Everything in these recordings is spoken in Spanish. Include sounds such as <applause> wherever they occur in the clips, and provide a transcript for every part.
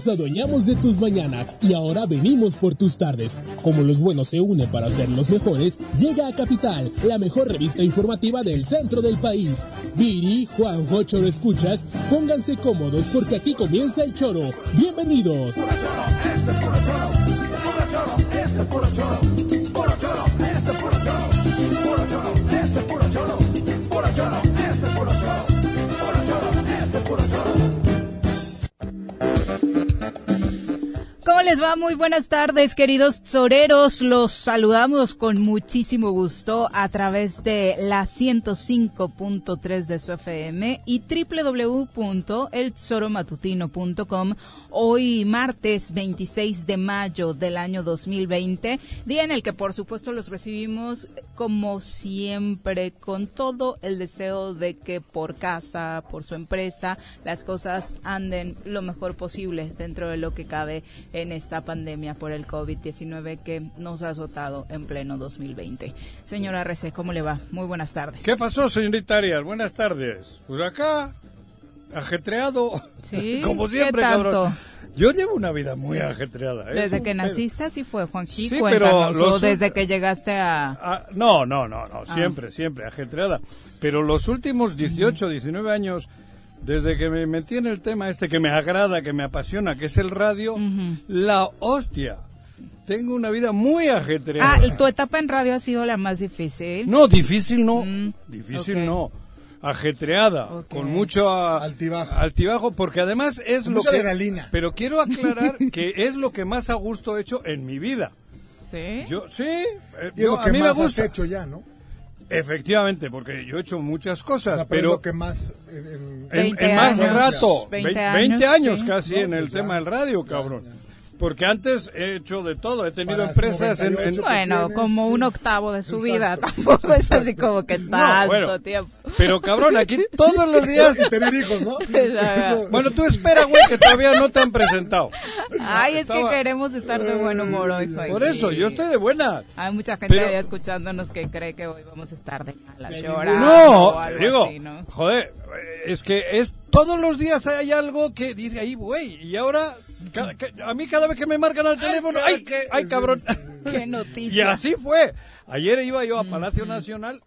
Nos adueñamos de tus mañanas y ahora venimos por tus tardes. Como los buenos se unen para ser los mejores, llega a Capital, la mejor revista informativa del centro del país. Viri, Juan Choro Escuchas, pónganse cómodos porque aquí comienza el choro. Bienvenidos. ¿Cómo les va? Muy buenas tardes, queridos toreros. Los saludamos con muchísimo gusto a través de la 105.3 de su FM y www.elzoromatutino.com. Hoy martes 26 de mayo del año 2020, día en el que por supuesto los recibimos como siempre con todo el deseo de que por casa, por su empresa, las cosas anden lo mejor posible dentro de lo que cabe en esta pandemia por el COVID-19 que nos ha azotado en pleno 2020. Señora Rece, ¿cómo le va? Muy buenas tardes. ¿Qué pasó, señorita Arias? Buenas tardes. Pues acá, ajetreado. Sí, <laughs> como siempre, cabrón. Yo llevo una vida muy ajetreada. ¿eh? Desde que naciste así fue, Juanji, sí, pero o desde que llegaste a... Ah, no, no, no, no, ah. siempre, siempre ajetreada. Pero los últimos 18, 19 años desde que me metí en el tema este que me agrada, que me apasiona, que es el radio, la hostia. Tengo una vida muy ajetreada. Ah, tu etapa en radio ha sido la más difícil. No, difícil no. Mm, difícil no. Ajetreada, con mucho altibajo. altibajo, porque además es lo mucha que. Adrenalina. Pero quiero aclarar <laughs> que es lo que más a gusto he hecho en mi vida. ¿Sí? Yo, sí. Eh, y lo que a mí más me gusta. Has hecho ya, ¿no? Efectivamente, porque yo he hecho muchas cosas, pero, lo que más en, más rato, 20, años, casi en el tema del radio, cabrón. Porque antes he hecho de todo, he tenido empresas en, Bueno, como un octavo de su vida, tampoco es así como que <laughs> tanto tiempo. Pero cabrón, aquí <laughs> todos los días... y tener hijos, ¿no? bueno, tú espera, güey, que todavía no te han presentado. Ay, es que queremos estar de buen humor hoy, Por eso, yo estoy de buena. Hay mucha gente ahí escuchándonos que cree que hoy vamos a estar de mala llora. No, digo, joder, es que es todos los días hay algo que dice ahí, güey, y ahora a mí cada vez que me marcan al teléfono, ay, ay, cabrón. <laughs> Qué noticia. Y así fue. Ayer iba yo a Palacio Nacional,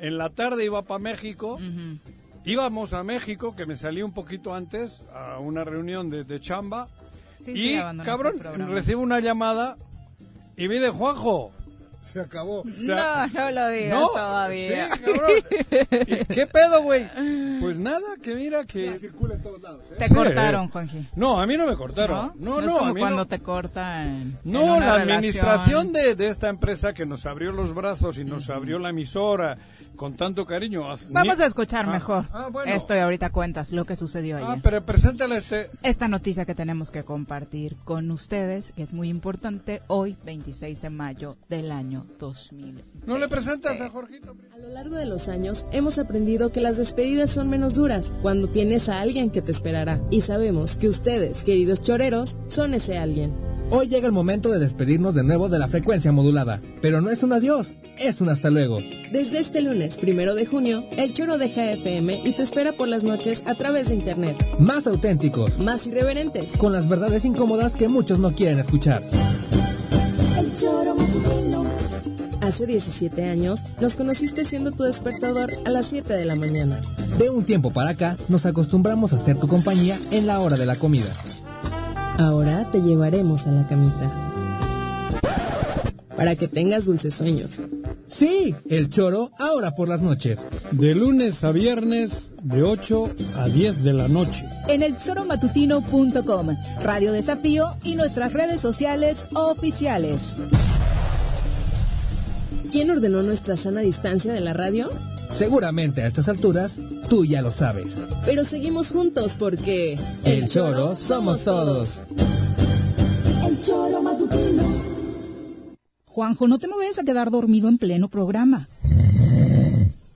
en la tarde iba para México. Íbamos a México, que me salí un poquito antes, a una reunión de, chamba. y, cabrón, recibo una llamada y me dice, Juanjo, <laughs> se acabó. no, no lo digas todavía. ¿Qué pedo, güey? Pues nada, que mira que... circula en todos lados. ¿eh? Te cortaron, Juanji. No, a mí no me cortaron. No, no, no, cuando te cortan. No, la administración de, de, esta empresa que nos abrió los brazos y nos abrió la emisora con tanto cariño. Vamos a escuchar ah, mejor. Ah, Esto y ahorita cuentas lo que sucedió ayer. Ah, pero preséntale este... Esta noticia que tenemos que compartir con ustedes, que es muy importante, hoy, 26 de mayo del año 2000. ¿No le presentas a Jorgito? A lo largo de los años, hemos aprendido que las despedidas son menos duras cuando tienes a alguien que te esperará. Y sabemos que ustedes, queridos choreros, son ese alguien. Hoy llega el momento de despedirnos de nuevo de la frecuencia modulada, pero no es un adiós, es un hasta luego. Desde este lunes, primero de junio, el choro deja FM y te espera por las noches a través de internet. Más auténticos, más irreverentes, con las verdades incómodas que muchos no quieren escuchar. El choro Hace 17 años nos conociste siendo tu despertador a las 7 de la mañana. De un tiempo para acá, nos acostumbramos a ser tu compañía en la hora de la comida. Ahora te llevaremos a la camita. Para que tengas dulces sueños. Sí, el choro ahora por las noches. De lunes a viernes, de 8 a 10 de la noche. En el choromatutino.com, Radio Desafío y nuestras redes sociales oficiales. ¿Quién ordenó nuestra sana distancia de la radio? Seguramente a estas alturas tú ya lo sabes. Pero seguimos juntos porque... El choro somos todos. El choro matutino. Juanjo, no te me vayas a quedar dormido en pleno programa.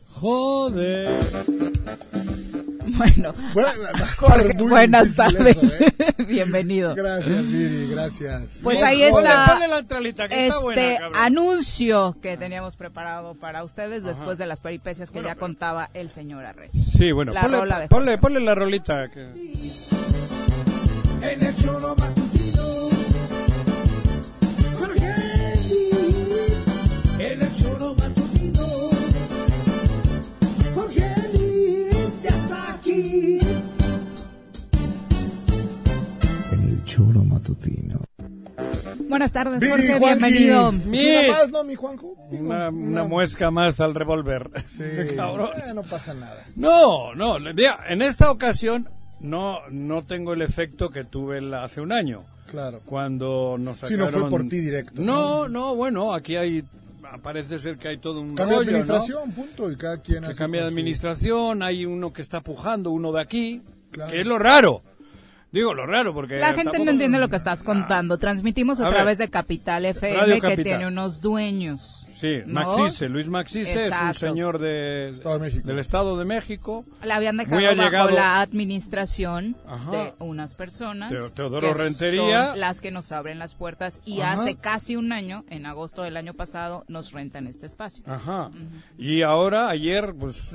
Joder. Bueno, Bueno, va a ser Jorge, muy buenas difícil tardes. eso, ¿eh? <laughs> Bienvenido. Gracias, Viri, gracias. Pues ahí está ponle la que está este buena, cabrón. anuncio que teníamos preparado para ustedes después de las peripecias que ya contaba el señor Arres. Sí, bueno, La ponle, rola de ponle, ponle la rolita. que- En el choro matutino. Jorge ya está aquí. En el choro matutino. Buenas tardes, Jorge, Juanji. bienvenido. Bien. Una más, ¿no, mi Juanjo? Digo, Una, una muesca más al revólver. Sí, <laughs> Cabrón. eh, no pasa nada. No, no, mira, en esta ocasión no, no tengo el efecto que tuve el- hace un año. Claro. Cuando nos Sí, no sacaron... fue por ti directo, No, no, bueno, aquí hay, parece ser que hay todo un Cambia de administración, punto, y cada quien que hace cambia de su- administración, hay uno que está pujando, uno de aquí, Claro. que es lo raro. Digo lo raro porque... La gente tampoco- no entiende lo que estás contando. Transmitimos a, A ver. través de Capital FM, Radio que Capital. tiene unos dueños. Sí, ¿no? Maxice, Luis Maxice es un Exacto. señor de, Estado de México. del Estado de México. La habían dejado Muy bajo la administración Ajá. de unas personas. Teo- Teodoro que Rentería. son las que nos abren las puertas y Ajá. hace casi un año, en agosto del año pasado, nos rentan este espacio. Ajá. Y ahora, ayer, pues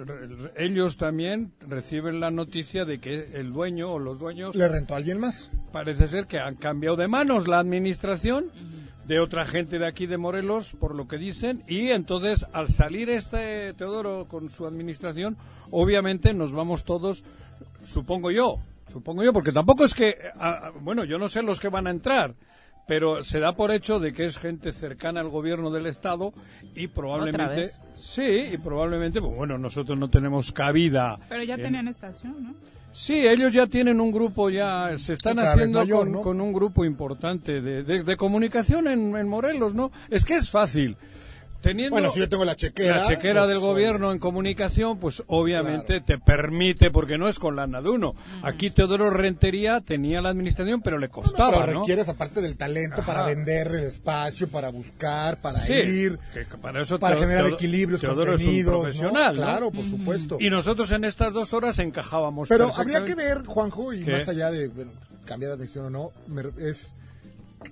ellos también reciben la noticia de que el dueño o los dueños Le rentó a alguien más. parece ser que han cambiado de manos la administración de otra gente de aquí de Morelos, por lo que dicen, y entonces al salir este Teodoro con su administración, obviamente nos vamos todos, supongo yo, supongo yo, porque tampoco es que, bueno, yo no sé los que van a entrar, pero se da por hecho de que es gente cercana al gobierno del estado y probablemente, vez? sí, y probablemente, pues, bueno, nosotros no tenemos cabida. Pero ya en- tenían estación, ¿no? Sí, ellos ya tienen un grupo, ya se están haciendo mayor, con, ¿no? con un grupo importante de, de- de comunicación en, en Morelos, ¿no? Es que es fácil. Teniendo Bueno, si yo tengo la chequera. la chequera pues, del gobierno en comunicación, pues obviamente te permite, porque no es con lana de uno. Aquí Teodoro Rentería tenía la administración, pero le No, costaba, pero ¿no? requieres aparte del talento para vender el espacio, para buscar, para Sí, ir, que para eso para Teo- generar equilibrios, Teodoro es un contenidos, ¿no? profesional, ¿no? Claro, por supuesto. Y nosotros en estas dos horas encajábamos. Pero habría que ver, Juanjo, y ¿Qué? más allá de bueno, cambiar de administración o no, me- es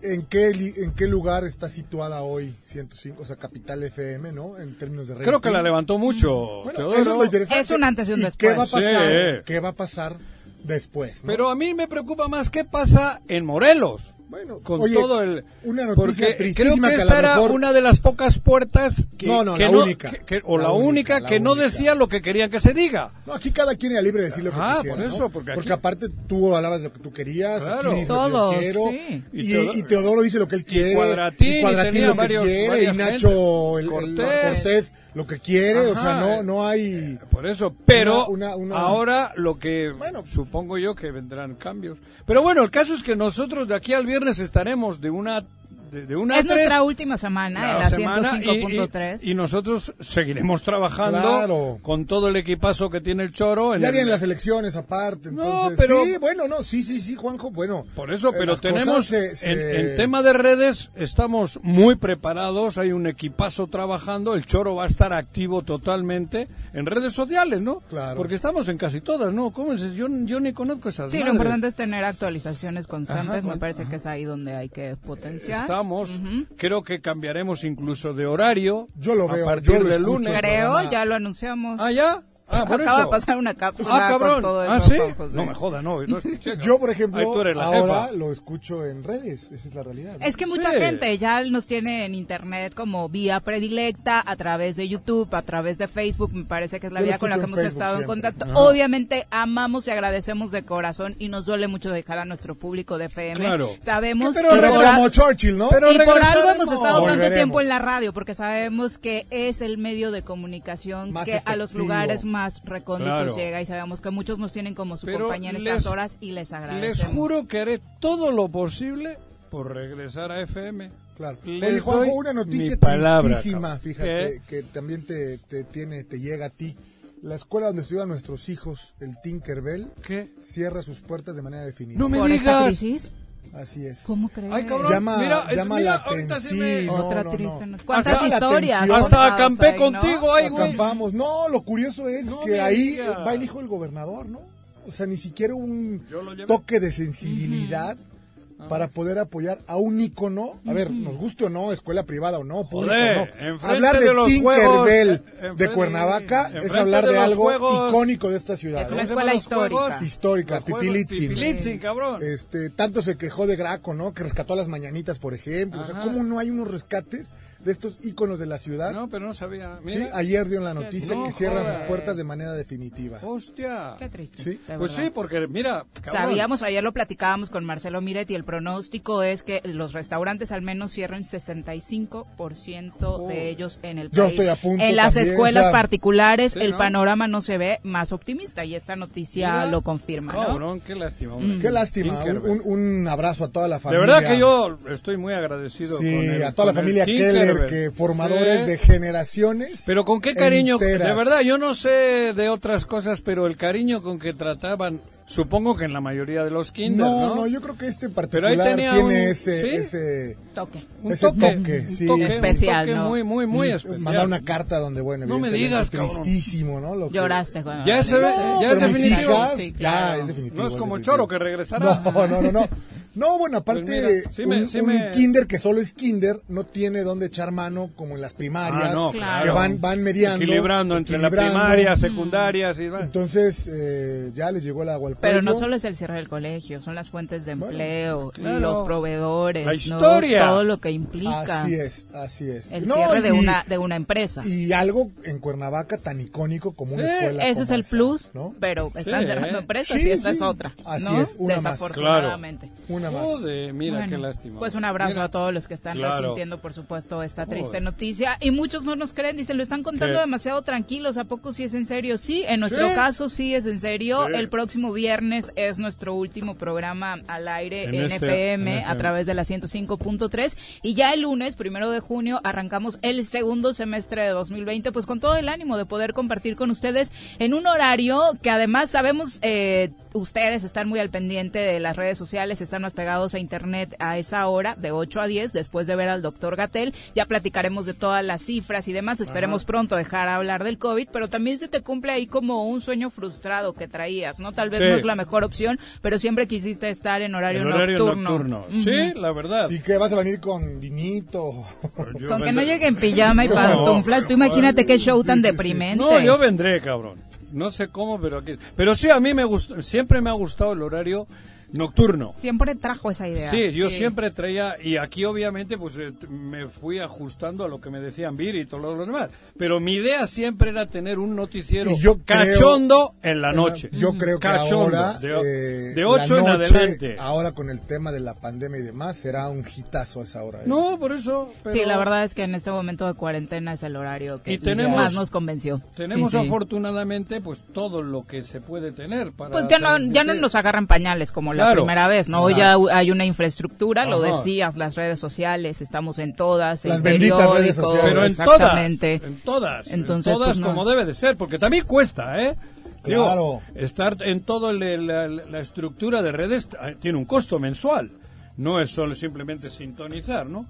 en qué li- en qué lugar está situada hoy 105, o sea, Capital FM, ¿no? En términos de rating. Creo que la levantó mucho, Bueno, Teodoro. eso es lo interesante. Es un antes y un ¿Y después. ¿Qué va a pasar? Sí. ¿Qué va a pasar después? no? Pero a mí me preocupa más qué pasa en Morelos. Bueno, con oye, todo el una noticia porque creo que que esta era mejor- una de las pocas puertas que No, no, que la única. que- que- o la, La única, única, la que no única. decía lo que querían que se diga. No, aquí cada quien era libre de decir lo que Ah, quisiera, por ¿no? eso, porque aquí- aparte tú hablabas de lo que tú querías, Claro. aquí Todos, lo que yo quiero, sí. y, Y Teodoro- y Teodoro dice lo que él quiere, Cuadratín, y Cuadratín tenía lo que varios- quiere, y Nacho el, el- Cortés. Cortés lo que quiere, o sea, no, no hay... Por eso, pero Una- una- una- ahora lo que Bueno. supongo yo que vendrán cambios. Pero bueno, el caso es que nosotros de aquí al viernes estaremos de una de, de una a Es tres nuestra última semana en la semana y- 105.3. Y, y nosotros seguiremos trabajando Claro. con todo el equipazo que tiene el Choro. En Ya el- vienen las elecciones aparte, No, pero- Sí, bueno, no, sí, sí, sí, Juanjo, bueno. Por eso, eh, pero tenemos, se- se- En, en tema de redes, estamos muy preparados, hay un equipazo trabajando, el Choro va a estar activo totalmente en redes sociales, ¿no? Claro. Porque estamos en casi todas, ¿no? ¿Cómo es? Yo, yo ni conozco esas Sí, lo madres. importante es tener actualizaciones constantes. Ajá, Me parece que es ahí donde hay que potenciar. Estamos, creo que cambiaremos incluso de horario. Yo lo a veo, partir yo lo del lunes. Creo, ya lo anunciamos. Ah, ya. Ah, por Acaba eso. de pasar una cápsula Ah, cabrón. con todo ah, eso. sí. Juan José. No me joda, no. no escuché. Yo, por ejemplo, la ahora jefa. lo escucho en redes, esa es la realidad. ¿no? Es que mucha Sí. gente ya nos tiene en internet como vía predilecta, a través de YouTube, a través de Facebook, me parece que es la Yo vía con la que en hemos Facebook estado en siempre. contacto. Ajá. Obviamente amamos y agradecemos de corazón y nos duele mucho dejar a nuestro público de FM. Claro. Sabemos Pero que Pero por como Churchill, ¿no? Pero y por algo hemos estado tanto tiempo en la radio, porque sabemos que es el medio de comunicación Más que a los efectivo. lugares más recónditos Claro. llega y sabemos que muchos nos tienen como su Pero compañía en les- estas horas y les agradecemos. Les juro que haré todo lo posible por regresar a FM. Claro. Les Oye, Juanjo, una noticia palabra, tristísima, cabrón. fíjate, que también te, te tiene, te llega a ti. La escuela donde estudian nuestros hijos, el Tinkerbell, ¿Qué? cierra sus puertas de manera definitiva. No me ¿Por esta digas. crisis? Así es. ¿Cómo crees? Ay, cabrón. Llama, Mira, llama mira, la ahorita sí atención. me- Otra no, triste no. ¿Cuántas Hasta la historias? atención. Hasta acampé ahí, ¿no? contigo, ay, güey. Acampamos. No, lo curioso es No que ahí va el hijo del gobernador, ¿no? O sea, ni siquiera un Yo lo llevé. toque de sensibilidad para poder apoyar a un ícono. A ver, nos guste o no, escuela privada o no, pública Joder, o no. Hablar de de, los Tinkerbell juegos, de Cuernavaca es hablar de algo juegos- icónico de esta ciudad. Es una ¿no? escuela histórica. Histórica. Pipilitzin, cabrón. Este, tanto se quejó de Graco, ¿no? Que rescató a las mañanitas, por ejemplo. O sea. ¿cómo no hay unos rescates de estos íconos de la ciudad? No, pero no sabía. Sí, ayer dio la noticia No que cierran jodas. sus puertas de manera definitiva. Hostia. Qué triste. Sí. de Pues sí, porque mira, cabrón. Sabíamos, ayer lo platicábamos con Marcelo Miret y el pronóstico es que los restaurantes al menos cierren 65% de ellos en el Yo país. estoy a punto en las también, escuelas o sea, particulares Sí, el ¿no? panorama no se ve más optimista y esta noticia Mira. lo confirma. ¿no? Cabrón, qué lástima. hombre. Qué lástima. Un, Tinkerbell. un- un abrazo a toda la De familia. verdad que yo estoy muy agradecido Sí, con el- a toda la familia Keller, Tinkerbell. que formadores Sí. de generaciones. Pero con qué cariño, enteras. de verdad, yo no sé de otras cosas, pero el cariño con que trataban, supongo que en la mayoría de los kinders, No, ¿no? no, yo creo que este en Pero ahí particular tenía tiene un- ese, ¿sí? ese, Toque. Un ese toque, toque, un sí. toque, un Especial, toque ¿no? muy, muy, muy especial. Mandar una carta donde, bueno, No me digas, tristísimo, ¿no? Lo que- Lloraste cuando Ya se ve, No, ya es definitivo. hijas, Sí, ya claro. es definitivo. No es como definitivo. Choro que regresará. No, no, no, no. <laughs> No, bueno, aparte, Pues mira, sí me- un, sí un me- kinder que solo es kinder no tiene dónde echar mano como en las primarias, Ah, no, Claro. que van, van mediando. Equilibrando entre la equilibrando. primaria, secundarias y va. Entonces, eh, ya les llegó el agua al Pero no solo es el cierre del colegio, son las fuentes de Bueno, empleo, claro. los proveedores, La ¿no? historia. todo lo que implica Así es, así es. el No, cierre de una de una empresa. Y algo en Cuernavaca tan icónico como una Sí, escuela. Ese es el plus, ¿no? pero están Sí, cerrando ¿eh? empresas Sí, y esta sí. es otra. Así ¿no? es, una más. Desafortunadamente. Una más. Joder, mira Bueno, qué lástima. Pues un abrazo Mira, a todos los que están Claro. resintiendo, por supuesto, esta triste Joder. noticia. Y muchos no nos creen, dicen, lo están contando ¿Qué? demasiado tranquilos. ¿A poco sí es en serio? Sí, en nuestro Sí. caso sí es en serio. Sí. El próximo viernes es nuestro último programa al aire En en, este- FM en a través de la 105.3. Y ya el lunes, primero de junio, arrancamos el segundo semestre de 2020, pues con todo el ánimo de poder compartir con ustedes en un horario que además sabemos, eh, ustedes están muy al pendiente de las redes sociales, están más pegados a internet a esa hora, de 8 a 10, después de ver al doctor Gatel. Ya platicaremos de todas las cifras y demás. Esperemos pronto dejar de hablar del COVID, pero también se te cumple ahí como un sueño frustrado que traías, ¿no? Tal vez Sí. no es la mejor opción, pero siempre quisiste estar en horario, horario nocturno. Sí, la verdad. ¿Y qué vas a venir con vinito? Con que no llegue en pijama y No, pantuflas, tú imagínate qué show Sí, tan sí, sí. deprimente. No, yo vendré, cabrón. No sé cómo, pero aquí. Pero sí, a mí me gustó, siempre me ha gustado el horario nocturno. Siempre trajo esa idea. Sí, yo siempre traía, y aquí obviamente pues eh, me fui ajustando a lo que me decían Viri y todo lo demás. Pero mi idea siempre era tener un noticiero Y yo creo- cachondo en la En noche. Yo creo que Cachondo, ahora, de, eh, de la 8 en adelante. Ahora con el tema de la pandemia y demás, será un hitazo esa hora. ¿eh? No, por eso. pero Sí, la verdad es que en este momento de cuarentena es el horario que Y tenemos- más nos convenció. Tenemos Sí, sí. afortunadamente pues todo lo que se puede tener para Pues ya no, ya no nos agarran pañales como la Claro. primera vez, ¿no? Hoy ya hay una infraestructura, lo Ajá. decías, las redes sociales, estamos en todas, Las en benditas redes sociales. pero en todas, exactamente. en todas, Entonces, en todas pues, no. como debe de ser, porque también cuesta, ¿eh? Digo, Claro. estar en todo el- la, la estructura de redes eh, tiene un costo mensual, no es solo simplemente sintonizar, ¿no?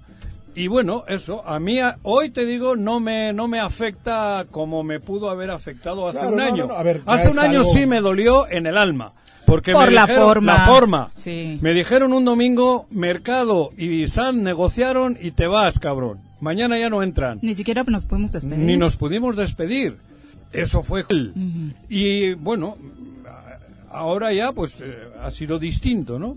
Y bueno, eso, a mí a- hoy te digo, no me, no me afecta como me pudo haber afectado hace Claro, un no, año. no, no, a ver, hace un año algo- sí me dolió en el alma. Porque Por me la dijeron- forma. La forma. Sí. Me dijeron un domingo, Mercado y Sam negociaron y te vas, cabrón. Mañana ya no entran. Ni siquiera nos pudimos despedir. Ni nos pudimos despedir. Eso fue. Y bueno, ahora ya pues eh, ha sido distinto, ¿no?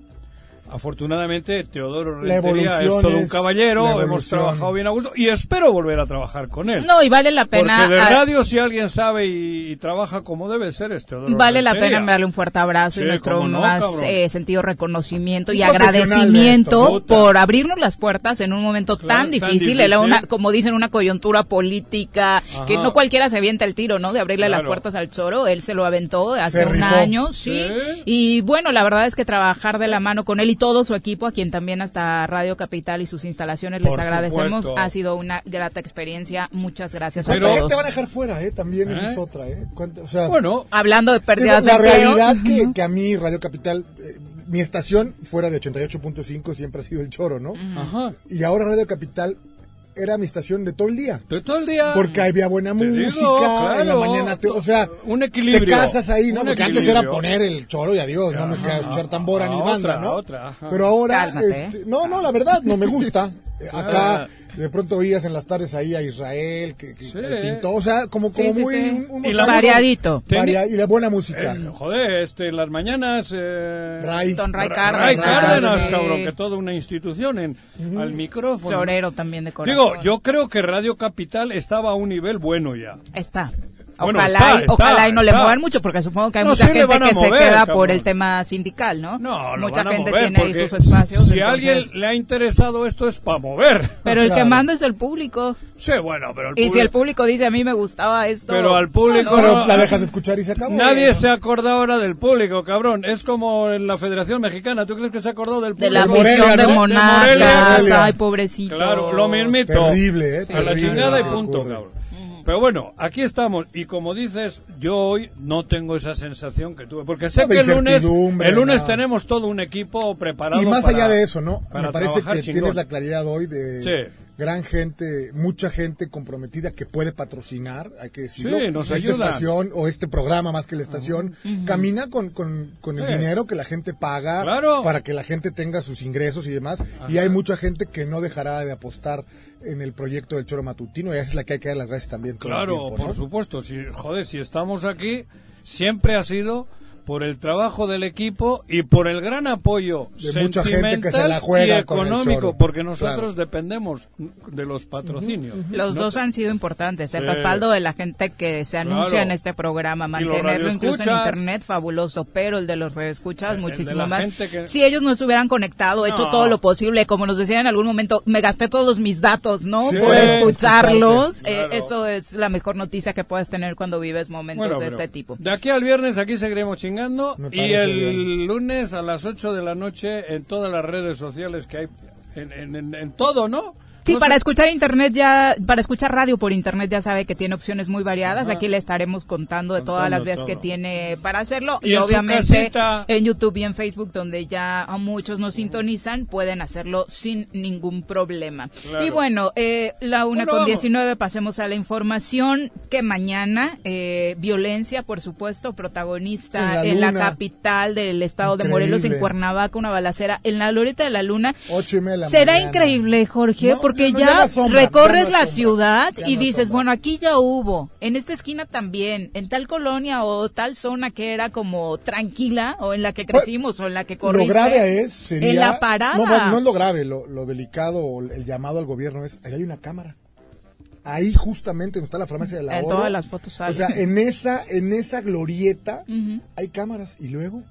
Afortunadamente, Teodoro La Rentería es todo un caballero, hemos trabajado bien a gusto y espero volver a trabajar con él. No, y vale la pena. Porque de ah, radio, si alguien sabe y, y trabaja como debe ser, es Teodoro Vale la pena darle un fuerte abrazo y nuestro no, más eh, sentido reconocimiento y Un agradecimiento esto, por abrirnos las puertas en un momento Claro, tan tan difícil, era difícil. una, como dicen, una coyuntura política, que no cualquiera se avienta el tiro, ¿no? De abrirle las puertas al Choro, él se lo aventó hace Se un rifó. año, sí. Sí. Y bueno, la verdad es que trabajar de la mano con él y todo su equipo, a quien también hasta Radio Capital y sus instalaciones les Por agradecemos, supuesto. ha sido una grata experiencia. Muchas gracias Pero- a ¿Cuánta todos. gente van a dejar fuera, eh? También esa ¿Eh? es otra, eh. ¿Cuánta- o sea, Bueno, Hablando de digo, pérdidas la de empleo, realidad que, que a mí Radio Capital, eh, mi estación fuera de 88.5 siempre ha sido el choro, ¿no? ajá. Y ahora Radio Capital era mi estación de todo el día. De todo el día. Porque había buena Te digo, música, en la mañana, te- o sea, Un equilibrio. te casas ahí, ¿no? Un Porque antes era poner el choro y adiós, no me queda escuchar tambora ni otra, banda, ¿no? otra. Pero ahora, Cálmate, este, no, no, la verdad, no me gusta. Eh, <laughs> Acá, Ah. De pronto oías en las tardes ahí a Israel, que, que Sí. pintó, o sea, como, como Sí, sí, muy... Y la Variadito. varia- y la buena música. Eh, joder, este, en las mañanas... Eh, Ray. Don Ray Ra- Cárdenas. Ray Cárdenas, cabrón, que toda una institución en, al micrófono. Chorero también de corazón. Digo, yo creo que Radio Capital estaba a un nivel bueno ya. Está. Bueno, Ojalá, está, y, está, ojalá y no le está. muevan mucho, porque supongo que hay No, mucha sí le gente a que mover, se queda por cabrón. el tema sindical, ¿no? No, lo mucha van a gente mover, tiene ahí sus espacios. Si a entonces- alguien le ha interesado esto es para mover. Pero el que manda es el público. Sí, bueno, pero el Y si público- el público dice a mí me gustaba esto. Pero al público- bueno, Pero la dejas de escuchar y se acabó. Nadie se acorda ahora del público, cabrón. Es como en la Federación Mexicana. ¿Tú crees que se acordó del de público? la De Morelia, afición de ¿no? monarcas. Ay, pobrecito. Claro, lo mismito. Terrible, ¿eh? A la chingada y punto, cabrón. Pero bueno, aquí estamos. Y como dices, yo hoy no tengo esa sensación que tuve. Porque sé No, que el lunes, el lunes no. tenemos todo un equipo preparado. Y más para- allá de eso, ¿no? para Me parece que chingón. tienes la claridad hoy de Sí. gran gente, mucha gente comprometida que puede patrocinar, hay que decirlo. Sí, nos Esta ayudan. estación o este programa más que la estación camina con, con, con el Sí. dinero que la gente paga Claro. para que la gente tenga sus ingresos y demás. Y hay mucha gente que no dejará de apostar en el proyecto del Choro Matutino y esa es la que hay que dar las gracias también todo el Claro, tiempo, ¿no? por supuesto. Si, joder, si estamos aquí, siempre ha sido por el trabajo del equipo y por el gran apoyo De mucha gente que se la sentimental juega y económico, porque nosotros Claro. dependemos de los patrocinios. Los No dos han sido importantes. El Sí. respaldo de la gente que se anuncia Claro. en este programa, mantenerlo incluso en internet, fabuloso. Pero el de los escuchas muchísimo más. que- Si ellos no se hubieran conectado, hecho todo lo posible, como nos decían en algún momento, me gasté todos mis datos, ¿no? Sí, Por escucharlos. Eh, eso es la mejor noticia que puedes tener cuando vives momentos Bueno, de este tipo. De aquí al viernes aquí seguiremos chingando Y el bien. lunes a las 8 de la noche en todas las redes sociales que hay, en, en- en- en todo, ¿no? Sí, No para sé- escuchar internet ya, para escuchar radio por internet ya sabe que tiene opciones muy variadas. Ajá. Aquí le estaremos contando de todas Contando las vías que todo. tiene para hacerlo. Y Y, en su obviamente en YouTube y en Facebook, donde ya a muchos nos sintonizan, pueden hacerlo sin ningún problema. Claro. Y bueno, eh, la una Bueno, con vamos. 19, pasemos a la información que mañana, eh, violencia, por supuesto, protagonista En en la capital del estado de. Morelos, en Cuernavaca, una balacera en la Loreta de la Luna. Ocho y media de la Será mañana. increíble, Jorge, No, porque no, ya asombra, recorres no la asombra, ciudad y no dices, asombra. bueno, aquí ya hubo, en esta esquina también, en tal colonia o tal zona que era como tranquila o en la que crecimos o en la que corriste. Lo grave es, sería... En la parada. No, no, es lo grave, lo, lo delicado o el llamado al gobierno es, ahí hay una cámara. Ahí justamente donde está la farmacia de la En todas las fotos sale. O sea, en esa, en esa glorieta Ujú. hay cámaras. Y luego,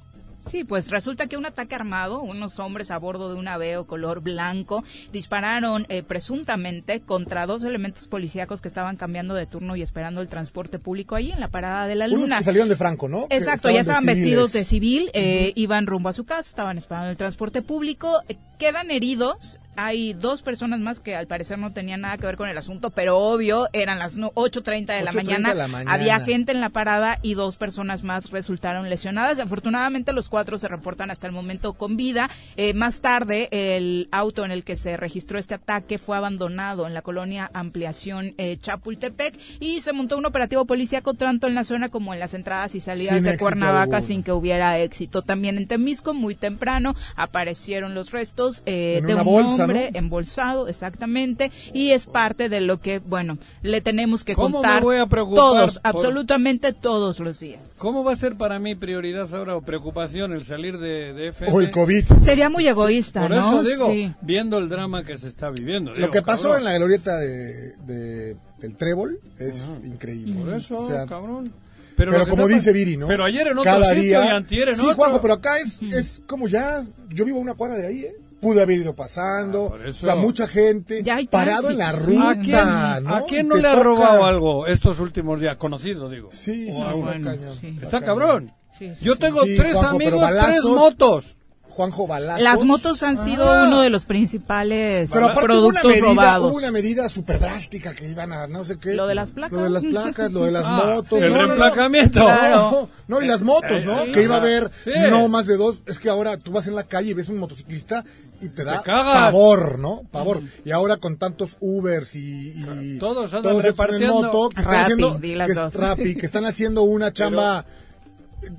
Sí, pues resulta que un ataque armado, unos hombres a bordo de un aveo color blanco, dispararon eh, presuntamente contra dos elementos policíacos que estaban cambiando de turno y esperando el transporte público ahí en la parada de la unos luna. que salieron de Franco, ¿no? Exacto, ya estaban vestidos de civil, eh, iban rumbo a su casa, estaban esperando el transporte público, eh, quedan heridos. Hay dos personas más que al parecer no tenían nada que ver con el asunto, pero obvio, eran las no- 8.30 de, la 8:30 mañana. de la mañana. Había gente en la parada y dos personas más resultaron lesionadas. Afortunadamente los cuatro se reportan hasta el momento con vida. Eh, más tarde, el auto en el que se registró este ataque fue abandonado en la colonia Ampliación eh, Chapultepec y se montó un operativo policíaco tanto en la zona como en las entradas y salidas Sin de Cuernavaca sin que hubiera éxito. También en Temisco, muy temprano, aparecieron los restos eh, En de una un bolsa, nombre embolsado, exactamente, y es parte de lo que, bueno, le tenemos que ¿Cómo me contar voy a preocupar todos, por- absolutamente todos los días. ¿Cómo va a ser para mí prioridad ahora o preocupación el salir de, de FM? O el COVID. Sería muy egoísta, Por ¿no? eso digo, Sí. viendo el drama que se está viviendo. Lo digo, que pasó cabrón, en la glorieta de, de- del Trébol es increíble. Por eso, O sea, cabrón. Pero, lo que como dice Viri, ¿no? Pero ayer en otro Cada sitio día... y antier en sí, otro. Juanjo, pero acá es, es como ya... Yo vivo a una cuadra de ahí, ¿eh? Pude haber ido pasando. Ah. O sea, mucha gente Ya hay parado en la ruta, ¿A quién, ¿no? ¿A quién Y no te le ha robado algo estos últimos días? Conocido, digo. Sí, sí, a está uno. bueno, cañón. sí. Está cabrón. Sí, sí, Yo tengo Sí, tres Juanjo, amigos, tres motos. Juanjo Balazos. Las motos han sido Ah. uno de los principales Pero aparte hubo una, productos medida, robados. hubo una medida súper drástica que iban a no sé qué. Lo de las placas. Lo de las placas, lo de las <laughs> Ah, motos. el no, no, no. Claro. No, y las motos, ¿no? sí. que iba a haber. Sí. no más de dos. Es que ahora tú vas en la calle y ves un motociclista y te da Te pavor, ¿no? Pavor. Y ahora con tantos Ubers y, y Todos andan estos en repartiendo. moto que están Rappi, haciendo. Rappi, que están haciendo una chamba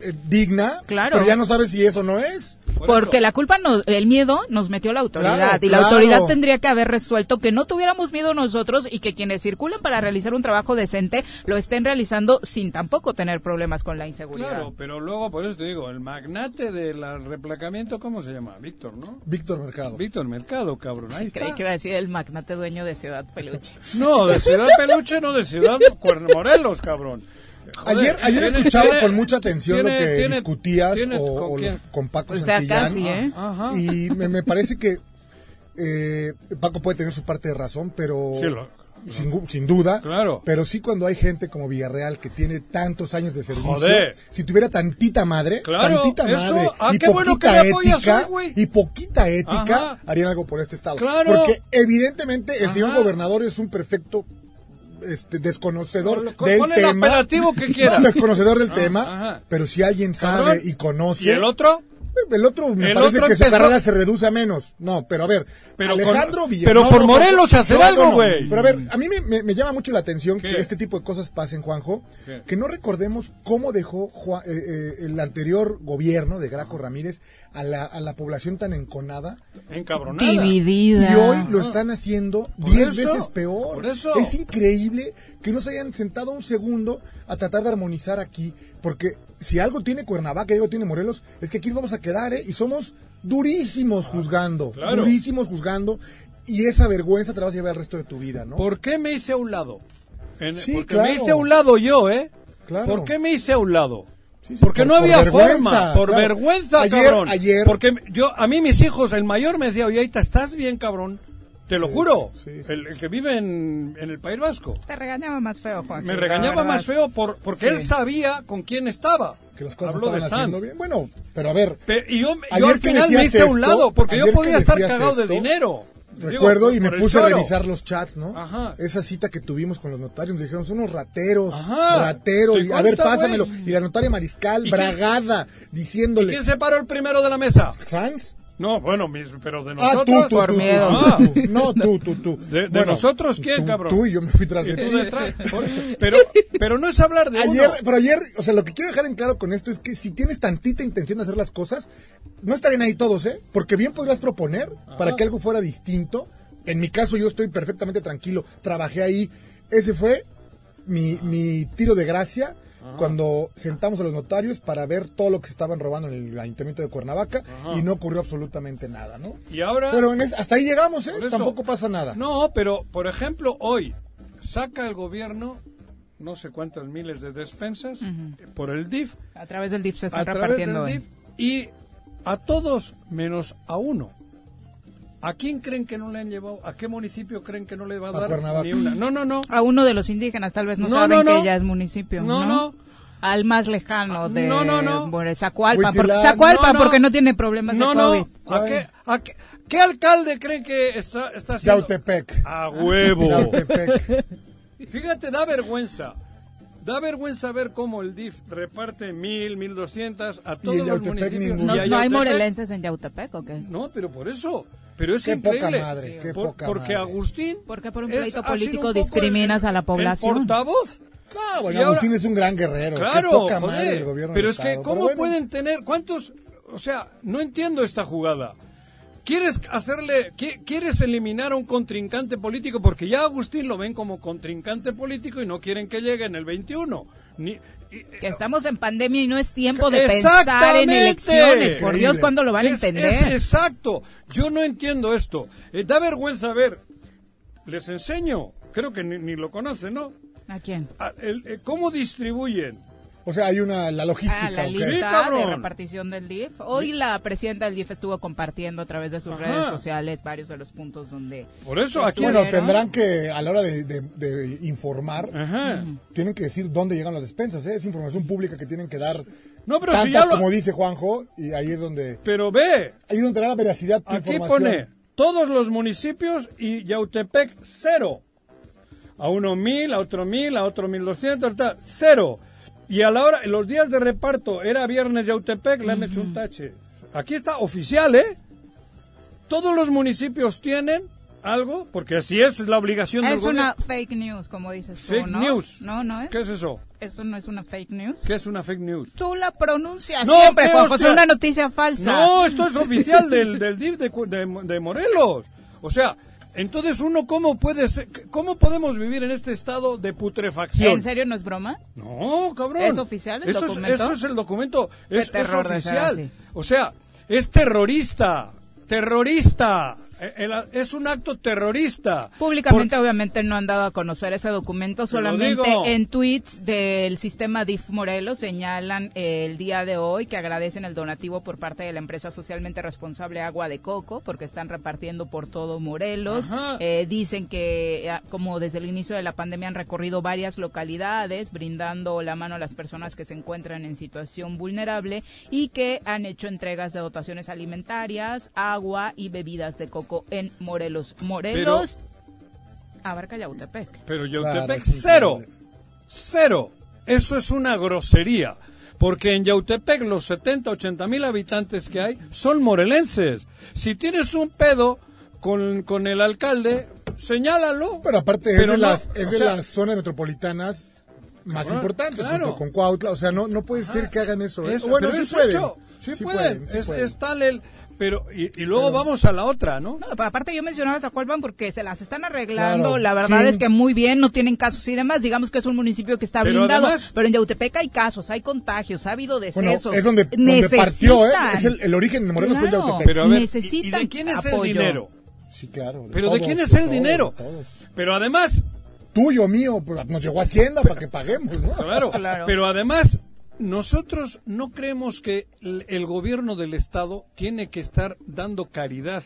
eh, digna, Claro. pero ya no sabes si eso no es. Por Porque eso. la culpa, no, el miedo nos metió la autoridad Claro, y la autoridad tendría que haber resuelto que no tuviéramos miedo nosotros y que quienes circulan para realizar un trabajo decente lo estén realizando sin tampoco tener problemas con la inseguridad. Claro, pero luego, por eso te digo, el magnate del replacamiento, ¿cómo se llama? Víctor, ¿no? Víctor Mercado. Víctor Mercado, cabrón. Ahí Creí está. que iba a decir el magnate dueño de Ciudad Peluche. No, de Ciudad Peluche, no de Ciudad Cuerno Morelos, cabrón. Joder, Ayer, ayer tiene- escuchaba tiene- con mucha atención lo que tiene- discutías tiene- o, ¿con o Paco O sea, Santillán. casi, ¿eh? Y me, me parece que eh, Paco puede tener su parte de razón, pero Sí, lo- sin, gu- sin duda. Claro. Pero sí cuando hay gente como Villarreal que tiene tantos años de servicio, Joder. si tuviera tantita madre, Claro, tantita eso, madre ah, y bueno poquita ética hoy, güey. y poquita ética, Ajá. harían algo por este estado. Claro. Porque evidentemente el señor gobernador es un perfecto este, desconocedor del el tema. apelativo que quieras. <laughs> desconocedor del Ah, tema, ajá. pero si alguien sabe Cabrón. y conoce. ¿Y el otro? El otro me El parece otro que su empezó- carrera se reduce a menos. No, pero a ver, Pero Alejandro con- pero no, por no, Morelos no, hacer no, algo, no, no. güey. Pero a ver, a mí me, me- me llama mucho la atención ¿Qué? que este tipo de cosas pasen, Juanjo. ¿Qué? Que no recordemos cómo dejó eh, eh, el anterior gobierno de Graco Ramírez a la, a la población tan enconada. Encabronada. Dividida. Y hoy lo están haciendo diez eso, veces peor. por eso. Es increíble que no se hayan sentado un segundo a tratar de armonizar aquí, porque si algo tiene Cuernavaca y algo tiene Morelos, es que aquí nos vamos a quedar, ¿eh? Y somos durísimos juzgando, Ah, claro. durísimos juzgando, y esa vergüenza te la vas a llevar el resto de tu vida, ¿no? ¿Por qué me hice a un lado? En- Sí, porque claro. me hice a un lado yo, ¿eh? Claro. ¿Por qué me hice a un lado? Sí, sí, Porque por- no había forma, por claro. vergüenza, Ayer- cabrón. ayer- Porque yo, a mí mis hijos, el mayor me decía, oye, ¿estás bien, cabrón? Te lo juro. sí, sí. El, el que vive en, en el País Vasco. Te regañaba más feo, Juan. Me regañaba más feo por, porque él sabía con quién estaba. Que las cosas Habló de estaban haciendo Sanz. bien. Bueno, pero a ver, Pe- y yo, al final me hice a un lado, porque yo podía estar cagado de dinero. Recuerdo Digo, y me puse a revisar los chats, ¿no? Ajá. Esa cita que tuvimos con los notarios, nos dijeron, son unos rateros, Ajá. rateros, ¿Te y a ver, pásamelo. Y la notaria Mariscal, ¿Y bragada, ¿Y diciéndole, quién se paró el primero de la mesa? ¿Sanz? No, bueno, mis- pero de Ah, nosotros. tú, tú, por tú, tú, miedo. tú, Ah. <laughs> No, tú, tú, tú. ¿De- de nosotros quién, cabrón? Tú y yo me fui tras de ti. Pero, pero no es hablar de Ayer, uno. pero ayer, o sea, lo que quiero dejar en claro con esto es que si tienes tantita intención de hacer las cosas, no estarían ahí todos, ¿eh? Porque bien podrías proponer para que algo fuera distinto. En mi caso, yo estoy perfectamente tranquilo. Trabajé ahí. Ese fue mi, mi tiro de gracia cuando sentamos a los notarios para ver todo lo que se estaban robando en el ayuntamiento de Cuernavaca y no ocurrió absolutamente nada, ¿no? Y ahora. Pero en es- hasta ahí llegamos, ¿eh? Eso- Tampoco pasa nada. No, pero, por ejemplo, hoy saca el gobierno no sé cuántas miles de despensas por el DIF, A través del DIF se está a través repartiendo. del. DIF, y a todos menos a uno. ¿A quién creen que no le han llevado? ¿A qué municipio creen que no le va a A dar Cuernavaca. ni una? No, no, no. A uno de los indígenas, tal vez no, No, saben no, no. que ya es municipio. No, No, no. Al más lejano de No, no, no. bueno, Zacualpa, porque. Zacualpa No, no. porque no tiene problemas No, de no. COVID. ¿A qué, a qué, qué alcalde creen que está, está haciendo? Yautepec. A huevo. Yautepec. Fíjate, da vergüenza. Da vergüenza ver cómo el DIF reparte mil, mil doscientas a todos los municipios. No, no hay morelenses en Yautepec, ¿o qué? No, pero por eso. Pero es Qué poca increíble. madre, qué Por- poca porque madre. Agustín. Porque por un es- pleito político un discriminas el- a la población. El portavoz. Ah, bueno, Y ahora- Agustín es un gran guerrero. Qué Claro, poca joder, madre el gobierno pero del es que Estado. ¿cómo Pero bueno, pueden tener cuántos? O sea, no entiendo esta jugada. ¿Quieres hacerle, qui- quieres eliminar a un contrincante político? Porque ya Agustín lo ven como contrincante político y no quieren que llegue en el 21. Ni, Que estamos en pandemia y no es tiempo de pensar en elecciones. Por Dios. ¿cuándo lo van a entender? es exacto. Yo no entiendo esto. Eh, da vergüenza ver. Les enseño. Creo que ni, ni lo conocen, ¿no? ¿A quién? El- eh, ¿Cómo distribuyen? O sea, hay una, la logística. Ah, la ok. lista Sí, de repartición del DIF. Hoy la presidenta del DIF estuvo compartiendo a través de sus Ajá. redes sociales varios de los puntos donde... Por eso aquí. Bueno, tendrán que, a la hora de, de- de informar, Ajá. tienen que decir dónde llegan las despensas. ¿eh? Es información pública que tienen que dar. No, pero tanta si ya lo- como dice Juanjo, y ahí es donde, Pero ve, ahí es donde tendrá la veracidad tu aquí información. pone todos los municipios y Yautepec cero. A uno mil, a otro mil, a otro mil doscientos, cero. Y a la hora, los días de reparto, era viernes Yautepec, le han hecho un tache. Aquí está oficial, ¿eh? Todos los municipios tienen algo, porque así es la obligación del Es una gobierno. fake news, como dices tú, Fake ¿no? news. No, no es. ¿Qué es eso? Eso no es una fake news. ¿Qué es una fake news? Tú la pronuncias No, siempre, ¿qué Juanjo, es hostia? una noticia falsa. No, esto es oficial del, del DIF de, de- de Morelos. O sea, entonces uno cómo puede ser, cómo podemos vivir en este estado de putrefacción. ¿En serio no es broma? No, cabrón. ¿Es oficial el esto documento? Es, esto es el documento. Es, es oficial. O sea, es terrorista. Terrorista. Eh, el- es un acto terrorista. Públicamente, obviamente, no han dado a conocer ese documento, solamente en tweets del sistema DIF Morelos señalan eh, el día de hoy que agradecen el donativo por parte de la empresa socialmente responsable Agua de Coco, porque están repartiendo por todo Morelos. Eh, dicen que, como desde el inicio de la pandemia han recorrido varias localidades, brindando la mano a las personas que se encuentran en situación vulnerable y que han hecho entregas de dotaciones alimentarias, agua y bebidas de coco en Morelos. Morelos abarca Yautepec. Pero Claro, Yautepec sí, cero. Cero. Eso es una grosería. Porque en Yautepec los 70, 80 mil habitantes que hay son morelenses. Si tienes un pedo con, con el alcalde, señálalo. Pero aparte Pero es de, no, las, es de sea- las zonas metropolitanas más Cabrón, importantes, claro. junto con Cuautla. O sea, no, no puede ser que hagan eso. ¿eh? Eso, bueno, pero sí es pueden. hecho. Sí, Sí pueden. pueden, sí es, pueden. es tal el... Pero, y, y luego vamos a la otra, ¿no? No, pero aparte yo mencionaba a Zacualpan porque se las están arreglando, Claro, la verdad sí. es que muy bien, no tienen casos y demás, digamos que es un municipio que está Pero blindado, además- pero en Yautepec hay casos, hay contagios, ha habido Bueno, decesos. es donde, donde partió, ¿eh? Es el, el origen de Morelos Claro. Yautepec. Pero a ver, ¿y- ¿y Necesitan de quién es el dinero? Sí, claro. de ¿Pero de quién es de el todos, dinero? Pero además, Tuyo, mío, pues nos llegó Hacienda para que paguemos, ¿no? Claro, Claro. pero además nosotros no creemos que el, gobierno del Estado tiene que estar dando caridad.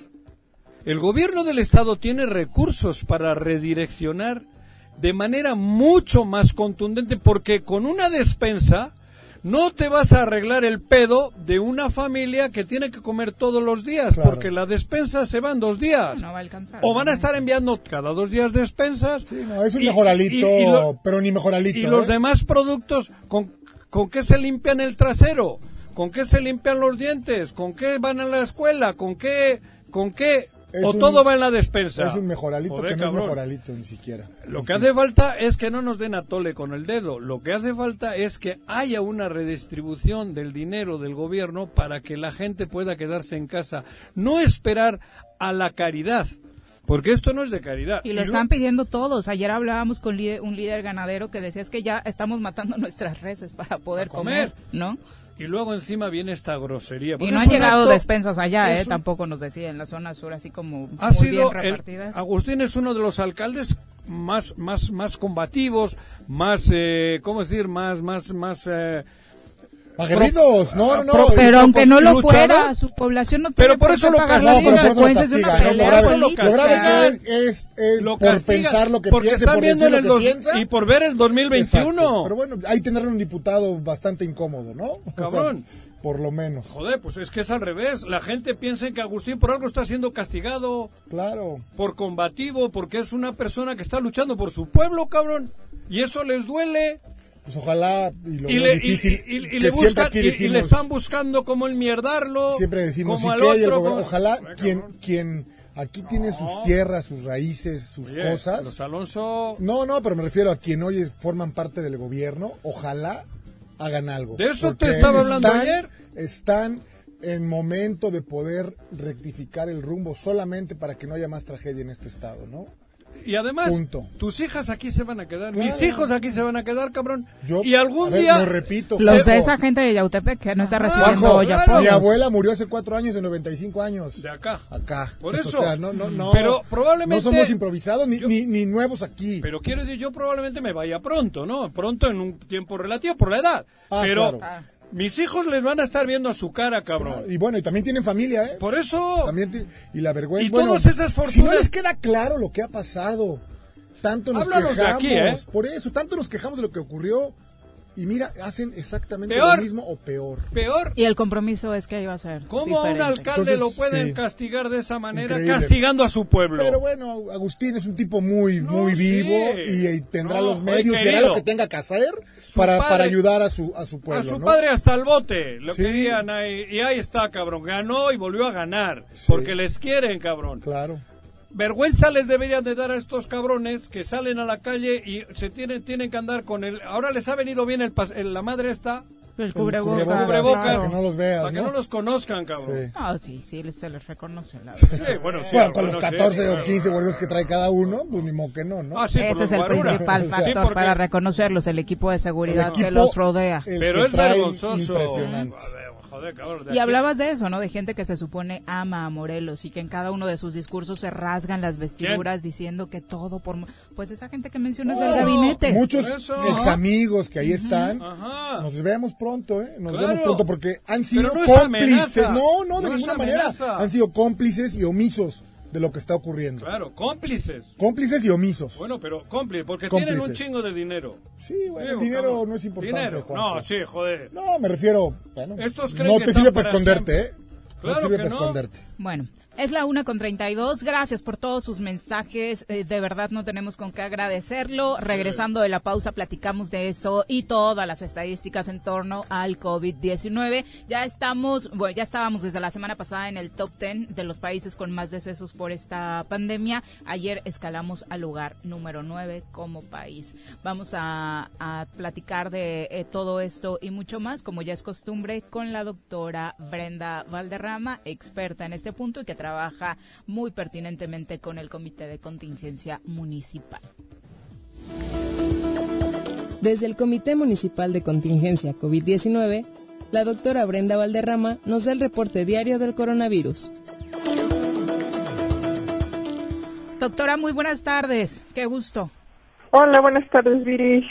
El gobierno del Estado tiene recursos para redireccionar de manera mucho más contundente porque con una despensa no te vas a arreglar el pedo de una familia que tiene que comer todos los días Claro. porque la despensa se va en dos días. No va a alcanzar. O van a estar enviando cada dos días despensas. Sí, no, es un Y- mejoralito, y- y lo- pero ni mejoralito. y los ¿eh? demás productos, ¿con, ¿con qué se limpian el trasero? ¿Con qué se limpian los dientes? ¿Con qué van a la escuela? ¿Con qué? ¿Con qué? Es ¿O un- todo va en la despensa? Es un mejoralito Joder, que no cabrón. es mejoralito ni siquiera. Lo que hace falta es que no nos den a tole con el dedo. Lo que hace falta es que haya una redistribución del dinero del gobierno para que la gente pueda quedarse en casa. No esperar a la caridad. Porque esto no es de caridad. Y lo están pidiendo todos. Ayer hablábamos con un líder ganadero que decía es que ya estamos matando <laughs> nuestras reses para poder comer. comer, ¿no? Y luego encima viene esta grosería. Y no han llegado acto- despensas allá, es ¿eh? un- Tampoco nos decía en la zona sur, así como ha muy sido bien el-. Agustín es uno de los alcaldes más más más combativos más eh, cómo decir más más más eh, Aguerridos, no, no, no. Pro- Pero aunque no lo fuera, su población no Pero tiene por por eso lo castigan. No, pero por eso lo castigan, Lo grave- que es eh, lo por pensar lo que porque piensa, están por viendo decir en el lo que piensa. y por ver el 2021 Exacto. Pero bueno, ahí tendrán un diputado bastante incómodo, ¿no? <laughs> O sea, Cabrón. por lo menos. joder pues es que es al revés la gente piensa que Agustín por algo está siendo castigado Claro. por combativo porque es una persona que está luchando por su pueblo cabrón y eso les duele Pues ojalá, y lo y le, difícil, y- y- y que le siempre buscan y- y, le están buscando como el mierdarlo Siempre decimos, como ¿y al otro, gobierno- como- Ojalá quien, quien aquí tiene sus tierras, sus raíces, sus Oye, cosas. los Alonso No, no, pero me refiero a quien hoy forman parte del gobierno, ojalá hagan algo. De eso te estaba hablando están- ayer. Están en momento de poder rectificar el rumbo solamente para que no haya más tragedia en este estado, ¿no? Y además, Punto. tus hijas aquí se van a quedar, Claro. mis hijos aquí se van a quedar, cabrón. Yo, y algún ver, día... lo repito, Los de esa gente de Yautepec que no está recibiendo hoy claro. mi abuela murió hace cuatro años de 95 años. De acá. Acá. Por O eso. sea, no, no, no. Pero probablemente- No somos improvisados ni, Yo- ni, ni nuevos aquí. Pero quiero decir, yo probablemente me vaya pronto, ¿no? Pronto en un tiempo relativo por la edad. Ah, pero claro. Mis hijos les van a estar viendo a su cara, cabrón. Y bueno, y también tienen familia, ¿eh? Por eso... También y la vergüenza. Y bueno, todas esas Si no fortunas- les queda claro lo que ha pasado, tanto nos Háblanos de quejamos. aquí, ¿eh? Por eso, tanto nos quejamos de lo que ocurrió. Y mira, hacen exactamente Peor. lo mismo o peor. Peor. Y el compromiso es que iba a ser ¿Cómo a un alcalde Entonces, lo pueden sí. castigar de esa manera, Increíble. castigando a su pueblo? Pero bueno, Agustín es un tipo muy, No, muy sí. vivo y, y tendrá No, los medios y hará lo que tenga que hacer Su para, padre- para ayudar a su, a su a pueblo. su ¿no? padre hasta el bote, lo Sí. querían ahí, y ahí está, cabrón, ganó y volvió a ganar, porque les quieren, cabrón. Claro. Vergüenza les deberían de dar a estos cabrones que salen a la calle y se tienen, tienen que andar con el... Ahora les ha venido bien el, pas- el- la madre esta, El cubrebocas. cubrebocas, cubrebocas, para que no los veas, para que ¿no? no los conozcan, cabrón. Sí. Ah, sí, sí, se les reconoce la Sí, bueno, sí, Bueno, con los algunos sí, 14 claro. o 15 borregos que trae cada uno, pues ni modo que no, ¿no? Ah, sí, Ese es el guarura. principal factor porque- para reconocerlos, el equipo de seguridad El que los rodea. el Pero es vergonzoso. Impresionante. Joder, cabrón, de Y aquí- hablabas de eso, ¿no? De gente que se supone ama a Morelos y que en cada uno de sus discursos se rasgan las vestiduras diciendo que todo por... Pues esa gente que mencionas del No, gabinete. Muchos ex amigos que ahí están. Ajá. Nos vemos pronto, ¿eh? Nos Claro. vemos pronto porque han sido no cómplices. No, no, de No ninguna manera. Han sido cómplices y omisos de lo que está ocurriendo. Claro, cómplices. Cómplices y omisos. Bueno, pero cómplices, porque tienen un Cómplices. chingo de dinero. sí, bueno, Digo, el dinero cabrón. no es importante. Dinero. Juanjo. No, sí, joder. No, me refiero. Bueno, Estos creen no que te sirve para para esconderte, siempre. ¿eh? Claro no sirve que para no. esconderte. Bueno, es la una con 32. Gracias por todos sus mensajes. Eh, de verdad no tenemos con qué agradecerlo. Regresando de la pausa, platicamos de eso y todas las estadísticas en torno al COVID-19. Ya estamos, bueno, ya estábamos desde la semana pasada en el top 10 de los países con más decesos por esta pandemia. Ayer escalamos al lugar número 9 como país. Vamos a, a platicar de eh, todo esto y mucho más, como ya es costumbre, con la doctora Brenda Valderrama, experta en este punto y que trabaja muy pertinentemente con el Comité de Contingencia Municipal. Desde el Comité Municipal de Contingencia COVID-19, la doctora Brenda Valderrama nos da el reporte diario del coronavirus. Doctora, muy buenas tardes. Qué gusto. Hola, buenas tardes, Viri,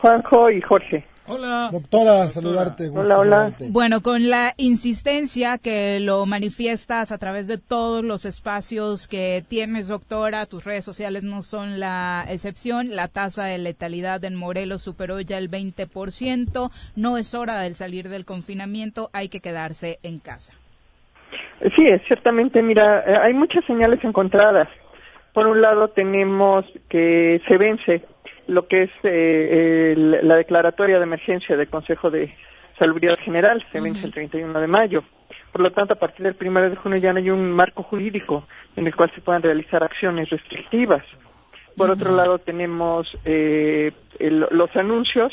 Juanjo y Jorge. Hola. Doctora, saludarte. gusto Hola, hola. saludarte. Bueno, con la insistencia que lo manifiestas a través de todos los espacios que tienes, doctora, tus redes sociales no son la excepción. La tasa de letalidad en Morelos superó ya el 20%. No es hora del salir del confinamiento, hay que quedarse en casa. Sí, es ciertamente, mira, eh, hay muchas señales encontradas. Por un lado tenemos que se vence lo que es eh, el- la declaratoria de emergencia del Consejo de Salubridad General, se vence el 31 de mayo. Por lo tanto, a partir del 1 de junio ya no hay un marco jurídico en el cual se puedan realizar acciones restrictivas. Por otro lado, tenemos eh, el- los anuncios.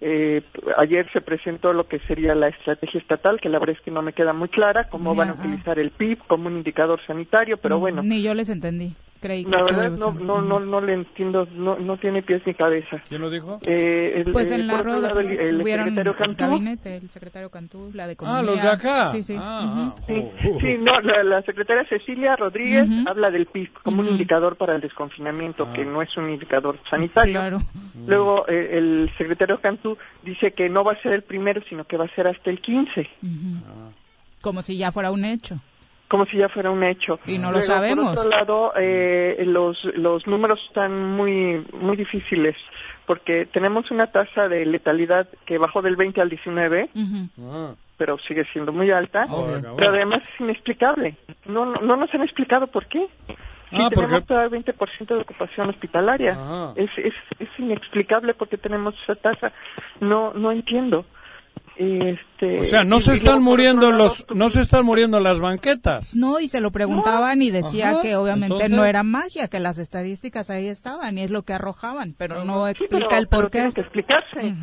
Eh, ayer se presentó lo que sería la estrategia estatal, que la verdad es que no me queda muy clara, cómo van a utilizar el PIB como un indicador sanitario, pero bueno, Ni yo les entendí. Que la verdad no, no, no, no le entiendo, no, no tiene pies ni cabeza. ¿Quién lo dijo? Eh, el- Pues eh, en la rueda el, el secretario el Cantú, gabinete, el secretario Cantú, la de Economía. Ah, los de acá. Sí, sí. Ah, Ujú. Sí, ah, sí, no, la, la secretaria Cecilia Rodríguez Ujú. habla del PIB como un indicador para el desconfinamiento, que no es un indicador sanitario. Claro. Luego eh, el secretario Cantú dice que no va a ser el primero, sino que va a ser hasta el 15, Ujú. Como si ya fuera un hecho. Como si ya fuera un hecho. Y no lo sabemos. Por otro lado, eh, los, los números están muy, muy difíciles, porque tenemos una tasa de letalidad que bajó del 20 al 19, Ujú. ah. pero sigue siendo muy alta. Cabrón. Pero además es inexplicable. No, no, no nos han explicado por qué. Si Ah, tenemos porque- todavía 20% de ocupación hospitalaria. Es, es, es inexplicable porque tenemos esa tasa. No, no entiendo. Este, O sea, no se están muriendo los, no se están muriendo las banquetas. No, y se lo preguntaban y decía Ajá, que obviamente entonces- no era magia, que las estadísticas ahí estaban y es lo que arrojaban, pero no Sí, explica pero- el por qué. tienen que explicarse.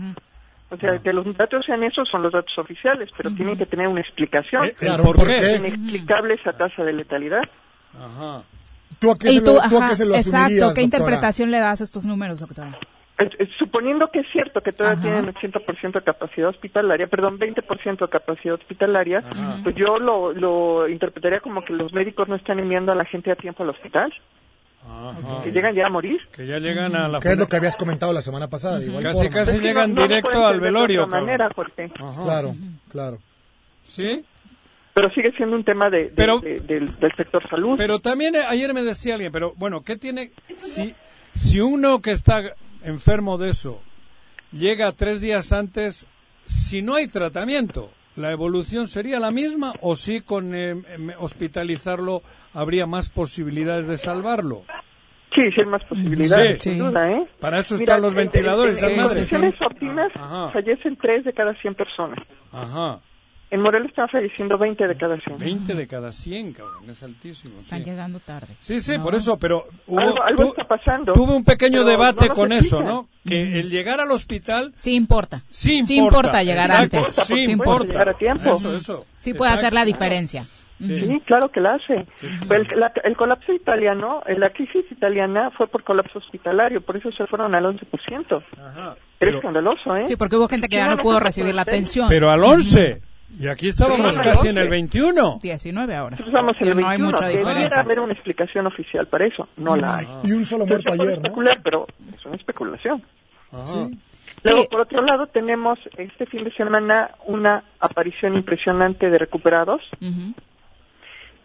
O sea, que los datos sean esos son los datos oficiales, pero tienen que tener una explicación. Eh, Claro, ¿por qué? Es inexplicable esa tasa de letalidad. Ajá. ¿Tú a qué, Y se, tú, lo, tú a ajá, qué se lo exacto, ¿qué doctora? interpretación le das a estos números, doctora? Es- suponiendo que es cierto que todavía Ajá. tienen 80% de capacidad hospitalaria, perdón, 20% de capacidad hospitalaria, Ajá. pues yo lo, lo interpretaría como que los médicos no están enviando a la gente a tiempo al hospital, Ajá. que llegan ya a morir. Que ya llegan a la ¿Qué es lo que habías comentado la semana pasada? De igual Casi, forma. casi Es que llegan no- directo al velorio. De otra manera, Jorge. Claro, claro. ¿Sí? Pero sigue siendo un tema de, de- Pero- de- del, del sector salud. Pero también eh, ayer me decía alguien, pero bueno, ¿qué tiene? Si, si uno que está enfermo de eso llega tres días antes, si no hay tratamiento, ¿la evolución sería la misma o si con eh, hospitalizarlo habría más posibilidades de salvarlo? Sí, sí hay más posibilidades, Sí. sin duda, ¿eh? Para eso Mira, están los en- ventiladores, En, en condiciones óptimas Ajá. fallecen 3 de cada 100 personas. Ajá. En Morelos están falleciendo 20 de cada 100. 20 de cada 100, cabrón, es altísimo. Están sí. llegando tarde. Sí, sí, ¿no? por eso, pero hubo- Algo, algo tu- está pasando. tuve un pequeño debate no con eso. ¿no? Que el llegar al hospital Sí importa. sí importa. llegar Exacto, antes. Sí Sí importa importa. llegar a tiempo. Eso, eso. Sí puede hacer la Exacto. diferencia. Sí, claro que la hace. El, la- el colapso italiano, la crisis italiana fue por colapso hospitalario, por eso se fueron al 11%. Ajá. Es Pero, escandaloso, ¿eh? Sí, porque hubo gente que ya no pudo recibir la atención. pero al 11. Y aquí estábamos Sí, casi en el 11. 21. 19 ahora. Nosotros estamos en el no hay 21. mucha Debería diferencia. haber una explicación oficial para eso. No la hay. Y un solo muerto ayer, ¿no? especular, pero es una especulación. Ajá. Luego, Sí. por otro lado, tenemos este fin de semana una aparición impresionante de recuperados, Ujú,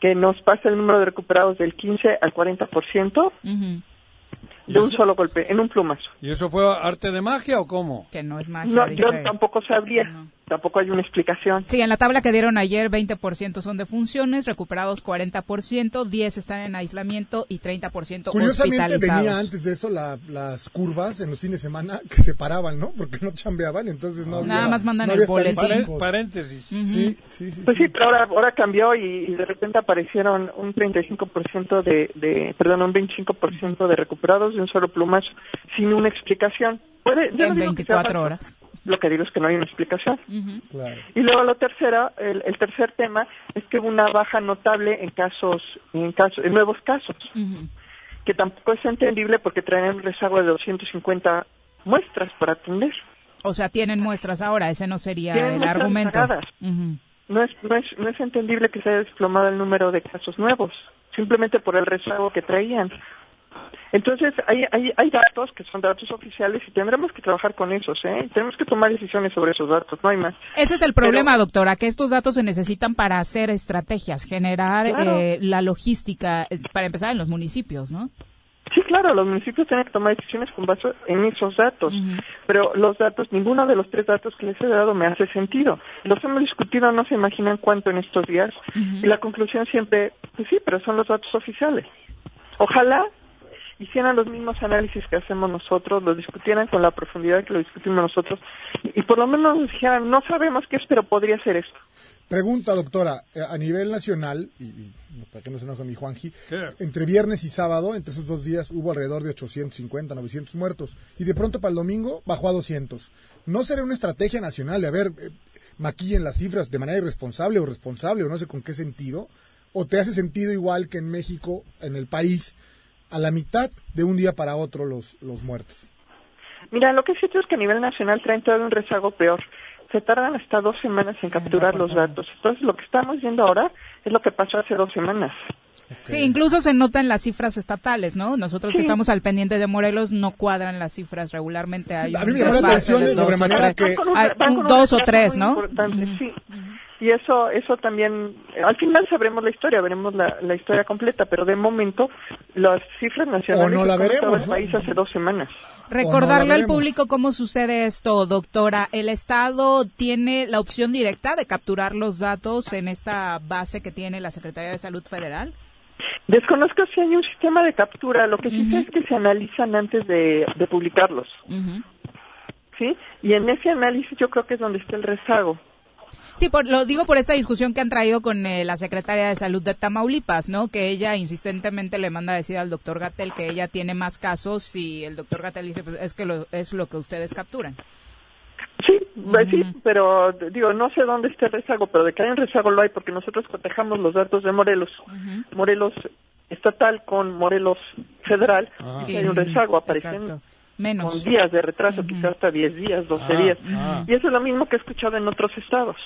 que nos pasa el número de recuperados del 15 al 40% ujú. de un solo golpe, en un plumazo. ¿Y eso fue arte de magia o cómo? Que no es magia. No, yo tampoco sabría, tampoco hay una explicación. Sí, en la tabla que dieron ayer, 20% son de funciones, recuperados 40%, 10 están en aislamiento y 30% Curiosamente venía antes de eso la- las curvas en los fines de semana que se paraban, ¿no? Porque no chambeaban, entonces no Nada había- más mandan no el boletín. paréntesis. Ujú. Sí, sí, sí. Pues sí. sí, pero ahora, ahora cambió y, y de repente aparecieron un 35% de, de, perdón, un 25% de recuperados de un solo plumazo, sin una explicación. Puede, yo no En sea 24 falso. horas. Lo que digo es que no hay una explicación. Claro. Y luego lo tercero, el, el tercer tema es que hubo una baja notable en casos, en casos, en nuevos casos, Ujú. que tampoco es entendible porque traen un rezago de 250 muestras para atender. O sea, tienen muestras ahora, ese no sería Tienen el argumento. rezagadas. Ujú. No es, no es, no es entendible que se haya desplomado el número de casos nuevos, simplemente por el rezago que traían. Entonces, hay, hay, hay datos que son datos oficiales y tendremos que trabajar con esos, ¿eh? Tenemos que tomar decisiones sobre esos datos, no hay más. Ese es el problema, doctora, que estos datos se necesitan para hacer estrategias, generar Claro. eh, la logística, eh, para empezar en los municipios, ¿no? Sí, claro, los municipios tienen que tomar decisiones con base en esos datos, pero los datos, ninguno de los tres datos que les he dado me hace sentido. Los hemos discutido, no se imaginan cuánto en estos días, y la conclusión siempre, pues sí, pero son los datos oficiales. Ojalá hicieran los mismos análisis que hacemos nosotros, los discutieran con la profundidad que lo discutimos nosotros, y, por lo menos nos dijeran, no sabemos qué es, pero podría ser esto. Pregunta, doctora, eh, a nivel nacional, y, y para que no se enoje mi Juanji, entre viernes y sábado, entre esos dos días, hubo alrededor de 850, 900 muertos, y de pronto para el domingo bajó a 200. ¿No será una estrategia nacional de, a ver, eh, maquillen las cifras de manera irresponsable o responsable, o no sé con qué sentido? ¿O te hace sentido igual que en México, en el país, a la mitad de un día para otro los, los muertos? Mira, lo que es cierto es que a nivel nacional traen todavía un rezago peor. Se tardan hasta dos semanas en capturar los datos. Entonces, lo que estamos viendo ahora es lo que pasó hace dos semanas. Sí, incluso se nota en las cifras estatales, ¿no? Nosotros que estamos al pendiente de Morelos no cuadran las cifras regularmente. Hay A mí me llamó la atención de sobremanera que- dos o tres, ¿no? sí. Y eso, eso también, al final sabremos la historia, veremos la, la historia completa, pero de momento las cifras nacionales O no la veremos, país hace dos semanas. Recordarle al público cómo sucede esto, doctora. ¿El Estado tiene la opción directa de capturar los datos en esta base que tiene la Secretaría de Salud Federal? Desconozco si hay un sistema de captura, lo que sí sé es que se analizan antes de, de publicarlos. ¿sí? Y en ese análisis yo creo que es donde está el rezago. Sí, por, lo digo por esta discusión que han traído con eh, la secretaria de Salud de Tamaulipas, ¿no? Que ella insistentemente le manda a decir al doctor Gatel que ella tiene más casos y el doctor Gatel dice, pues es que lo, es lo que ustedes capturan. Sí, Pues sí, pero digo, no sé dónde está el rezago, pero de que hay un rezago lo hay porque nosotros cotejamos los datos de Morelos. Morelos estatal con Morelos federal Ah. y hay un rezago, aparecen Exacto. Menos. con días de retraso, quizás hasta 10 días, 12 Ah, días. ah. Y eso es lo mismo que he escuchado en otros estados.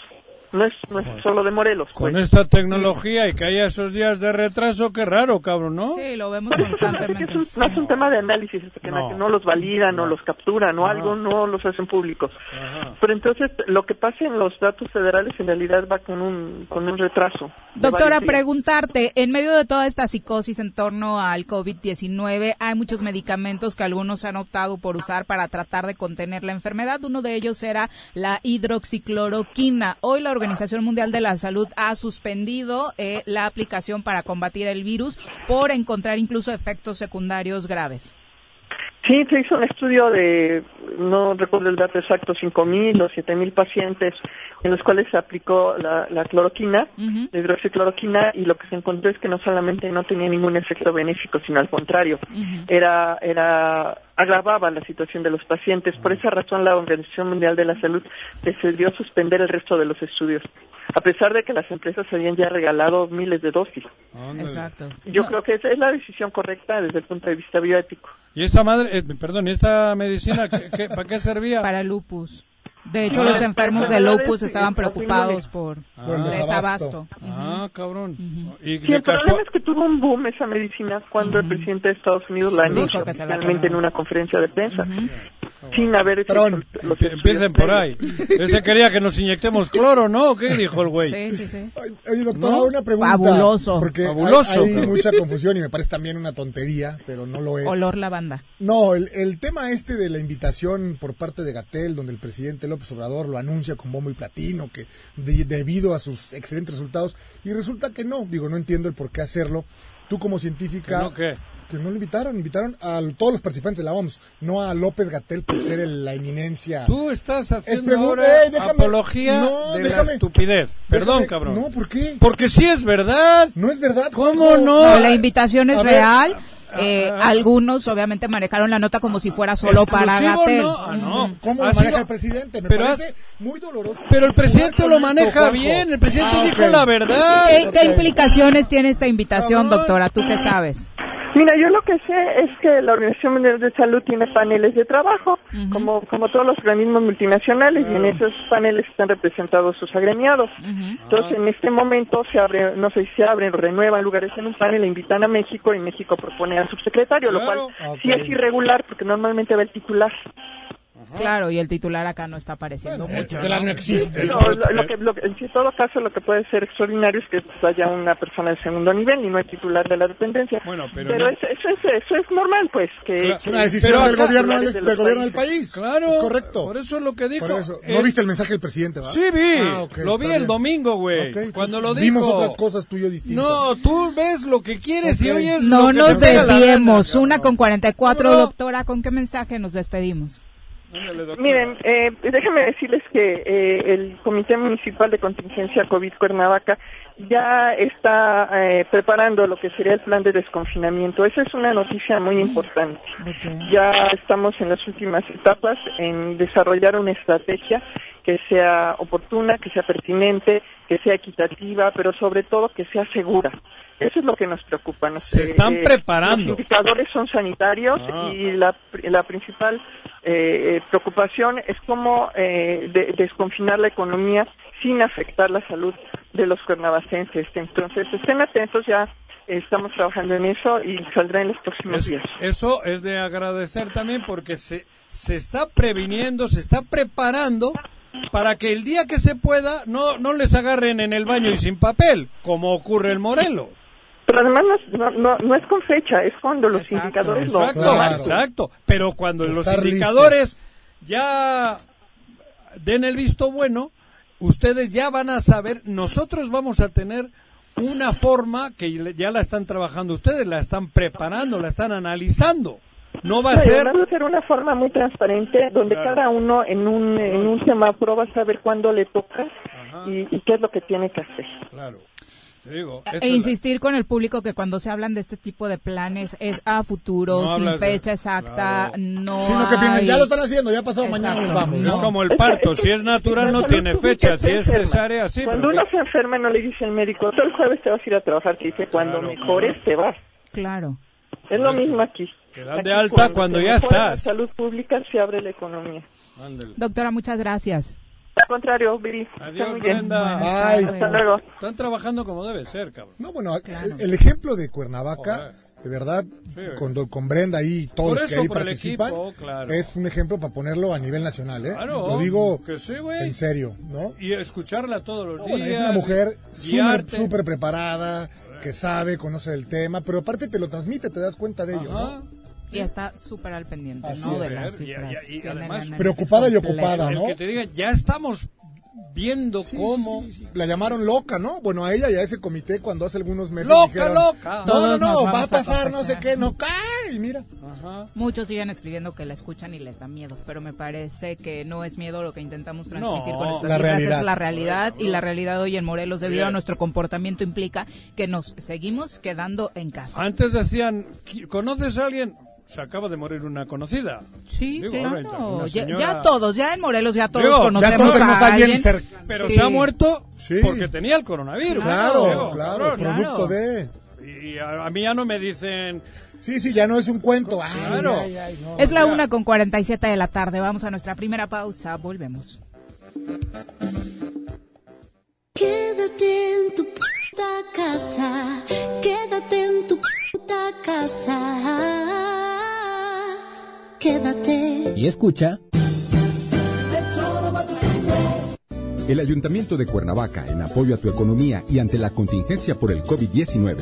No es, no es solo de Morelos. Con pues. esta tecnología y que haya esos días de retraso, qué raro, cabrón, ¿no? Sí, lo vemos Es que constantemente. es un- no es un tema de análisis, hasta que No. no, no los validan o los capturan o algo, no los hacen públicos. Ajá. Pero entonces lo que pasa en los datos federales en realidad va con un, con un retraso. Doctora, preguntarte, en medio de toda esta psicosis en torno al COVID-19, hay muchos medicamentos que algunos han optado por usar para tratar de contener la enfermedad. Uno de ellos era la hidroxicloroquina. Hoy la Organización Mundial de la Salud ha suspendido eh, la aplicación para combatir el virus por encontrar incluso efectos secundarios graves. Sí, se hizo un estudio de, no recuerdo el dato exacto, 5.000 o 7.000 pacientes en los cuales se aplicó la, la cloroquina, Ujú. la hidroxicloroquina, y lo que se encontró es que no solamente no tenía ningún efecto benéfico, sino al contrario, era, era, agravaba la situación de los pacientes. Por esa razón la Organización Mundial de la Salud decidió suspender el resto de los estudios, a pesar de que las empresas habían ya regalado miles de dosis. Ándale. Exacto. Yo No. creo que esa es la decisión correcta desde el punto de vista bioético. ¿Y esta madre, eh, perdón, ¿y esta medicina qué- qué- para qué servía? Para lupus. De hecho, Ah, los enfermos de lupus estaban preocupados por Por el desabasto. Ah, cabrón. Y Sí, el casual- problema es que tuvo un boom esa medicina cuando el presidente de Estados Unidos la anunció finalmente en una conferencia de prensa, sin haber hecho Patrón. los- los Empie- Empiecen por ahí. <laughs> Ese quería que nos inyectemos cloro, ¿no? ¿Qué dijo el güey? Sí, sí, sí. Oye, doctora, ¿No? una pregunta. Fabuloso. Porque hay- Fabuloso, hay, cabrón. mucha confusión y me parece también una tontería, pero no lo es. Olor lavanda. No, el, el tema este de la invitación por parte de Gatel, donde el presidente López Obrador lo anuncia con bombo y platino, que de- debido a sus excelentes resultados, y resulta que no, digo, no entiendo el por qué hacerlo. Tú como científica... ¿Que no qué? que no lo invitaron, invitaron a todos los participantes de la OMS, no a López Gatel por ser el- la eminencia. Tú estás haciendo pregunta, ahora ey, déjame- apología no, de déjame- la estupidez. Perdón, Déjame- cabrón. No, ¿por qué? Porque sí es verdad. No es verdad. ¿Cómo no? No, la invitación es a ver, real. Eh, algunos obviamente manejaron la nota como si fuera solo para ¿Exclusivo Gatel. no? Ah, no. ¿Cómo lo maneja el presidente? Me Pero parece muy doloroso. Pero el presidente lo maneja esto, bien. El presidente Ah, dijo la verdad. ¿Qué, qué implicaciones tiene esta invitación, doctora? ¿Tú qué sabes? Mira, yo lo que sé es que la Organización Mundial de Salud tiene paneles de trabajo, como, como todos los organismos multinacionales, y en esos paneles están representados sus agremiados. Entonces, en este momento se abre, no sé si se abren, renuevan lugares en un panel, le invitan a México y México propone al subsecretario, lo cual sí es irregular porque normalmente va el titular. Claro, y el titular acá no está apareciendo El mucho. titular no existe. No, lo, lo que, lo en todo caso, lo que puede ser extraordinario es que pues, haya una persona de segundo nivel y no el titular de la dependencia. Bueno, pero no- es- eso, es, eso es normal, pues. que Claro. Es una decisión Pero del gobierno, del, de gobierno del país. Claro. Es correcto. Por eso es lo que dijo. Por eso. El- ¿No viste el mensaje del presidente, ¿verdad? Sí, vi. Ah, ok, lo vi el bien. domingo, güey. Ok, Cuando lo dijo. Vimos otras cosas tú y yo distintas. No, tú ves lo que quieres y Ok. oyes No lo que nos desviemos. Una con 44, No, no. doctora. ¿Con qué mensaje nos despedimos? Ándale. Miren, eh, déjenme decirles que eh, el Comité Municipal de Contingencia COVID Cuernavaca ya está eh, preparando lo que sería el plan de desconfinamiento. Esa es una noticia muy importante. Ya estamos en las últimas etapas en desarrollar una estrategia que sea oportuna, que sea pertinente, que sea equitativa, pero sobre todo que sea segura. Eso es lo que nos preocupa. Nos- Se están preparando. Los indicadores son sanitarios Ah. y la, la principal eh, preocupación es cómo eh, de- desconfinar la economía sin afectar la salud de los cuernavacenses. Entonces, estén atentos, ya eh, estamos trabajando en eso y saldrá en los próximos Es- días. eso es de agradecer también porque se, se está previniendo, se está preparando para que el día que se pueda no, no les agarren en el baño y sin papel, como ocurre en Morelos. Pero además no, no, no- no es con fecha, es cuando los Exacto. indicadores lo Exacto, lo Claro. exacto. Pero cuando los indicadores ya den el visto bueno, ustedes ya van a saber, nosotros vamos a tener una forma que ya la están trabajando ustedes, la están preparando, la están analizando. No va a No, ser... va a ser una forma muy transparente donde Claro. cada uno en un, en un semáforo va a saber cuándo le toca y, y qué es lo que tiene que hacer. Claro. Te digo, E es la- insistir con el público que cuando se hablan de este tipo de planes es a futuro, No sin hablas de- fecha exacta, claro. no Sino que piensan, ya lo están haciendo, ya pasado mañana nos vamos. Es ¿no? como el parto, si es natural no tiene fecha, si es cesárea sí. Cuando pero uno se enferma no le dice el médico, tú el jueves te vas a ir a trabajar, que dice, cuando Claro, mejores te vas. Claro. Es lo mismo aquí. Te dan de alta cuando se ya estás. La salud pública se abre la economía. Ándale. Doctora, muchas gracias. Al contrario, Viri. Adiós. Brenda. Ay. Hasta luego. Están trabajando como debe ser, cabrón. No, bueno, el, el ejemplo de Cuernavaca, Joder. de verdad, Sí. con, con Brenda ahí y todos los que ahí participan, equipo, claro. es un ejemplo para ponerlo a nivel nacional, ¿eh? Claro, Lo digo que sí, güey. en serio, ¿no? Y escucharla todos los No, días. bueno, es una mujer súper preparada, que sabe, conoce el tema, pero aparte te lo transmite, te das cuenta de ello, Ajá. ¿no? Y está súper al pendiente, Así ¿no? es. De las Y- y- cifras. y además Preocupada y ocupada, El ¿no? que te diga, ya estamos viendo Sí, cómo. sí, sí, sí. La llamaron loca, ¿no? Bueno, a ella y a ese comité cuando hace algunos meses ¡Loca, dijeron, loca! No, no, no, va a pasar no sé qué, no cae, y mira. Ajá. Muchos siguen escribiendo que la escuchan y les da miedo, pero me parece que no es miedo lo que intentamos transmitir No, con estas la cifras, realidad. es la realidad y la realidad hoy en Morelos debido a nuestro comportamiento implica que nos seguimos quedando en casa. Antes decían, ¿conoces a alguien? Se acaba de morir una conocida. Sí, Digo, claro. Ya, señora- ya todos, ya en Morelos ya todos Digo, ya conocemos todos a a alguien. Pero Sí. se ha muerto Sí. porque tenía el coronavirus. Claro, Digo, claro, cabrón. producto de... Y a, a mí ya no me dicen, Sí, sí, ya no es un cuento. Ay, Claro. ay, ay, no. Es la Ya. una con 47 de la tarde. Vamos a nuestra primera pausa. Volvemos. Quédate en tu puta casa, quédate en tu puta casa. Quédate. Y escucha El Ayuntamiento de Cuernavaca, en apoyo a tu economía y ante la contingencia por el COVID-19,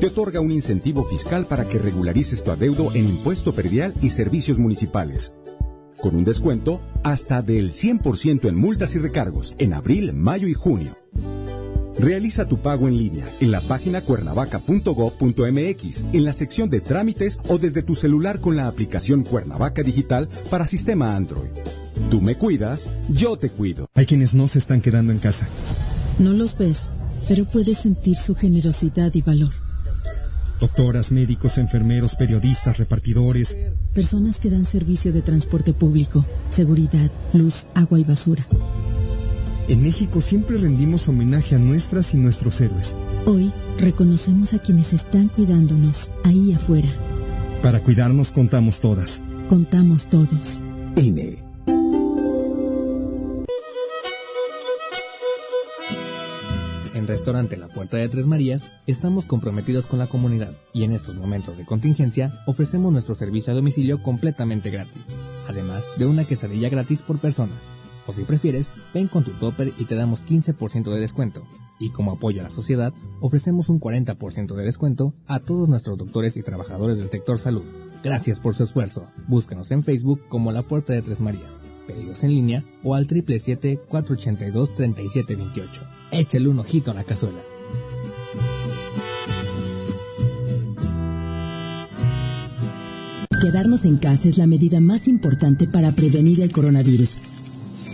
te otorga un incentivo fiscal para que regularices tu adeudo en impuesto predial y servicios municipales. Con un descuento hasta del 100% en multas y recargos en abril, mayo y junio. Realiza tu pago en línea en la página cuernavaca.gov.mx, en la sección de trámites o desde tu celular con la aplicación Cuernavaca Digital para sistema Android. Tú me cuidas, yo te cuido. Hay quienes no se están quedando en casa. No los ves, pero puedes sentir su generosidad y valor. Doctoras, médicos, enfermeros, periodistas, repartidores. Personas que dan servicio de transporte público, seguridad, luz, agua y basura. En México siempre rendimos homenaje a nuestras y nuestros héroes. Hoy reconocemos a quienes están cuidándonos ahí afuera. Para cuidarnos contamos todas. Contamos todos. INE. En Restaurante La Puerta de Tres Marías estamos comprometidos con la comunidad y en estos momentos de contingencia ofrecemos nuestro servicio a domicilio completamente gratis, además de una quesadilla gratis por persona. O si prefieres, ven con tu topper y te damos 15% de descuento. Y como apoyo a la sociedad, ofrecemos un 40% de descuento a todos nuestros doctores y trabajadores del sector salud. Gracias por su esfuerzo. Búscanos en Facebook como La Puerta de Tres Marías. Pedidos en línea o al 777-482-3728. Échale un ojito a la cazuela. Quedarnos en casa es la medida más importante para prevenir el coronavirus.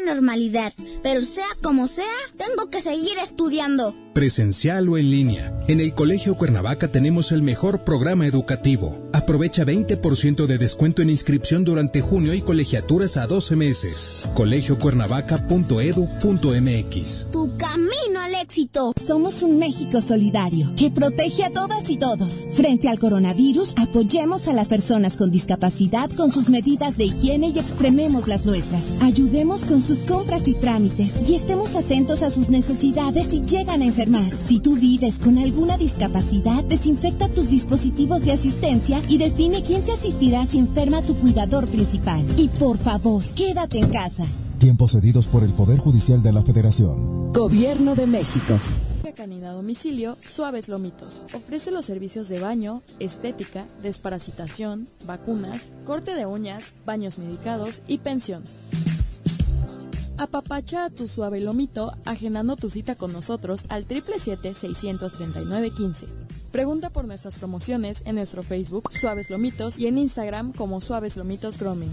nueva normalidad, pero sea como sea, tengo que seguir estudiando. Presencial o en línea. En el Colegio Cuernavaca tenemos el mejor programa educativo. Aprovecha 20% de descuento en inscripción durante junio y colegiaturas a 12 meses. colegiocuernavaca.edu.mx. Tu camino al éxito. Somos un México solidario que protege a todas y todos. Frente al coronavirus, apoyemos a las personas con discapacidad con sus medidas de higiene y extrememos las nuestras. Ayudemos con sus compras y trámites y estemos atentos a sus necesidades si llegan a enfermar. Si tú vives con alguna discapacidad, desinfecta tus dispositivos de asistencia y define quién te asistirá si enferma tu cuidador principal. Y por favor, quédate en casa. Tiempos cedidos por el Poder Judicial de la Federación. Gobierno de México. Canina a domicilio Suaves Lomitos. Ofrece los servicios de baño, estética, desparasitación, vacunas, corte de uñas, baños medicados y pensión. Apapacha a tu suave lomito agendando tu cita con nosotros al 777-639-15. Pregunta por nuestras promociones en nuestro Facebook Suaves Lomitos y en Instagram como Suaves Lomitos Grooming.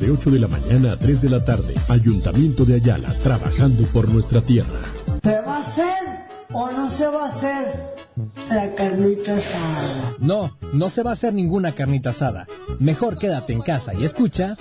de 8 de la mañana a 3 de la tarde. Ayuntamiento de Ayala, trabajando por nuestra tierra. ¿Se va a hacer o no se va a hacer la carnita asada? No, no se va a hacer ninguna carnita asada. Mejor quédate en casa y escucha.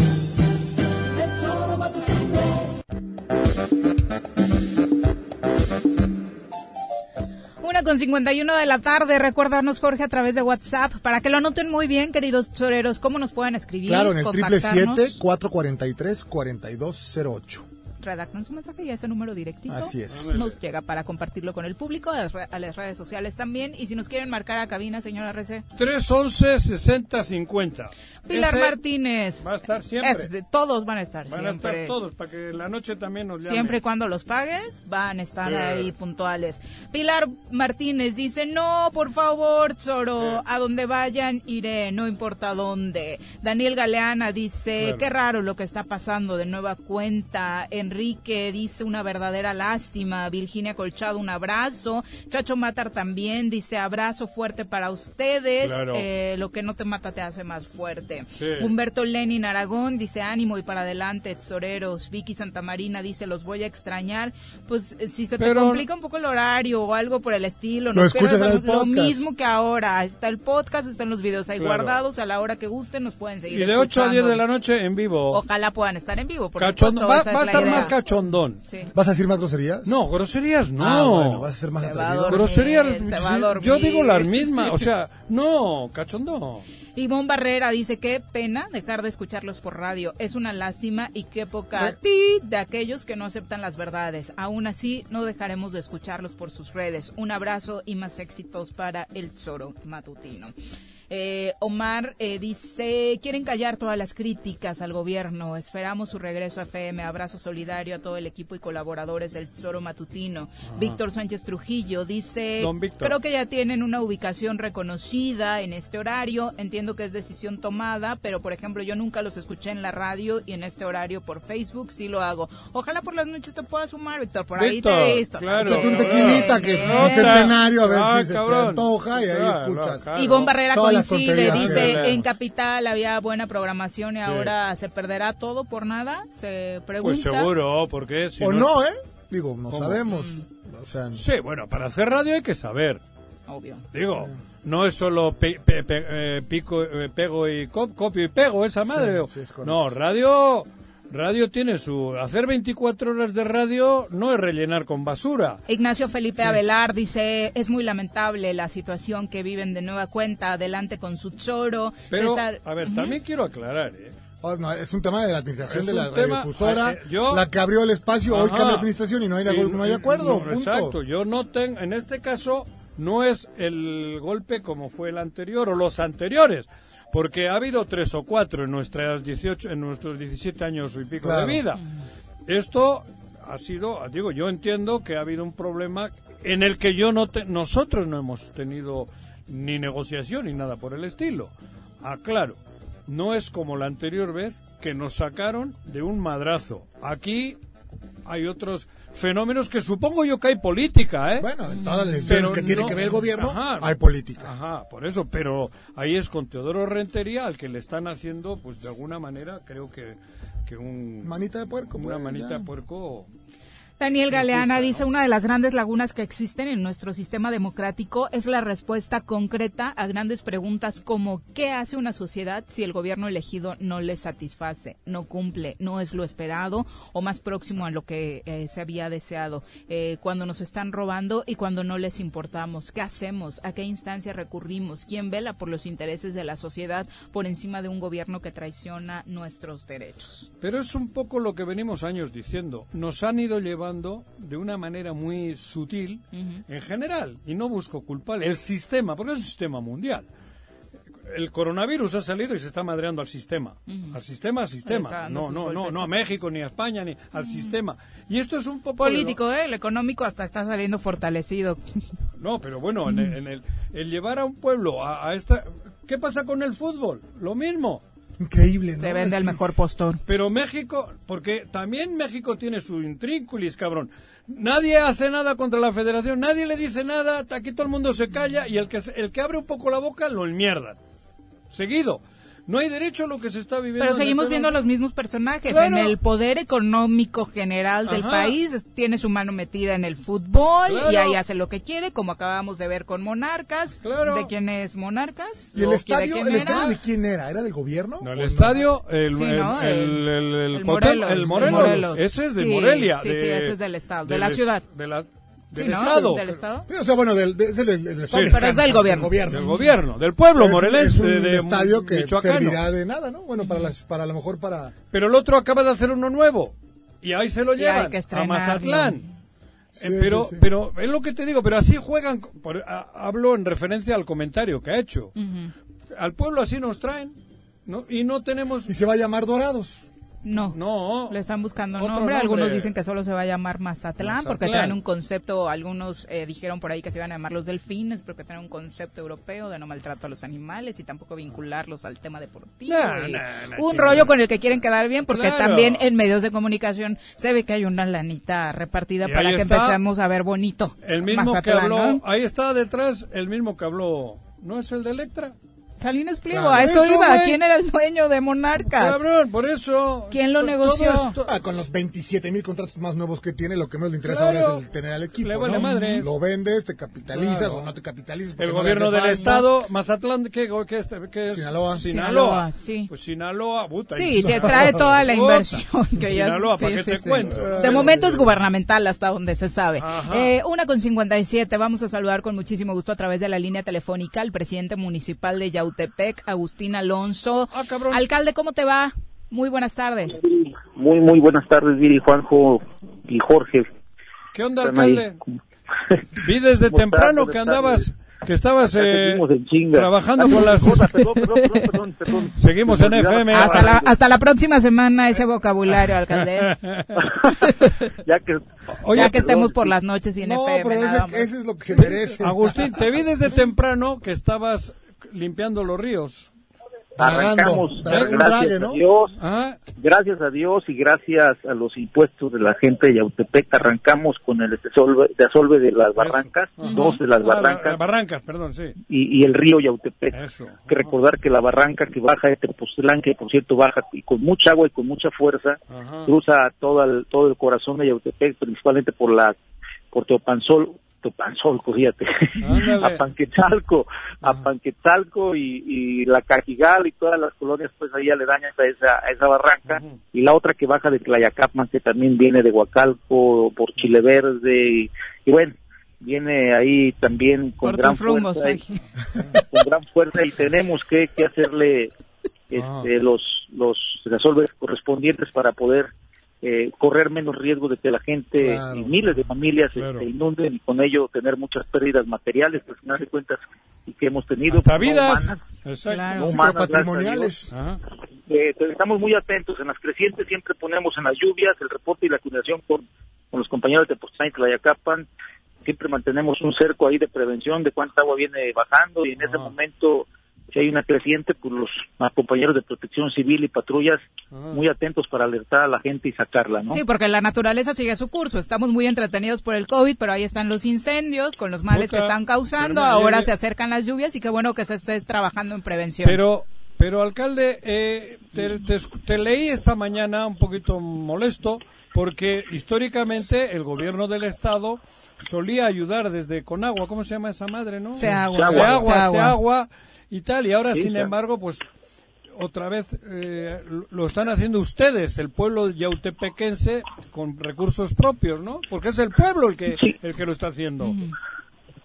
Con 51 de la tarde. Recuérdanos, Jorge, a través de WhatsApp, para que lo anoten muy bien, queridos choreros, cómo nos pueden escribir. Claro, en el contactarnos. 777-443-4208. Redactan su mensaje y a ese número directito Así es. nos llega para compartirlo con el público, a las, re- a las redes sociales también. Y si nos quieren marcar a cabina, señora RC. 311-6050. Pilar Ese Martínez. Va a estar siempre. Es todos van a estar Van a siempre. estar todos, para que la noche también nos llamen. Siempre y cuando los pagues, van a estar Sí. ahí puntuales. Pilar Martínez dice, no, por favor, Zoro, a donde vayan iré, no importa dónde. Daniel Galeana dice, Claro. qué raro lo que está pasando de nueva cuenta. Enrique dice, una verdadera lástima. Virginia Colchado, un abrazo. Chacho Matar también dice, abrazo fuerte para ustedes. Claro. Eh, lo que no te mata te hace más fuerte. Sí. Humberto Lenin Aragón dice ánimo y para adelante, tesoreros. Vicky Santamarina dice los voy a extrañar. Pues eh, si se te Pero- complica un poco el horario o algo por el estilo, Lo no escuchas pierdas en el lo podcast. mismo que ahora. Está el podcast, están los videos ahí Claro. guardados. A la hora que gusten nos pueden seguir Y de 8 a 10 de escuchando. la noche en vivo. Ojalá puedan estar en vivo, por Cachondo- supuesto, va, esa es va a estar idea. Más cachondón. Sí. ¿Vas a decir más groserías? No, groserías no. Ah, bueno, vas a ser más Se va a atrevido. dormir, Groserías, se va a sí, dormir. yo digo las mismas, o <laughs> sea, no, cachondón. Ivonne Barrera dice, qué pena dejar de escucharlos por radio. Es una lástima y qué poca ti de aquellos que no aceptan las verdades. Aún así, no dejaremos de escucharlos por sus redes. Un abrazo y más éxitos para el Zoro matutino. Eh, Omar eh, dice, quieren callar todas las críticas al gobierno. Esperamos su regreso a FM. Abrazo solidario a todo el equipo y colaboradores del Zoro matutino. Víctor Sánchez Trujillo dice, Don Víctor. creo que ya tienen una ubicación reconocida en este horario. Entiendo que es decisión tomada, pero por ejemplo yo nunca los escuché en la radio y en este horario por Facebook sí lo hago. Ojalá por las noches te puedas sumar, Víctor. Por ahí te he visto. claro. Un tequilita, que centenario, a ver ah, si se cabrón. te antoja y ahí Claro, escuchas. claro. Ivonne Barrera las coincide, tonterías que dice, en Capital había buena programación y ahora se perderá todo por nada. Se pregunta. Pues seguro, porque si O no, ¿eh? Digo, no ¿Cómo? sabemos. Mm. O sea, Sí, bueno, para hacer radio hay que saber. Obvio. Digo, no es solo pe- pe- pe- eh, pico, eh, pego y co- copio y pego esa madre. Sí, sí, es correcto. no, radio, radio tiene su... Hacer 24 horas de radio no es rellenar con basura. Ignacio Felipe Avelar dice, es muy lamentable la situación que viven de nueva cuenta, adelante con su choro. Pero, César- a ver, también quiero aclarar, ¿eh? oh, no, es un tema de la administración Es de la radiodifusora, eh, yo- la que abrió el espacio, hoy cambia administración y no hay, Y no hay acuerdo. no, punto. Exacto, yo no tengo, en este caso no es el golpe como fue el anterior o los anteriores, porque ha habido tres o cuatro en nuestras 18, en nuestros 17 años y pico Claro. de vida. Esto ha sido, digo, yo entiendo que ha habido un problema en el que yo no te- nosotros no hemos tenido ni negociación ni nada por el estilo. Aclaro, no es como la anterior vez que nos sacaron de un madrazo. Aquí hay otros fenómenos que supongo yo que hay política, ¿eh? Bueno, en todas las decisiones que tiene que ver el gobierno, Ajá. hay política. Ajá, por eso, pero ahí es con Teodoro Rentería al que le están haciendo, pues de alguna manera, creo que, que un... Manita de puerco. Una pues, manita ya. de puerco... Daniel Galeana dice, una de las grandes lagunas que existen en nuestro sistema democrático es la respuesta concreta a grandes preguntas como ¿qué hace una sociedad si el gobierno elegido no le satisface, no cumple, no es lo esperado o más próximo a lo que eh, se había deseado? Eh, cuando nos están robando y cuando no les importamos, ¿qué hacemos? ¿A qué instancia recurrimos? ¿Quién vela por los intereses de la sociedad por encima de un gobierno que traiciona nuestros derechos? Pero es un poco lo que venimos años diciendo. Nos han ido llevando de una manera muy sutil, en general, y no busco culpable, el sistema, porque es un sistema mundial. El coronavirus ha salido y se está madreando al sistema. Al sistema, al sistema. No, no, no, no a México, ni a España, ni al sistema. Y esto es un poco... Político, ¿eh? El económico hasta está saliendo fortalecido. <laughs> No, pero bueno, en, el, el, llevar a un pueblo a, a esta... ¿Qué pasa con el fútbol? Lo mismo. Increíble, ¿no? Se vende el mejor postor. Pero México, porque también México tiene su intrínculis, cabrón. Nadie hace nada contra la federación, nadie le dice nada, aquí todo el mundo se calla y el que, el que abre un poco la boca lo enmierda. Seguido. No hay derecho a lo que se está viviendo. Pero seguimos viendo a los mismos personajes. En el poder económico general del país tiene su mano metida en el fútbol y ahí hace lo que quiere, como acabamos de ver con Monarcas. ¿De quién es Monarcas? ¿Y el estadio, el estadio de quién era? ¿Era del gobierno? No, el estadio, el, el, Morelos, Ese es de Morelia. Sí, sí, ese es del estado, de la ciudad. De la del Estado. ¿Del Estado? O sea, bueno, del, del, del, Estado. Sí. Pero es del gobierno. Del gobierno, del pueblo morelense. Es un de, estadio que Michoacano. servirá de nada, ¿no? Bueno, para, las, para a lo mejor para... Pero el otro acaba de hacer uno nuevo. Y ahí se lo llevan a. Mazatlán. Sí, Eh, pero, sí, sí. pero es lo que te digo, pero así juegan. por- a- hablo en referencia al comentario que ha hecho. Al pueblo así nos traen, ¿no? Y no tenemos. Y se va a llamar Dorados. No. No. Le están buscando nombre. nombre. Algunos dicen que solo se va a llamar Mazatlán, porque traen un concepto. Algunos eh, dijeron por ahí que se iban a llamar los delfines, porque traen un concepto europeo de no maltrato a los animales y tampoco vincularlos al tema deportivo. No, y no, no, un rollo con el que quieren quedar bien, porque Claro. también en medios de comunicación se ve que hay una lanita repartida Y para que está empecemos a ver bonito. El mismo que habló. Ahí está detrás, el mismo que habló. ¿No es el de Electra? Salinas Pliego, Claro. a eso, Eso, iba. ¿Quién era el dueño de Monarcas? Cabrón, por eso. ¿Quién lo negoció? esto- Ah, con los 27 mil contratos más nuevos que tiene, lo que menos le interesa Claro. ahora es el tener al equipo. Le vale ¿no? madre. Lo vendes, te capitalizas Claro. o no te capitalizas. El no gobierno del estado, Mazatlán, ¿qué, qué, es- qué es? Sinaloa. Sinaloa, sí. Pues Sinaloa, puta. Sí, y- te trae toda la <laughs> inversión. Que ya, Sinaloa, ¿para sí, qué sí, te sí. cuento? De momento es gubernamental hasta donde se sabe. Eh, una con 57. Vamos a saludar con muchísimo gusto a través de la línea telefónica al presidente municipal de Yautepec, Agustín Alonso. Ah. Alcalde, ¿cómo te va? Muy buenas tardes. Muy, muy buenas tardes, Viri, Juanjo y Jorge. ¿Qué onda, alcalde? Vi desde <laughs> ¿Cómo temprano que andabas, que estabas eh, trabajando Ah, con las... perdón, <laughs> perdón, perdón, perdón, perdón. Seguimos en. FM. Hasta la, hasta la próxima semana ese vocabulario, alcalde. <laughs> ya que, Oye, ya que estemos por las noches y en No, FM. pero nada ese, más. ese es lo que se merece. Agustín, te vi desde temprano que estabas limpiando los ríos. arrancamos, Dragando, gracias a. Dios, Ah, gracias a Dios y gracias a los impuestos de la gente de Yautepec, arrancamos con el desolve, desolve de las barrancas, dos de las Ah, la- barrancas barrancas, perdón, sí. y, y el río Yautepec. Eso. Que recordar que la barranca que baja de Tepoztlán, que por cierto baja y con mucha agua y con mucha fuerza, Ajá. cruza todo el, todo el corazón de Yautepec, principalmente por la por Teopanzol, Teopanzol, fíjate, Ándale. a Panquetzalco, a Panquetzalco y, y la Cajigal y todas las colonias pues ahí aledañas a esa, a esa barranca, y la otra que baja de Tlayacapman, que también viene de Huacalco, por Chile Verde, y, y bueno, viene ahí también con gran fuerza. y- <laughs> con gran fuerza y tenemos que, que hacerle este, Ah. los los resolver correspondientes para poder eh, correr menos riesgo de que la gente Claro. y miles de familias Claro. este, inunden y con ello tener muchas pérdidas materiales que al final de cuentas y que hemos tenido Hasta no vidas. humanas, Exacto. Claro. no humanas, patrimoniales. Eh, entonces estamos muy atentos en las crecientes, siempre ponemos en las lluvias el reporte y la coordinación con, con los compañeros de Tepoztlán y Tlayacapan, siempre mantenemos un cerco ahí de prevención de cuánta agua viene bajando y en ese momento si hay una creciente, pues los ah, compañeros de protección civil y patrullas Ajá. muy atentos para alertar a la gente y sacarla, ¿no? Sí, porque la naturaleza sigue su curso. Estamos muy entretenidos por el COVID, pero ahí están los incendios con los males que están causando. Ahora se acercan las lluvias y qué bueno que se esté trabajando en prevención. Pero, pero alcalde, eh, te, te esc- te leí esta mañana un poquito molesto porque históricamente el gobierno del Estado solía ayudar desde Conagua, ¿cómo se llama esa madre, no? Seagua. Seagua, Seagua. Seagua y tal, y ahora, Sí, sin claro. embargo, pues otra vez eh, lo están haciendo ustedes, el pueblo yautepequense, con recursos propios, ¿no? Porque es el pueblo el que, el que lo está haciendo.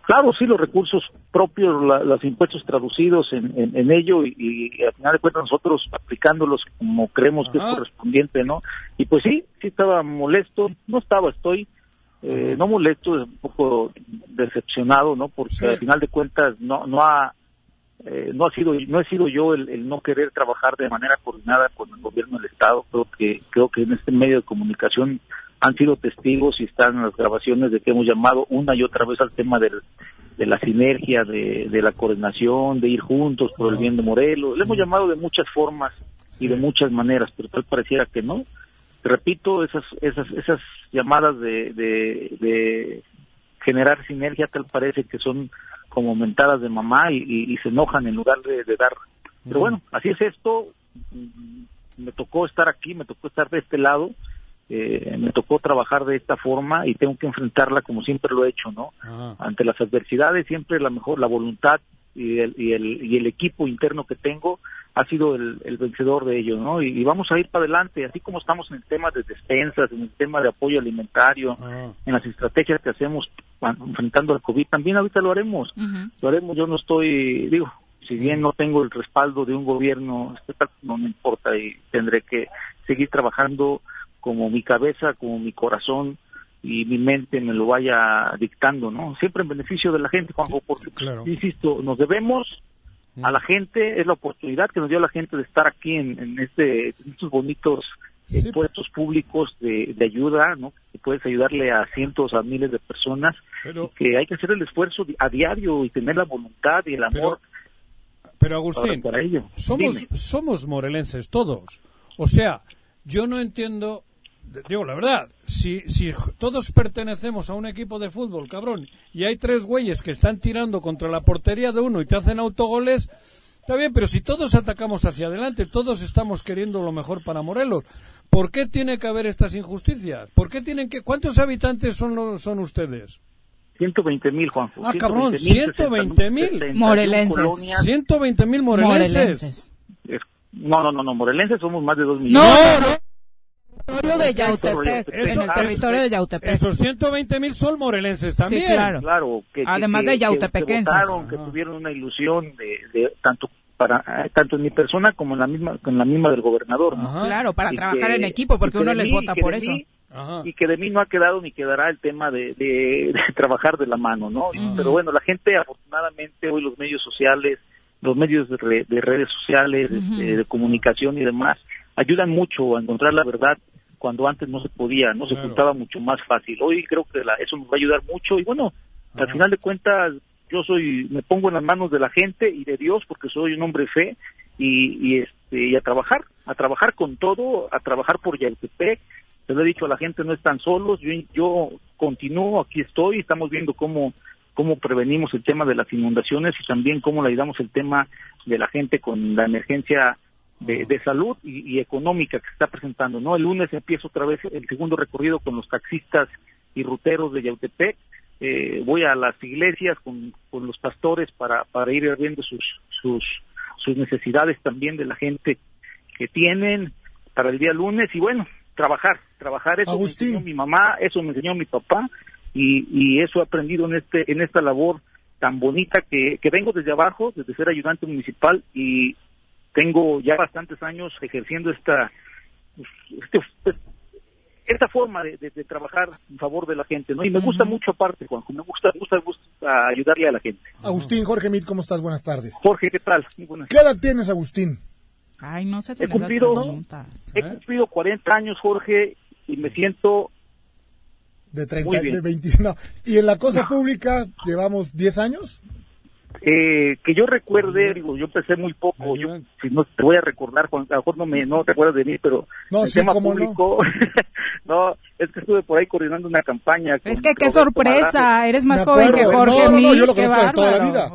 Claro, sí, los recursos propios, la- los impuestos traducidos en, en- en ello y, y al final de cuentas nosotros aplicándolos como creemos que es correspondiente, ¿no? Y pues sí, sí estaba molesto, no estaba, estoy eh, no molesto, un poco decepcionado, ¿no? Porque Sí. al final de cuentas no no ha eh, no ha sido no he sido yo el, el no querer trabajar de manera coordinada con el gobierno del estado. Creo que creo que en este medio de comunicación han sido testigos y están las grabaciones de que hemos llamado una y otra vez al tema del, de la sinergia de, de la coordinación de ir juntos por el bien de Morelos. Le hemos llamado de muchas formas y de muchas maneras pero tal pareciera que no. Repito esas esas esas llamadas de, de, de generar sinergia tal parece que son como mentadas de mamá y, y- y se enojan en lugar de, de dar. Pero bueno, así es esto. Mm, Me tocó estar aquí, me tocó estar de este lado, eh, me tocó trabajar de esta forma y tengo que enfrentarla como siempre lo he hecho, ¿no? Ante las adversidades siempre la mejor, la voluntad y el, y el, y el equipo interno que tengo ha sido el, el vencedor de ello, ¿no? Y, y vamos a ir para adelante, así como estamos en el tema de despensas, en el tema de apoyo alimentario, en las estrategias que hacemos cuando- enfrentando al COVID, también ahorita lo haremos. Lo haremos, yo no estoy, digo, si bien no tengo el respaldo de un gobierno no me importa y tendré que seguir trabajando como mi cabeza, como mi corazón y mi mente me lo vaya dictando, ¿no? Siempre en beneficio de la gente, Juanjo, porque, insisto, nos debemos a la gente, es la oportunidad que nos dio la gente de estar aquí en, en este, en estos bonitos eh, puestos públicos de, de ayuda, ¿no? Que puedes ayudarle a cientos, a miles de personas, Pero- que hay que hacer el esfuerzo a diario y tener la voluntad y el amor Pero Agustín, para, para ello. somos, Dime. somos morelenses todos. O sea, yo no entiendo, digo la verdad, si, si todos pertenecemos a un equipo de fútbol, cabrón, y hay tres güeyes que están tirando contra la portería de uno y te hacen autogoles, está bien, pero si todos atacamos hacia adelante, todos estamos queriendo lo mejor para Morelos, ¿por qué tiene que haber estas injusticias? ¿Por qué tienen que, cuántos habitantes son, los- son ustedes? 120 mil, Juanjo. Ah, cabrón, 120 120 mil. 61 Morelenses. colonias. 120 mil morelenses. Morelenses. Es- No, no, no, no, morelenses somos más de 2 millones. No, no. Territorio de Yautepec, Eso- en el territorio de Yautepec. Esos 120 mil son morelenses también. Sí, claro. Claro, que, Además de que- que- yautepequenses. Que, votaron, que tuvieron una ilusión de, de tanto para eh, tanto en mi persona como en la misma en la misma del gobernador, ¿no? Claro, para Y trabajar que- en equipo, porque uno de les mí- vota por de eso. mí- y que de mí no ha quedado ni quedará el tema de, de- de trabajar de la mano, ¿no? Pero bueno, la gente afortunadamente hoy los medios sociales, los medios de, re- de redes sociales, este, de comunicación y demás, ayudan mucho a encontrar la verdad cuando antes no se podía, no se ocultaba mucho más fácil. Hoy creo que la- eso nos va a ayudar mucho y bueno, al final de cuentas yo soy, me pongo en las manos de la gente y de Dios porque soy un hombre de fe y, y, este, y a trabajar, a trabajar con todo, a trabajar por Yautepec. Se lo he dicho a la gente, no están solos, yo, yo continúo, aquí estoy, estamos viendo cómo, cómo prevenimos el tema de las inundaciones y también cómo le ayudamos el tema de la gente con la emergencia de, de salud y, y económica que se está presentando. no El lunes empiezo otra vez el segundo recorrido con los taxistas y ruteros de Yautepec. Eh, voy a las iglesias con, con los pastores para, para ir viendo sus, sus, sus necesidades también de la gente que tienen para el día lunes y bueno, trabajar, trabajar, eso me enseñó mi mamá, eso me enseñó mi papá y, y eso he aprendido en este en esta labor tan bonita que, que vengo desde abajo, desde ser ayudante municipal y tengo ya bastantes años ejerciendo esta este- esta forma de, de- de trabajar en favor de la gente, ¿no? Y me gusta mucho aparte, Juanjo, me gusta, me gusta, me gusta ayudarle a la gente. Agustín, Jorge Mit, ¿cómo estás? Buenas tardes. Jorge, ¿qué tal? Muy buenas ¿Qué edad tienes, Agustín? Ay, no sé si He cumplido, preguntas. he cumplido 40 años, Jorge, y me siento De 30, Muy bien. de 25. <laughs> no. ¿Y en la cosa pública llevamos 10 años? Eh, que yo recuerde, digo, yo empecé muy poco, yo, si no te voy a recordar, Juan, a lo mejor no me no te acuerdas de mí, pero No, el sí, tema no. público, <laughs> no, es que estuve por ahí coordinando una campaña. con Es que qué Roberto sorpresa, eres más Me joven que. Jorge No, no, no, yo lo conozco de toda la vida.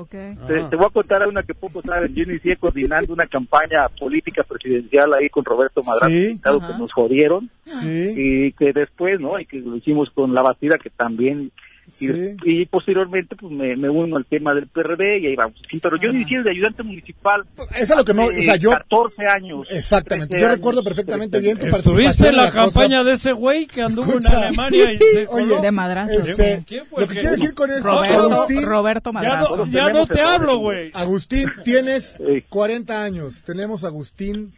Te, te voy a contar una que poco saben. Yo inicié coordinando una campaña política presidencial ahí con Roberto Madrazo, Sí. que nos jodieron. Sí. Y que después, ¿no? Y que lo hicimos con la Bastida, que también. Y, Sí. des- y posteriormente, pues me, me uno al tema del PRD y ahí vamos. Sí, pero yo inicié de ayudante municipal. Eso es lo que me- hace o sea, yo- 14 años. Exactamente. 13 Yo años. recuerdo perfectamente bien tu ¿Estuviste en la cosa. campaña de ese güey que anduvo Escucha. en Alemania y se <laughs> Oye? De madrazo. Este, ¿Quién fue lo que quiero decir con esto, Roberto, Agustín, Roberto Ya Madrazo. no, ya no te hablo, güey. Agustín, tienes Sí. 40 años. Tenemos a Agustín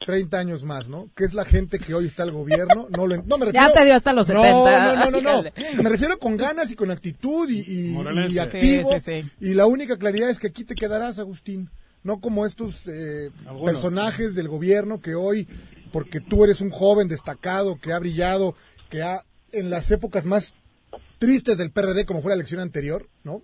30 años más, ¿no? Que es la gente que hoy está al gobierno. No, lo, no me refiero. Ya te dio hasta los No, 70. No, no, no, no. Me refiero con ganas y con actitud y, y- Morelense. y activo. Sí, sí, sí. Y la única claridad es que aquí te quedarás, Agustín. No como estos eh, personajes del gobierno que hoy, porque tú eres un joven destacado, que ha brillado, que ha, en las épocas más tristes del PRD, como fue la elección anterior, ¿no?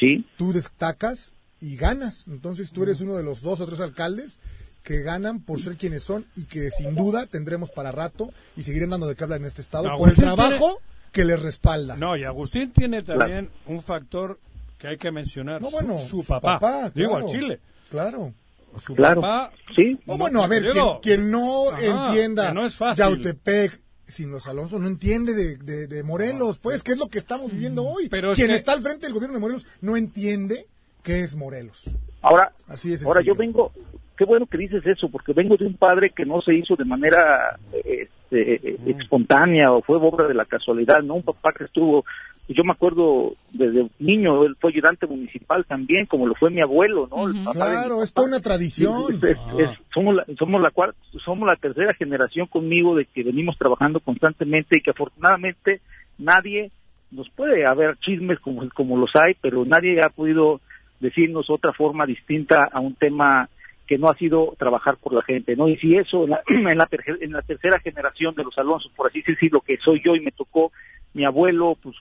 Sí. tú destacas y ganas. Entonces tú eres uno de los dos o tres alcaldes que ganan por ser quienes son y que sin duda tendremos para rato y seguirán dando de qué hablar en este estado por el trabajo que les respalda. No, y Agustín tiene también un factor que hay que mencionar. No, su- bueno, su, papá. Digo, claro, al Chile. Claro. Su Claro. papá. Sí. No, bueno, a ver, quien, Digo, quien no ajá, entienda que no es fácil. Yautepec sin los Alonso no entiende de, de- de Morelos, pues, ¿qué es lo que estamos viviendo hoy? Pero es quien que- está al frente del gobierno de Morelos no entiende qué es Morelos. Ahora, Así es. ahora yo vengo, qué bueno que dices eso, porque vengo de un padre que no se hizo de manera este, espontánea o fue obra de la casualidad, ¿no? Un papá que estuvo, yo me acuerdo desde niño, él fue ayudante municipal también, como lo fue mi abuelo, ¿no? El papá Claro, es toda una tradición. Es- es- es- somos la, somos la cuarta, somos la tercera generación conmigo de que venimos trabajando constantemente y que afortunadamente nadie nos puede haber chismes como, como los hay, pero nadie ha podido decirnos otra forma distinta a un tema que no ha sido trabajar por la gente, ¿no? Y si eso en la, <clears throat> en la, en la tercera generación de los Alonso, por así decirlo, que soy yo y me tocó mi abuelo, pues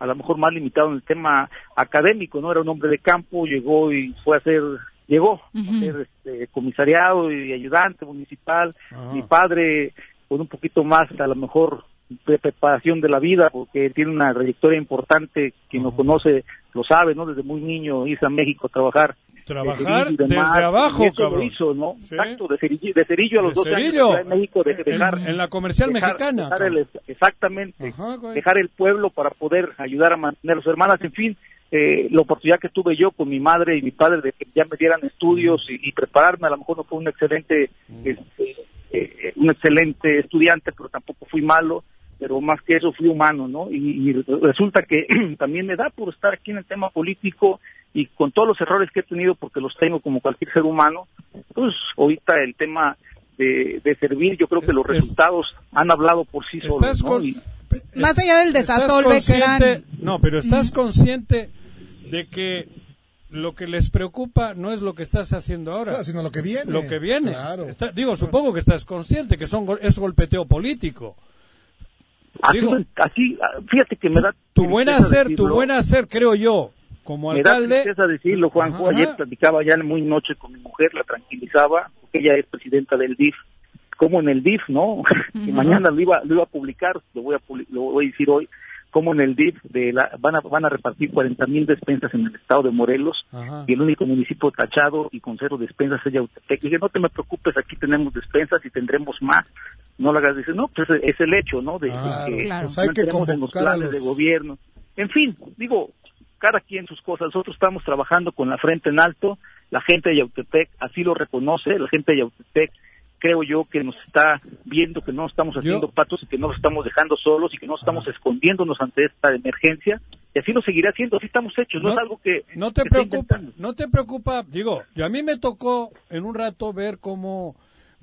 a lo mejor más limitado en el tema académico, ¿no? Era un hombre de campo, llegó y fue a hacer, llegó a ser este, comisariado y ayudante municipal. Mi padre, con un poquito más, a lo mejor, preparación de la vida, porque tiene una trayectoria importante, quien lo conoce lo sabe, ¿no? Desde muy niño irse a México a trabajar. Trabajar de y demás, desde abajo, eso cabrón. lo hizo, ¿no? Sí. Exacto, de cerillo, de cerillo a los De 12 años en Cerillo. Ciudad de México, de, En- dejar, en la comercial dejar- mexicana, dejar cabrón. el- exactamente, Ajá, dejar el pueblo para poder ayudar a mantener a sus hermanas, en fin, eh, la oportunidad que tuve yo con mi madre y mi padre de que ya me dieran estudios y, y prepararme, a lo mejor no fue un excelente, este, eh, un excelente estudiante, pero tampoco fui malo, pero más que eso fui humano, ¿no? Y, y resulta que <clears throat> también me da por estar aquí en el tema político y con todos los errores que he tenido, porque los tengo como cualquier ser humano, pues ahorita el tema de, de servir, yo creo que los resultados han hablado por sí solos, ¿no? con- Y- Más allá del ¿Estás desasolve que eran... No, pero estás consciente de que lo que les preocupa no es lo que estás haciendo ahora. Claro, sino lo que viene. Lo que viene. Claro. Está- digo, supongo que estás consciente que son, gol- es golpeteo político. Así, Digo, así, fíjate que me da Tu buen hacer, tu buen hacer, creo yo, como Me da alcalde. tristeza decirlo, Juanjo. Ajá. Ayer platicaba ya muy noche con mi mujer, la tranquilizaba, porque ella es presidenta del DIF. Como en el DIF, ¿no? que mañana lo iba, lo iba a publicar, lo voy a, publi- lo voy a decir hoy, como en el DIF de la, van, a, van a repartir 40 mil despensas en el estado de Morelos Ajá. y el único municipio tachado y con cero despensas es Yautepec. Le dije, no te me preocupes, aquí tenemos despensas y tendremos más. No lo hagas, dice, no, pues es el hecho, ¿no? De Claro, que claro. pues hay no que entremos en los planes los- de gobierno. En fin, digo, cada quien sus cosas. Nosotros estamos trabajando con la frente en alto, la gente de Yautepec así lo reconoce, la gente de Yautepec creo yo que nos está viendo que no estamos haciendo Yo- patos y que no nos estamos dejando solos y que no estamos escondiéndonos ante esta emergencia y así lo seguirá haciendo, así estamos hechos, no, es algo que no te preocupa, no te preocupa, digo, yo a mí me tocó en un rato ver cómo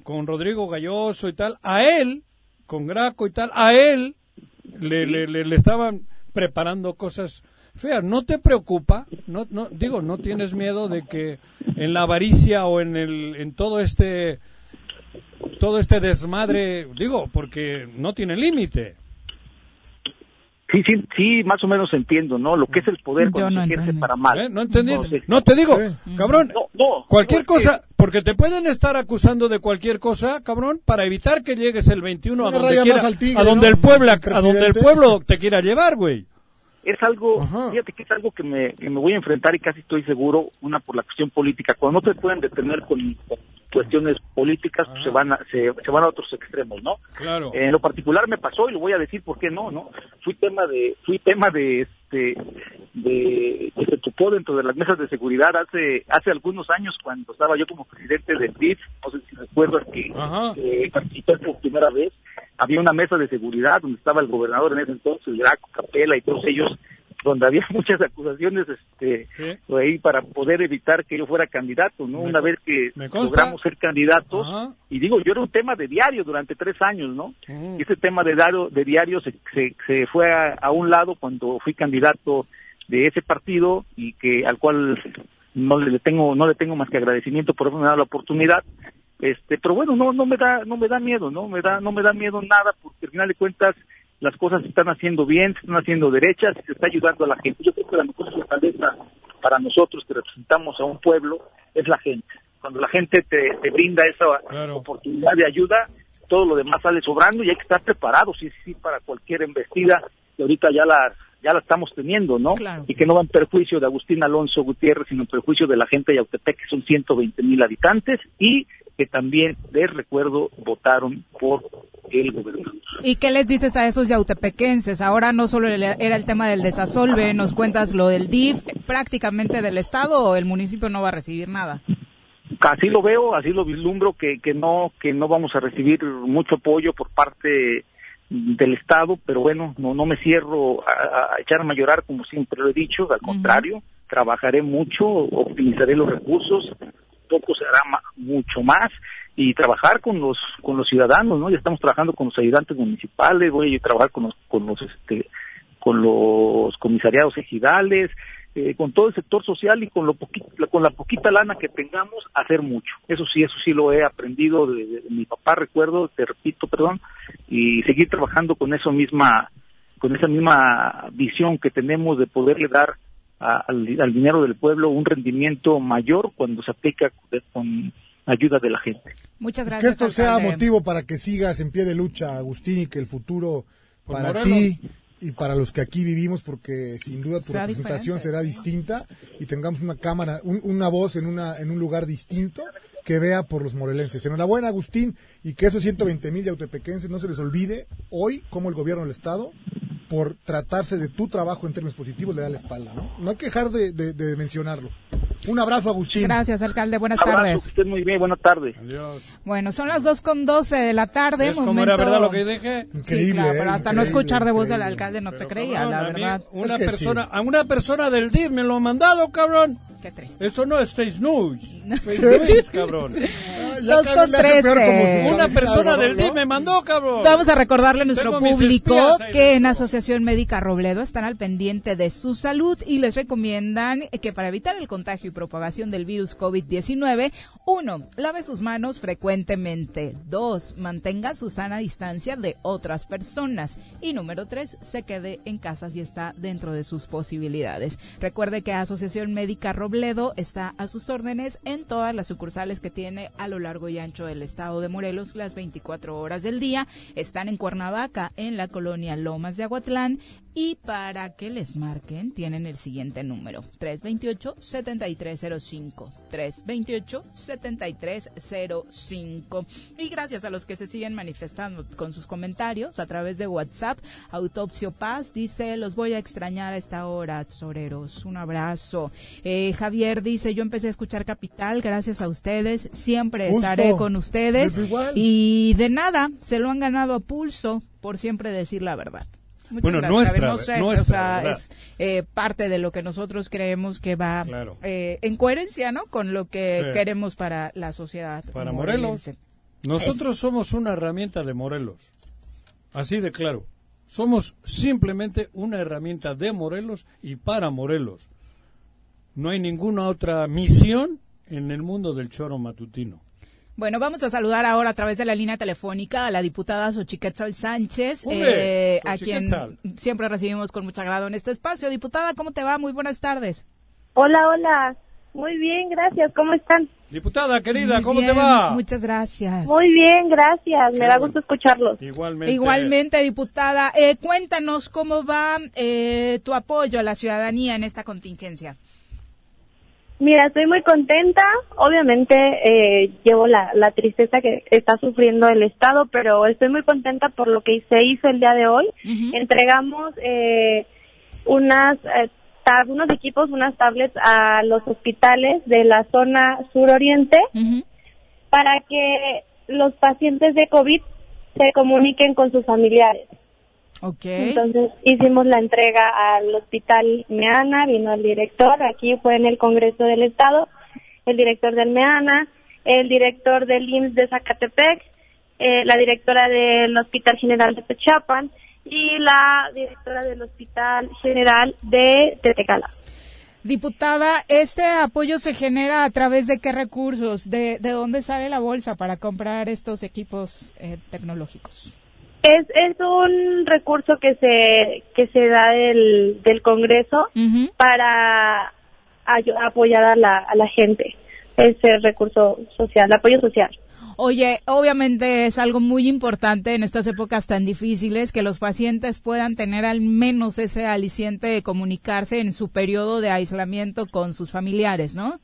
con Rodrigo Galloso y tal, a él, con Graco y tal, a él le, le, le, le estaban preparando cosas feas. ¿No te preocupa? No, no, digo, ¿no tienes miedo de que en la avaricia o en, el, en todo este todo este desmadre, digo, porque no tiene límite? Sí, sí, sí, más o menos entiendo, ¿no? Lo que es el poder cuando se ejerce para mal. ¿Eh? No entendí. Entonces, No te digo, cabrón, No, no, cualquier no, que- cosa, porque te pueden estar acusando de cualquier cosa, cabrón, para evitar que llegues el 21 a donde, quiera- tigre, a donde ¿no? el pueblo, a donde el pueblo te quiera llevar, güey. Es algo, fíjate que es algo que me, que me voy a enfrentar y casi estoy seguro, una por la cuestión política. Cuando no te pueden detener con, con cuestiones políticas, pues se van a, se, se van a otros extremos, ¿no? Claro. En lo particular me pasó y lo voy a decir por qué no, ¿no? Fui tema de, fui tema de este, de, que se tocó dentro de las mesas de seguridad hace, hace algunos años cuando estaba yo como presidente del DIF, no sé si recuerdas que, que participé por primera vez, había una mesa de seguridad donde estaba el gobernador en ese entonces, Graco, Capela y todos ellos, donde había <laughs> muchas acusaciones este ahí para poder evitar que yo fuera candidato, ¿no? Me Una vez que logramos ser candidatos, y digo, yo era un tema de diario durante tres años, ¿no? Y ese tema de diario, de diario se, se, se fue a, a un lado cuando fui candidato de ese partido y que al cual no le tengo no le tengo más que agradecimiento por haberme dado la oportunidad. Este pero bueno no no me da no me da miedo no me da no me da miedo nada porque al final de cuentas las cosas se están haciendo bien se están haciendo derechas se está ayudando a la gente. Yo creo que la mejor fortaleza para nosotros que representamos a un pueblo es la gente. Cuando la gente te, te brinda esa oportunidad de ayuda todo lo demás sale sobrando y hay que estar preparados sí sí para cualquier embestida que ahorita ya la ya la estamos teniendo, ¿no? Y que no va en perjuicio de Agustín Alonso Gutiérrez, sino en perjuicio de la gente de Yautepec, que son 120 mil habitantes, y que también, les recuerdo, votaron por el gobernador. ¿Y qué les dices a esos yautepequenses? Ahora no solo era el tema del desasolve, nos cuentas lo del DIF, prácticamente del Estado o el municipio no va a recibir nada. Así lo veo, así lo vislumbro, que, que no que no vamos a recibir mucho apoyo por parte del Estado, pero bueno, no, no me cierro a, a echarme a llorar como siempre lo he dicho, al contrario, trabajaré mucho, optimizaré los recursos, poco se hará mucho más y trabajar con los con los ciudadanos, ¿no? Ya estamos trabajando con los ayudantes municipales, voy a trabajar con los con los este con los comisariados ejidales, eh, con todo el sector social y con lo poquito, con la poquita lana que tengamos hacer mucho. Eso sí, eso sí lo he aprendido de, de mi papá, recuerdo, te repito, perdón, y seguir trabajando con eso misma con esa misma visión que tenemos de poderle dar a- al, al dinero del pueblo un rendimiento mayor cuando se aplica con ayuda de la gente. Muchas Pues gracias. que esto sea alcalde. motivo para que sigas en pie de lucha, Agustín, y que el futuro Pues para ti y para los que aquí vivimos, porque sin duda tu Será representación diferente, será distinta y tengamos una cámara, un- una voz en, una, en un lugar distinto que vea por los morelenses. Enhorabuena, Agustín, y que esos 120 mil yautepequenses no se les olvide hoy como el gobierno del Estado por tratarse de tu trabajo en términos positivos le da la espalda, ¿no? No hay que dejar de, de- de mencionarlo. Un abrazo, Agustín. Gracias, alcalde. Buenas Abrazo, tardes. que estén muy bien, buenas tardes. Bueno, son las dos con 12 de la tarde. ¿Ves cómo momento- era verdad lo que dije? Sí, Increíble, claro, ¿eh? pero hasta no escuchar de voz del alcalde no te creía, cabrón, la a mí verdad. Una Es que persona, a una persona del DIF me lo ha mandado, cabrón. Eso no es face news. Face news, <laughs> cabrón. Ya Dos con trece. su Una persona de del DIF ¿no? me mandó, cabrón. Vamos a recordarle a nuestro Tengo público espías que en. Asociación Médica Robledo están al pendiente de su salud y les recomiendan que para evitar el contagio y propagación del virus COVID-19, uno, lave sus manos frecuentemente. Dos, mantenga su sana distancia de otras personas. Y número tres, se quede en casa si está dentro de sus posibilidades. Recuerde que Asociación Médica Robledo está a sus órdenes en todas las sucursales que tiene a lo largo y ancho del estado de Morelos las 24 horas del día. Están en Cuernavaca, en la colonia Lomas de Aguatlán. Y para que les marquen, tienen el siguiente número: 328-7305. 328-7305. Y gracias a los que se siguen manifestando con sus comentarios a través de WhatsApp. Autopsio Paz dice: Los voy a extrañar a esta hora, tesoreros. Un abrazo. Eh, Javier dice: Yo empecé a escuchar Capital gracias a ustedes. Siempre Justo. estaré con ustedes. Y de nada, se lo han ganado a pulso por siempre decir la verdad. Muchas Bueno, nuestra- nuestra o sea, verdad. es eh, parte de lo que nosotros creemos que va Claro. eh, en coherencia, ¿no? Con lo que Sí. queremos para la sociedad. Para Morelos. Nosotros somos una herramienta de Morelos. Así de claro. Somos simplemente una herramienta de Morelos y para Morelos. No hay ninguna otra misión en el mundo del choro matutino. Bueno, vamos a saludar ahora a través de la línea telefónica a la diputada Xochiquetzal Sánchez, eh, a quien siempre recibimos con mucho agrado en este espacio. Diputada, ¿cómo te va? Muy buenas tardes. Hola, hola. Muy bien, gracias. ¿Cómo están? Diputada querida, Muy ¿cómo bien, te va? Muchas gracias. Muy bien, gracias. Me da gusto escucharlos. Igualmente. Igualmente, diputada, eh, cuéntanos cómo va eh, tu apoyo a la ciudadanía en esta contingencia. Mira, estoy muy contenta. Obviamente eh, llevo la, la tristeza que está sufriendo el Estado, pero estoy muy contenta por lo que se hizo el día de hoy. Entregamos eh, unas eh, tab- unos equipos, unas tablets a los hospitales de la zona suroriente para que los pacientes de COVID se comuniquen con sus familiares. Entonces hicimos la entrega al hospital Meana, vino el director, aquí fue en el Congreso del Estado, el director del Meana, el director del IMSS de Zacatepec, eh, la directora del Hospital General de Techapan y la directora del Hospital General de Tetecala. Diputada, ¿este apoyo se genera a través de qué recursos? ¿De, de dónde sale la bolsa para comprar estos equipos eh, tecnológicos? Es, es un recurso que se que se da del, del Congreso para apoyar a la, a la gente. Es el recurso social, el apoyo social. Oye, obviamente es algo muy importante en estas épocas tan difíciles que los pacientes puedan tener al menos ese aliciente de comunicarse en su periodo de aislamiento con sus familiares, ¿no?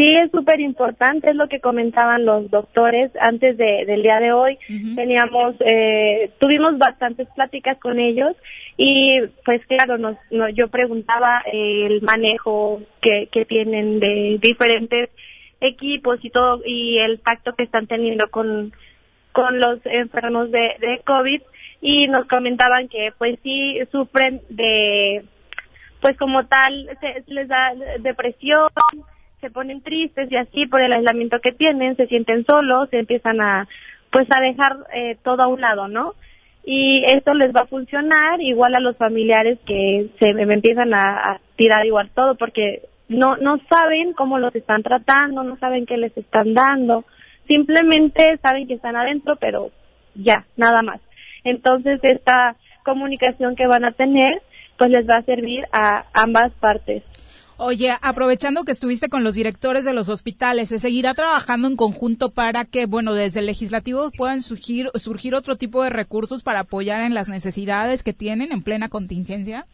Sí, es súper importante, es lo que comentaban los doctores antes de, del día de hoy. Teníamos, eh, tuvimos bastantes pláticas con ellos y pues claro, nos, no- yo preguntaba el manejo que, que tienen de diferentes equipos y todo y el pacto que están teniendo con, con los enfermos de, de COVID y nos comentaban que pues sí sufren de pues como tal se, les da depresión, se ponen tristes y así por el aislamiento que tienen, se sienten solos, se empiezan a pues a dejar eh, todo a un lado, ¿no? Y esto les va a funcionar igual a los familiares que se me empiezan a, a tirar igual todo porque no no saben cómo los están tratando, no saben qué les están dando, simplemente saben que están adentro, pero ya, nada más. Entonces esta comunicación que van a tener pues les va a servir a ambas partes. Oye, aprovechando que estuviste con los directores de los hospitales, ¿se seguirá trabajando en conjunto para que, bueno, desde el legislativo puedan surgir, surgir otro tipo de recursos para apoyar en las necesidades que tienen en plena contingencia?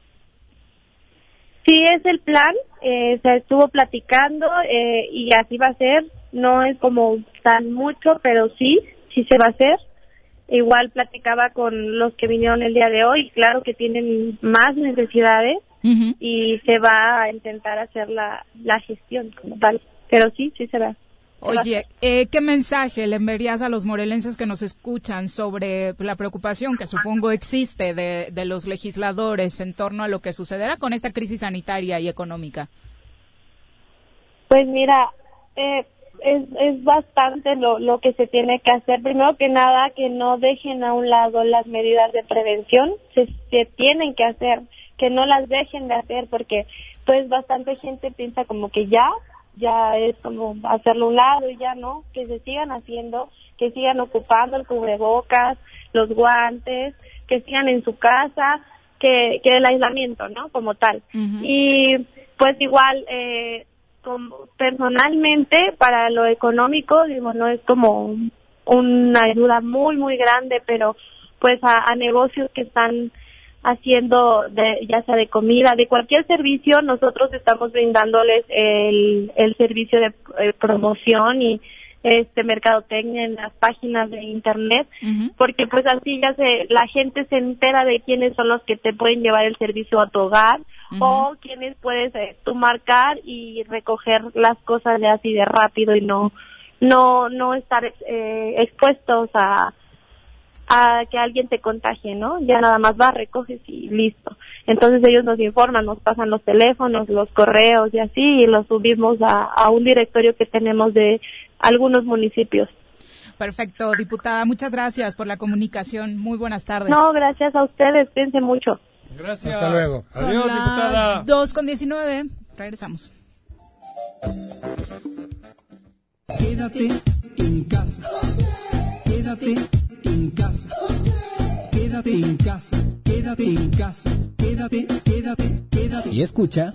Sí, es el plan, eh, se estuvo platicando eh, y así va a ser. No es como tan mucho, pero sí, sí se va a hacer. Igual platicaba con los que vinieron el día de hoy, claro que tienen más necesidades y se va a intentar hacer la, la gestión como tal. Pero sí, sí se va. se va a Oye, eh, ¿qué mensaje le enviarías a los morelenses que nos escuchan sobre la preocupación que supongo existe de, de los legisladores en torno a lo que sucederá con esta crisis sanitaria y económica? Pues mira, eh, es, es bastante lo, lo que se tiene que hacer. Primero que nada, que no dejen a un lado las medidas de prevención. Se, se tienen que hacer, que no las dejen de hacer porque pues bastante gente piensa como que ya, ya es como hacerlo a un lado y ya no, que se sigan haciendo, que sigan ocupando el cubrebocas, los guantes, que sigan en su casa, que, que el aislamiento, ¿no? Como tal. Y pues igual, eh, como personalmente para lo económico, digo, no es como una ayuda muy, muy grande, pero pues a, a negocios que están haciendo, de, ya sea de comida, de cualquier servicio, nosotros estamos brindándoles el, el servicio de eh, promoción y este mercadotecnia en las páginas de internet, porque pues así ya se, la gente se entera de quiénes son los que te pueden llevar el servicio a tu hogar o quiénes puedes eh, tú marcar y recoger las cosas de así de rápido y no no no estar eh, expuestos a a que alguien te contagie, ¿no? Ya nada más vas, recoges y listo. Entonces ellos nos informan, nos pasan los teléfonos, los correos y así, y los subimos a, a un directorio que tenemos de algunos municipios. Perfecto, diputada, muchas gracias por la comunicación. Muy buenas tardes. No, gracias a ustedes, piensen mucho. Gracias. Hasta luego. Son Adiós, las diputada. 2 con 19. Regresamos. Quédate en casa. Quédate en casa. Quédate en casa. Quédate en casa. Quédate, quédate, quédate. Y escucha.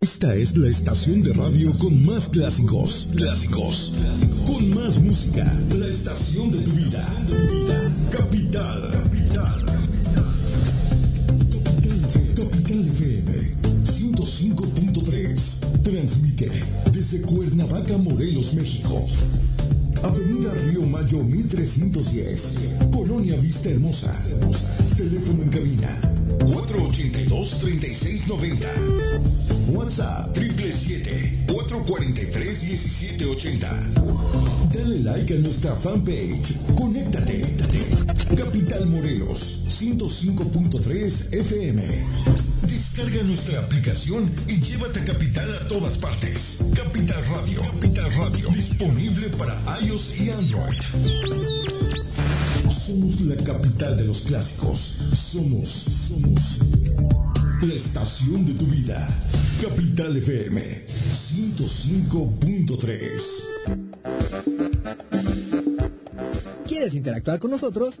Esta es la estación de radio con más clásicos. Clásicos. Con más música. La estación de tu vida. Capital. Capital. Capital FM 105.3. Transmite desde Cuernavaca, Morelos, México. Avenida Río Mayo 1310. Colonia Vista Hermosa. Teléfono en cabina 482-3690. WhatsApp 777-443-1780. Dale like a nuestra fanpage. Conéctate. Capital Morelos 105.3 FM. Descarga nuestra aplicación y llévate a Capital a todas partes. Capital Radio. Capital Radio. Disponible para iOS y Android. Somos la capital de los clásicos. Somos, somos la estación de tu vida. Capital FM 105.3. ¿Quieres interactuar con nosotros?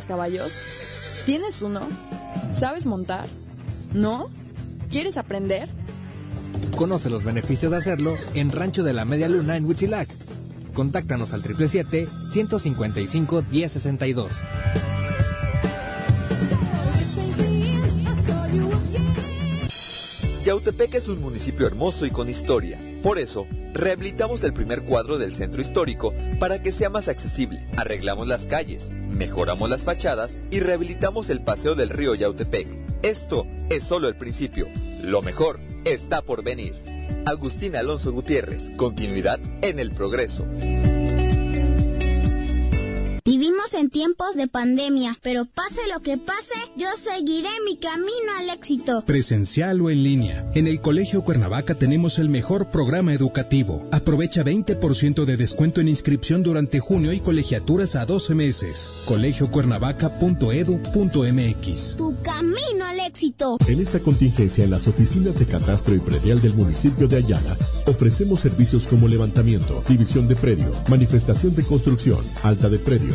¿Te gustan los caballos? ¿Tienes uno? ¿Sabes montar? ¿No? ¿Quieres aprender? Conoce los beneficios de hacerlo en Rancho de la Media Luna en Huitzilac. Contáctanos al 777-155-1062. Yautepec es un municipio hermoso y con historia. Por eso, rehabilitamos el primer cuadro del centro histórico para que sea más accesible. Arreglamos las calles, mejoramos las fachadas y rehabilitamos el paseo del río Yautepec. Esto es solo el principio. Lo mejor está por venir. Agustín Alonso Gutiérrez, continuidad en el progreso. Vivimos en tiempos de pandemia, pero pase lo que pase, yo seguiré mi camino al éxito. Presencial o en línea. En el Colegio Cuernavaca tenemos el mejor programa educativo. Aprovecha 20% de descuento en inscripción durante junio y colegiaturas a 12 meses. colegiocuernavaca.edu.mx. Tu camino al éxito. En esta contingencia, en las oficinas de catastro y predial del municipio de Ayala, ofrecemos servicios como levantamiento, división de predio, manifestación de construcción, alta de predio,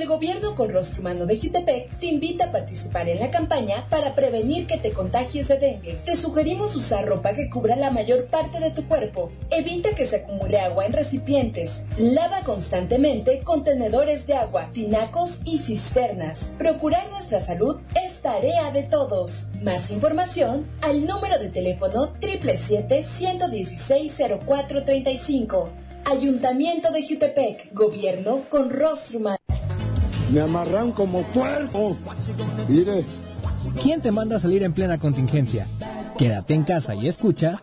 El gobierno con rostro humano de Jutepec te invita a participar en la campaña para prevenir que te contagies de dengue. Te sugerimos usar ropa que cubra la mayor parte de tu cuerpo. Evita que se acumule agua en recipientes. Lava constantemente contenedores de agua, tinacos y cisternas. Procurar nuestra salud es tarea de todos. Más información al número de teléfono 777-116-0435. Ayuntamiento de Jutepec, gobierno con rostro humano. Me amarran como puerco. Mire. ¿Quién te manda a salir en plena contingencia? Quédate en casa y escucha.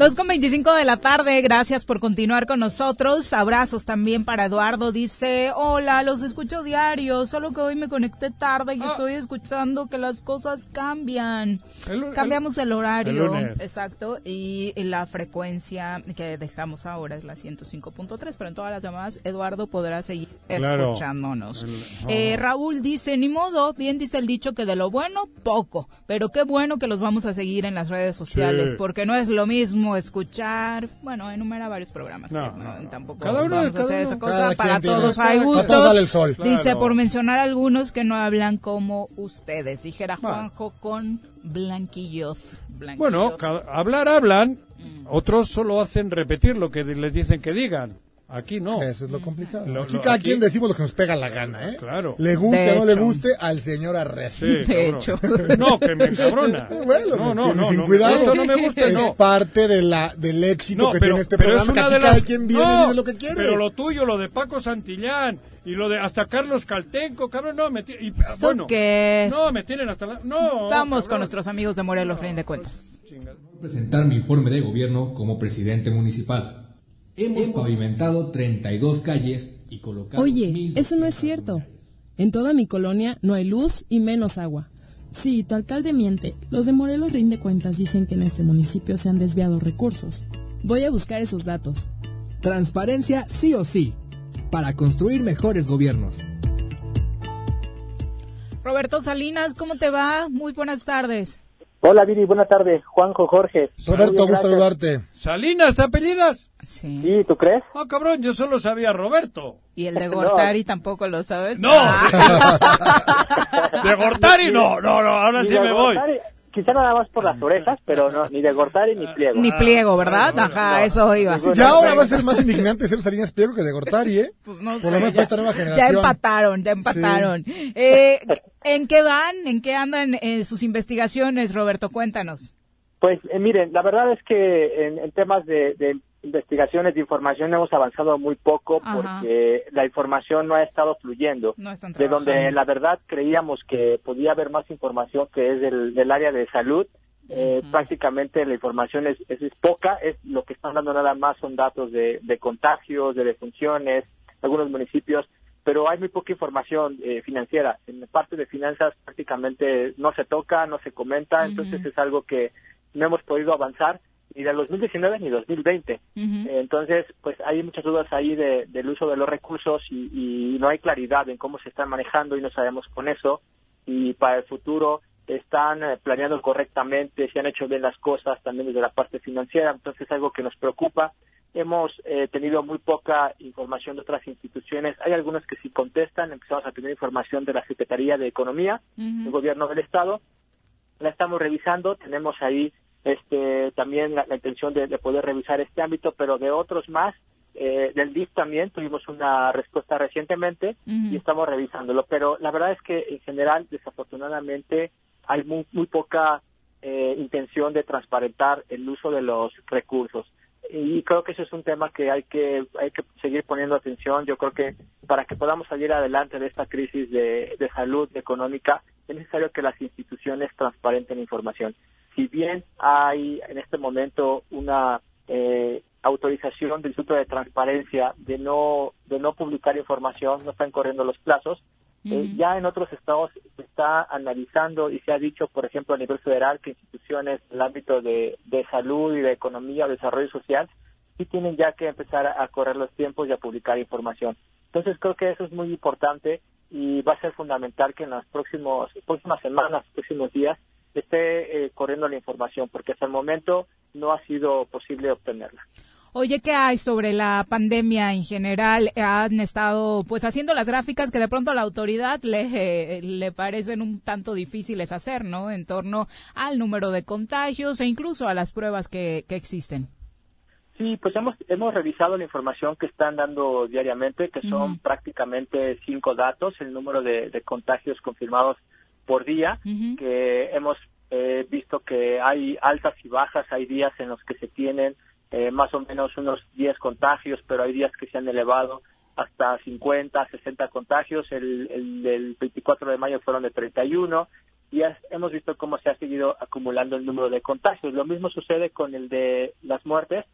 2 con 25 de la tarde, gracias por continuar con nosotros. Abrazos también para Eduardo. Dice, hola, los escucho diario, solo que hoy me conecté tarde y estoy escuchando que las cosas cambian. El- Cambiamos el, horario, el exacto, y la frecuencia que dejamos ahora es la 105.3, pero en todas las llamadas Eduardo podrá seguir Claro. escuchándonos. Eh, Raúl dice, ni modo, bien dice el dicho que de lo bueno, poco, pero qué bueno que los vamos a seguir en las redes sociales, Sí. porque no es lo mismo escuchar, bueno, enumera varios programas, No, que no, no. tampoco Cada uno- vamos a cada hacer uno. esa cosa, Cada para tiene- todos hay gustos. todos sale el sol. Dice, Claro. por mencionar algunos que no hablan como ustedes, dijera Juanjo con blanquillos. blanquillos. Bueno, hablar hablan, otros solo hacen repetir lo que les dicen que digan. Aquí no. Eso es lo complicado. Lo- aquí lo- cada aquí- quien decimos lo que nos pega la gana, ¿eh? Claro. Le guste De o no le hecho. guste al señor Arrez. Sí, cabrón. No, que me encabrona. <laughs> Bueno, no, no, tiene no, sin no cuidado. gusta, no me gusta, es no. parte de la, del éxito No, que pero, tiene este pero es programa. una que de aquí cada las... quien viene No, y dice lo que quiere. Pero lo tuyo, lo de Paco Santillán y lo de hasta Carlos Caltenco, cabrón, no, me y, ah, ¿Eso bueno, qué? no, me tienen hasta la... No, Vamos con nuestros amigos de Morelos, fin de cuentas. Presentar mi informe de gobierno como presidente municipal. Hemos pavimentado 32 calles y colocado Oye, eso no es cierto. En toda mi colonia no hay luz y menos agua. Sí, tu alcalde miente. Los de Morelos Rinde Cuentas dicen que en este municipio se han desviado recursos. Voy a buscar esos datos. Transparencia sí o sí, para construir mejores gobiernos. Roberto Salinas, ¿cómo te va? Muy buenas tardes. Hola Viri, buenas tardes. Juanjo, Jorge. Roberto, gusto saludarte. ¿Salinas te apellidas? Sí. Sí, ¿tú crees? Ah, cabrón, yo solo sabía Roberto. Y el <laughs> de No. Gortari tampoco lo sabes. No. <laughs> <laughs> De Gortari no, no, no, ahora sí me voy. Quizá nada más por las orejas, pero no, ni de Gortari ni pliego. Ni pliego, ¿verdad? Ajá, eso iba. Ya ahora va a ser más indignante ser Salinas Pliego que de Gortari, ¿eh? <laughs> Pues no Por sé, lo menos ya- para esta nueva Ya generación. empataron, ya empataron. Eh, ¿En qué van? ¿En qué andan en sus investigaciones, Roberto? Cuéntanos. Pues eh, miren, la verdad es que en, en temas de, de investigaciones de información hemos avanzado muy poco Ajá. porque la información no ha estado fluyendo. No están de donde la verdad creíamos que podía haber más información que es del, del área de salud. Eh, Prácticamente la información es, es, es poca, es lo que están dando nada más son datos de, de contagios, de defunciones, algunos municipios, pero hay muy poca información eh, financiera. En la parte de finanzas prácticamente no se toca, no se comenta, entonces es algo que no hemos podido avanzar ni del 2019 ni 2020. Eh, Entonces, pues hay muchas dudas ahí de- del uso de los recursos y, y no hay claridad en cómo se están manejando y no sabemos con eso. Y para el futuro están eh, planeando correctamente, se han hecho bien las cosas también desde la parte financiera, entonces es algo que nos preocupa. Hemos eh, tenido muy poca información de otras instituciones. Hay algunas que sí contestan. Empezamos a tener información de la Secretaría de Economía, del Gobierno del Estado. La estamos revisando. Tenemos ahí este también la, la intención de, de poder revisar este ámbito, pero de otros más. Eh, del DIF también tuvimos una respuesta recientemente y estamos revisándolo. Pero la verdad es que en general, desafortunadamente, hay muy, muy poca eh, intención de transparentar el uso de los recursos y creo que eso es un tema que hay que hay que seguir poniendo atención. Yo creo que para que podamos salir adelante de esta crisis de, de salud económica es necesario que las instituciones transparenten información. Si bien hay en este momento una eh, autorización del Instituto de Transparencia de no de no publicar información, no están corriendo los plazos. Eh, ya en otros estados se está analizando y se ha dicho, por ejemplo, a nivel federal, que instituciones del ámbito de, de salud y de economía o desarrollo social sí tienen ya que empezar a, a correr los tiempos y a publicar información. Entonces creo que eso es muy importante y va a ser fundamental que en las próximos, próximas semanas, próximos días, esté eh, corriendo la información, porque hasta el momento no ha sido posible obtenerla. Oye, ¿qué hay sobre la pandemia en general? Han estado pues haciendo las gráficas que de pronto a la autoridad le, le parecen un tanto difíciles hacer, ¿no? En torno al número de contagios e incluso a las pruebas que, que existen. Sí, pues hemos, hemos revisado la información que están dando diariamente, que son Ujú. prácticamente cinco datos, el número de, de contagios confirmados por día, que hemos eh, visto que hay altas y bajas, hay días en los que se tienen eh, más o menos unos 10 contagios, pero hay días que se han elevado hasta 50, 60 contagios, el, el del 24 de mayo fueron de 31, y has- hemos visto cómo se ha seguido acumulando el número de contagios. Lo mismo sucede con el de las muertes,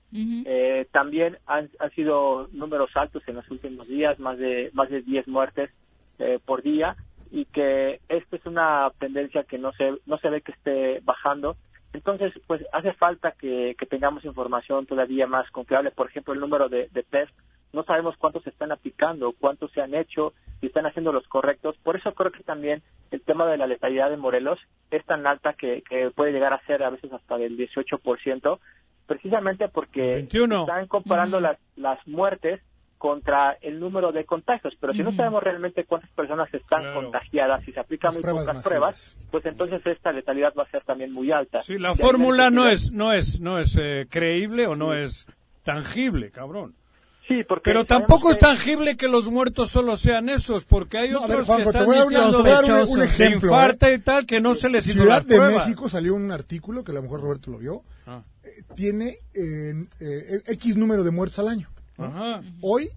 eh, también han, han sido números altos en los últimos días, más de más de 10 muertes eh, por día y que esta es una tendencia que no se no se ve que esté bajando. Entonces, pues hace falta que, que tengamos información todavía más confiable. Por ejemplo, el número de, de test, no sabemos cuántos se están aplicando, cuántos se han hecho, si están haciendo los correctos. Por eso creo que también el tema de la letalidad de Morelos es tan alta que, que puede llegar a ser a veces hasta del 18%, precisamente porque 21. están comparando las, las muertes contra el número de contagios, pero si no sabemos realmente cuántas personas están Claro. contagiadas y se aplican Las muy pruebas pocas masivas. pruebas, pues entonces esta letalidad va a ser también muy alta. Sí, la fórmula no es no es no es eh, creíble o no es tangible, cabrón. Sí, porque Pero tampoco es tangible que los muertos solo sean esos, porque hay No, otros ver, Juanjo, que te están voy a dar una- diciendo te voy a dar un- un ejemplo, infarta ¿eh? y tal que no se les hizo Ciudad de. México salió un artículo que a lo mejor Roberto lo vio. Ah. eh, tiene eh, eh, X número de muertos al año. ¿No? Ajá. Hoy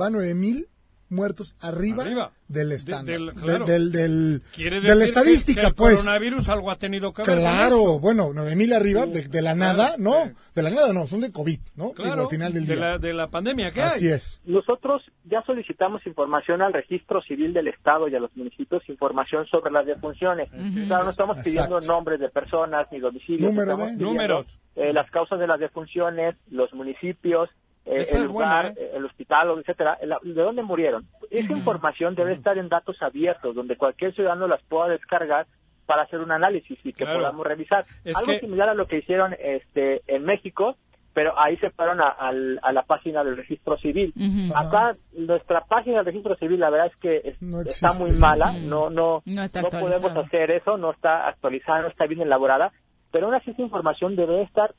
va 9000 muertos arriba, Arriba. del De- estándar. del- De- claro. del, del- Quiere de la decir que- estadística, que el pues. coronavirus algo ha tenido que ver con Claro, eso. bueno, 9000 arriba de, de la nada, no, de la nada no, son de COVID, ¿no? Digo, Claro, al final del de día. la, de la pandemia que Así hay. es. Nosotros ya solicitamos información al registro civil del Estado y a los municipios, información sobre las defunciones. Claro, no estamos pidiendo nombres de personas ni domicilios. Número estamos de- pidiendo, Números. eh, las causas de las defunciones, los municipios, eh, el lugar, buena, ¿eh? eh, el hospital, etcétera, de dónde murieron. Esa información debe estar en datos abiertos, donde cualquier ciudadano las pueda descargar para hacer un análisis y que Claro. podamos revisar. Es Algo que- similar a lo que hicieron este en México, pero ahí se fueron a, al- a la página del registro civil. Acá nuestra página del registro civil, la verdad es que es- No está muy mala, no no No está no podemos hacer eso, no está actualizada, no está bien elaborada, pero aún así esa información debe estar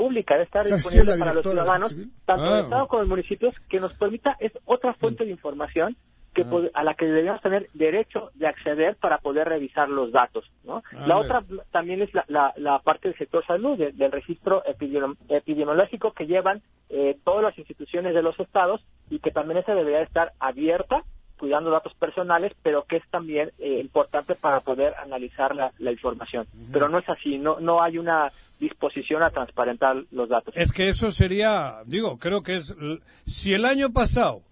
pública, debe estar ¿Sabes quién es disponible la para los ciudadanos, tanto Ah. del Estado como los municipios, que nos permita, es otra fuente de información que Ah. a la que deberíamos tener derecho de acceder para poder revisar los datos. ¿no? La Ah, otra también es la, la, la parte del sector salud, de- del registro epidemi- epidemiológico que llevan eh, todas las instituciones de los estados y que también esa debería estar abierta cuidando datos personales, pero que es también eh, importante para poder analizar la, la información. Pero no es así, no, no hay una disposición a transparentar los datos. Es que eso sería, digo, creo que es, si el año pasado,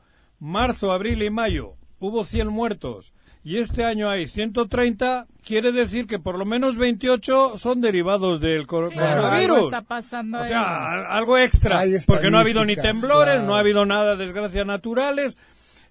marzo, abril y mayo, hubo 100 muertos y este año hay 130, quiere decir que por lo menos 28 son derivados del cor- Sí, algo coronavirus. está pasando O sea, al- algo extra, porque no ha habido ni temblores, claro. no ha habido nada de desgracias naturales.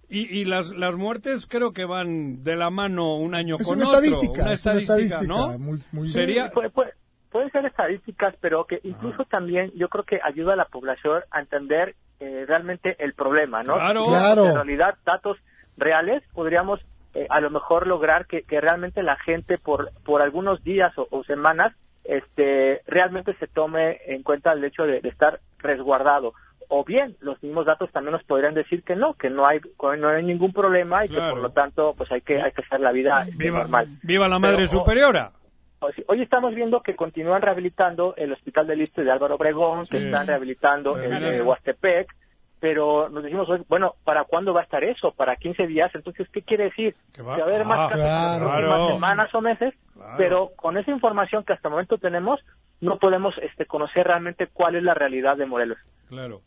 Y, y las, las muertes creo que van de la mano un año Es con una otro. estadística, una es una estadística, estadística ¿no? muy- muy- Sería, puede- puede- pueden ser estadísticas, pero que incluso también yo creo que ayuda a la población a entender eh, realmente el problema, ¿no? Claro. Si Claro. En realidad, datos reales, podríamos eh, a lo mejor lograr que, que realmente la gente por, por algunos días o, o semanas este, realmente se tome en cuenta el hecho de, de estar resguardado. O bien, los mismos datos también nos podrían decir que no, que no hay, no hay ningún problema y que por lo tanto pues hay que, hay que hacer la vida este, viva, normal. viva la madre Pero, superiora. o sí, Hoy estamos viendo que continúan rehabilitando el Hospital del Liste de Álvaro Obregón, que están rehabilitando Sí. el de Huastepec, pero nos decimos, hoy, bueno, ¿para cuándo va a estar eso? ¿Para 15 días? Entonces, ¿qué quiere decir? Que va- Que va a haber más Ah, casos en las claro. próximas Claro. semanas o meses, Claro. pero con esa información que hasta el momento tenemos, no podemos este, conocer realmente cuál es la realidad de Morelos. Claro.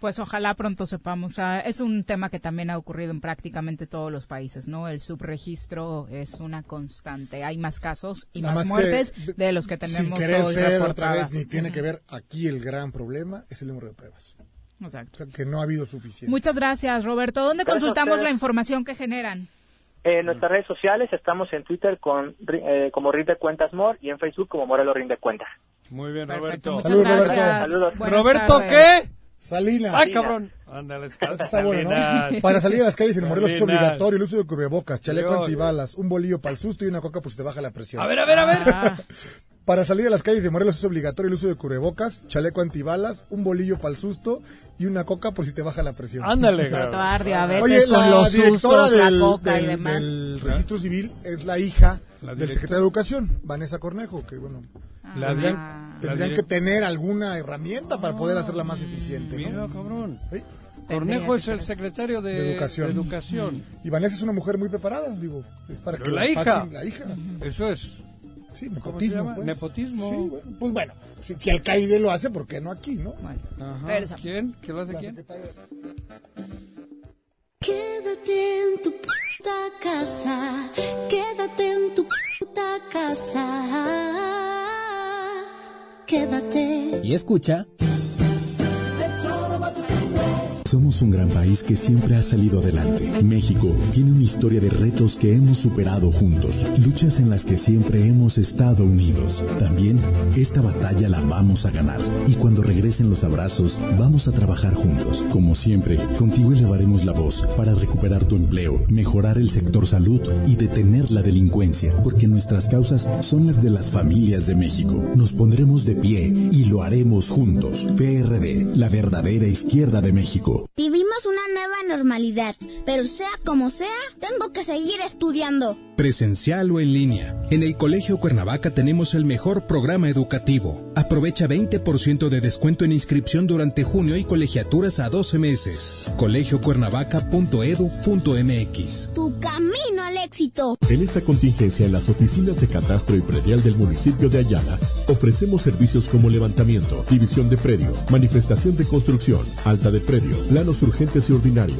Pues ojalá pronto sepamos. ah, es un tema que también ha ocurrido en prácticamente todos los países, ¿no? El subregistro es una constante. Hay más casos y Nada más, más que, muertes de los que Sin tenemos querer hoy ser otra vez, ni tiene que ver aquí el gran problema, es el número de pruebas. Exacto. O sea, que no ha habido suficiente. Muchas gracias, Roberto. ¿Dónde Gracias consultamos la información que generan? En nuestras redes sociales estamos en Twitter con eh, como Rinde Cuentas More y en Facebook como Morelo Rinde Cuentas. Muy bien, Perfecto, Roberto. Roberto. Saludos. ¿Roberto tardes. qué? Salinas. ¡Ay, cabrón! Ándale, Está bueno, ¿no? Para salir a las calles en Morelos es obligatorio el uso de cubrebocas, chaleco Dios. antibalas, un bolillo para el susto y una coca por si te baja la presión. A ver, a ver, a ver. Ah, <laughs> Para salir a las calles de Morelos es obligatorio el uso de cubrebocas, chaleco antibalas, un bolillo para el susto y una coca por si te baja la presión. Ándale, <laughs> a Oye, con la los directora usos, del, la coca y del- demás. del registro civil es la hija La del secretario de Educación, Vanessa Cornejo, que bueno, La tendrían, Ah. tendrían la que tener alguna herramienta para poder hacerla más eficiente. Mira, ¿no? cabrón. ¿Sí? Cornejo es el secretario de, De Educación. de Educación. Y Vanessa es una mujer muy preparada, digo, es para Pero que la hija. la hija. Eso es. Sí, ¿Cómo se nepotismo. pues. Nepotismo. Sí, bueno, pues bueno, si, si Alcaide lo hace, ¿por qué no aquí, no? Bueno, Ajá. ¿Quién? ¿Qué lo hace La quién? secretaria- Quédate en tu puta casa, quédate en tu puta casa, quédate. Y escucha Somos un gran país que siempre ha salido adelante. México tiene una historia de retos que hemos superado juntos, luchas en las que siempre hemos estado unidos. También esta batalla la vamos a ganar y cuando regresen los abrazos vamos a trabajar juntos. Como siempre, contigo elevaremos la voz para recuperar tu empleo, mejorar el sector salud y detener la delincuencia, porque nuestras causas son las de las familias de México. Nos pondremos de pie y lo haremos juntos. PRD, la verdadera izquierda de México. Vivimos una normalidad, pero sea como sea, tengo que seguir estudiando. Presencial o en línea. En el Colegio Cuernavaca tenemos el mejor programa educativo. Aprovecha 20% de descuento en inscripción durante junio y colegiaturas a 12 meses. colegiocuernavaca.edu.mx. Tu camino al éxito. En esta contingencia, en las oficinas de catastro y predial del municipio de Ayala, ofrecemos servicios como levantamiento, división de predio, manifestación de construcción, alta de predio, planos urgentes y ordinarios,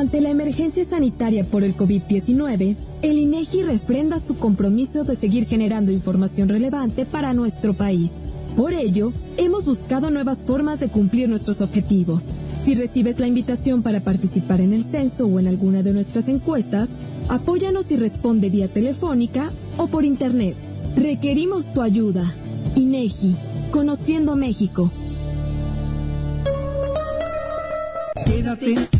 Ante la emergencia sanitaria por el COVID-19, el INEGI refrenda su compromiso de seguir generando información relevante para nuestro país. Por ello, hemos buscado nuevas formas de cumplir nuestros objetivos. Si recibes la invitación para participar en el censo o en alguna de nuestras encuestas, apóyanos y responde vía telefónica o por internet. Requerimos tu ayuda. INEGI, Conociendo México. Quédate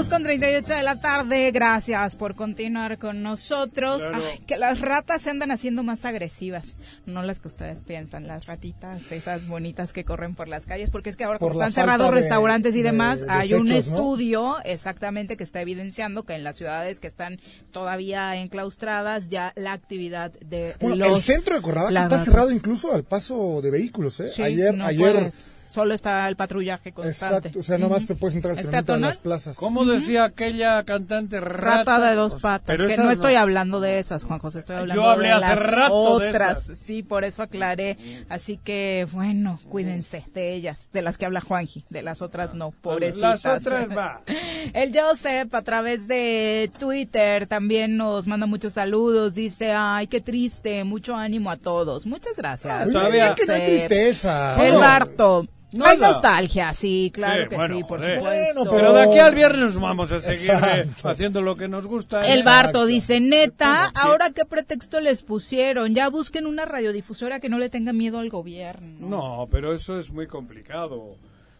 Dos con 38 de la tarde, gracias por continuar con nosotros. Claro. Ay, que las ratas se andan haciendo más agresivas, no las que ustedes piensan, las ratitas, esas bonitas que corren por las calles, porque es que ahora Por como están cerrados restaurantes y de demás, hay un estudio exactamente que está evidenciando que en las ciudades que están todavía enclaustradas ya la actividad de Bueno, los el centro de Cuernavaca está ratas. cerrado incluso al paso de vehículos, ¿eh? Sí, ayer, no ayer, puedes. Solo está el patrullaje constante. exacto, o sea, nomás Ujú. te puedes entrar al ¿Es estacionamiento de peatonal? las plazas. ¿Cómo decía aquella cantante rata? Rata de dos Pues, patas. pero que no estoy hablando de esas, Juan José, estoy hablando hablé de hace las rato de otras. esas. Sí, por eso aclaré. Así que, bueno, cuídense de ellas, de las que habla Juanji, de las otras no, pobrecitas. Las otras va. <laughs> El Joseph a través de Twitter también nos manda muchos saludos, dice, ay, qué triste, mucho ánimo a todos. Muchas gracias. Todavía- que no hay Joseph. tristeza. El No. Barto. Nada. Hay nostalgia, sí, claro Sí, que bueno, sí, por joder. supuesto. Bueno, Pero de aquí al viernes vamos a seguir eh, Exacto. haciendo lo que nos gusta. El ¿eh? Barto dice, neta, ahora qué pretexto les pusieron, ya busquen una radiodifusora que no le tenga miedo al gobierno. No, pero eso es muy complicado.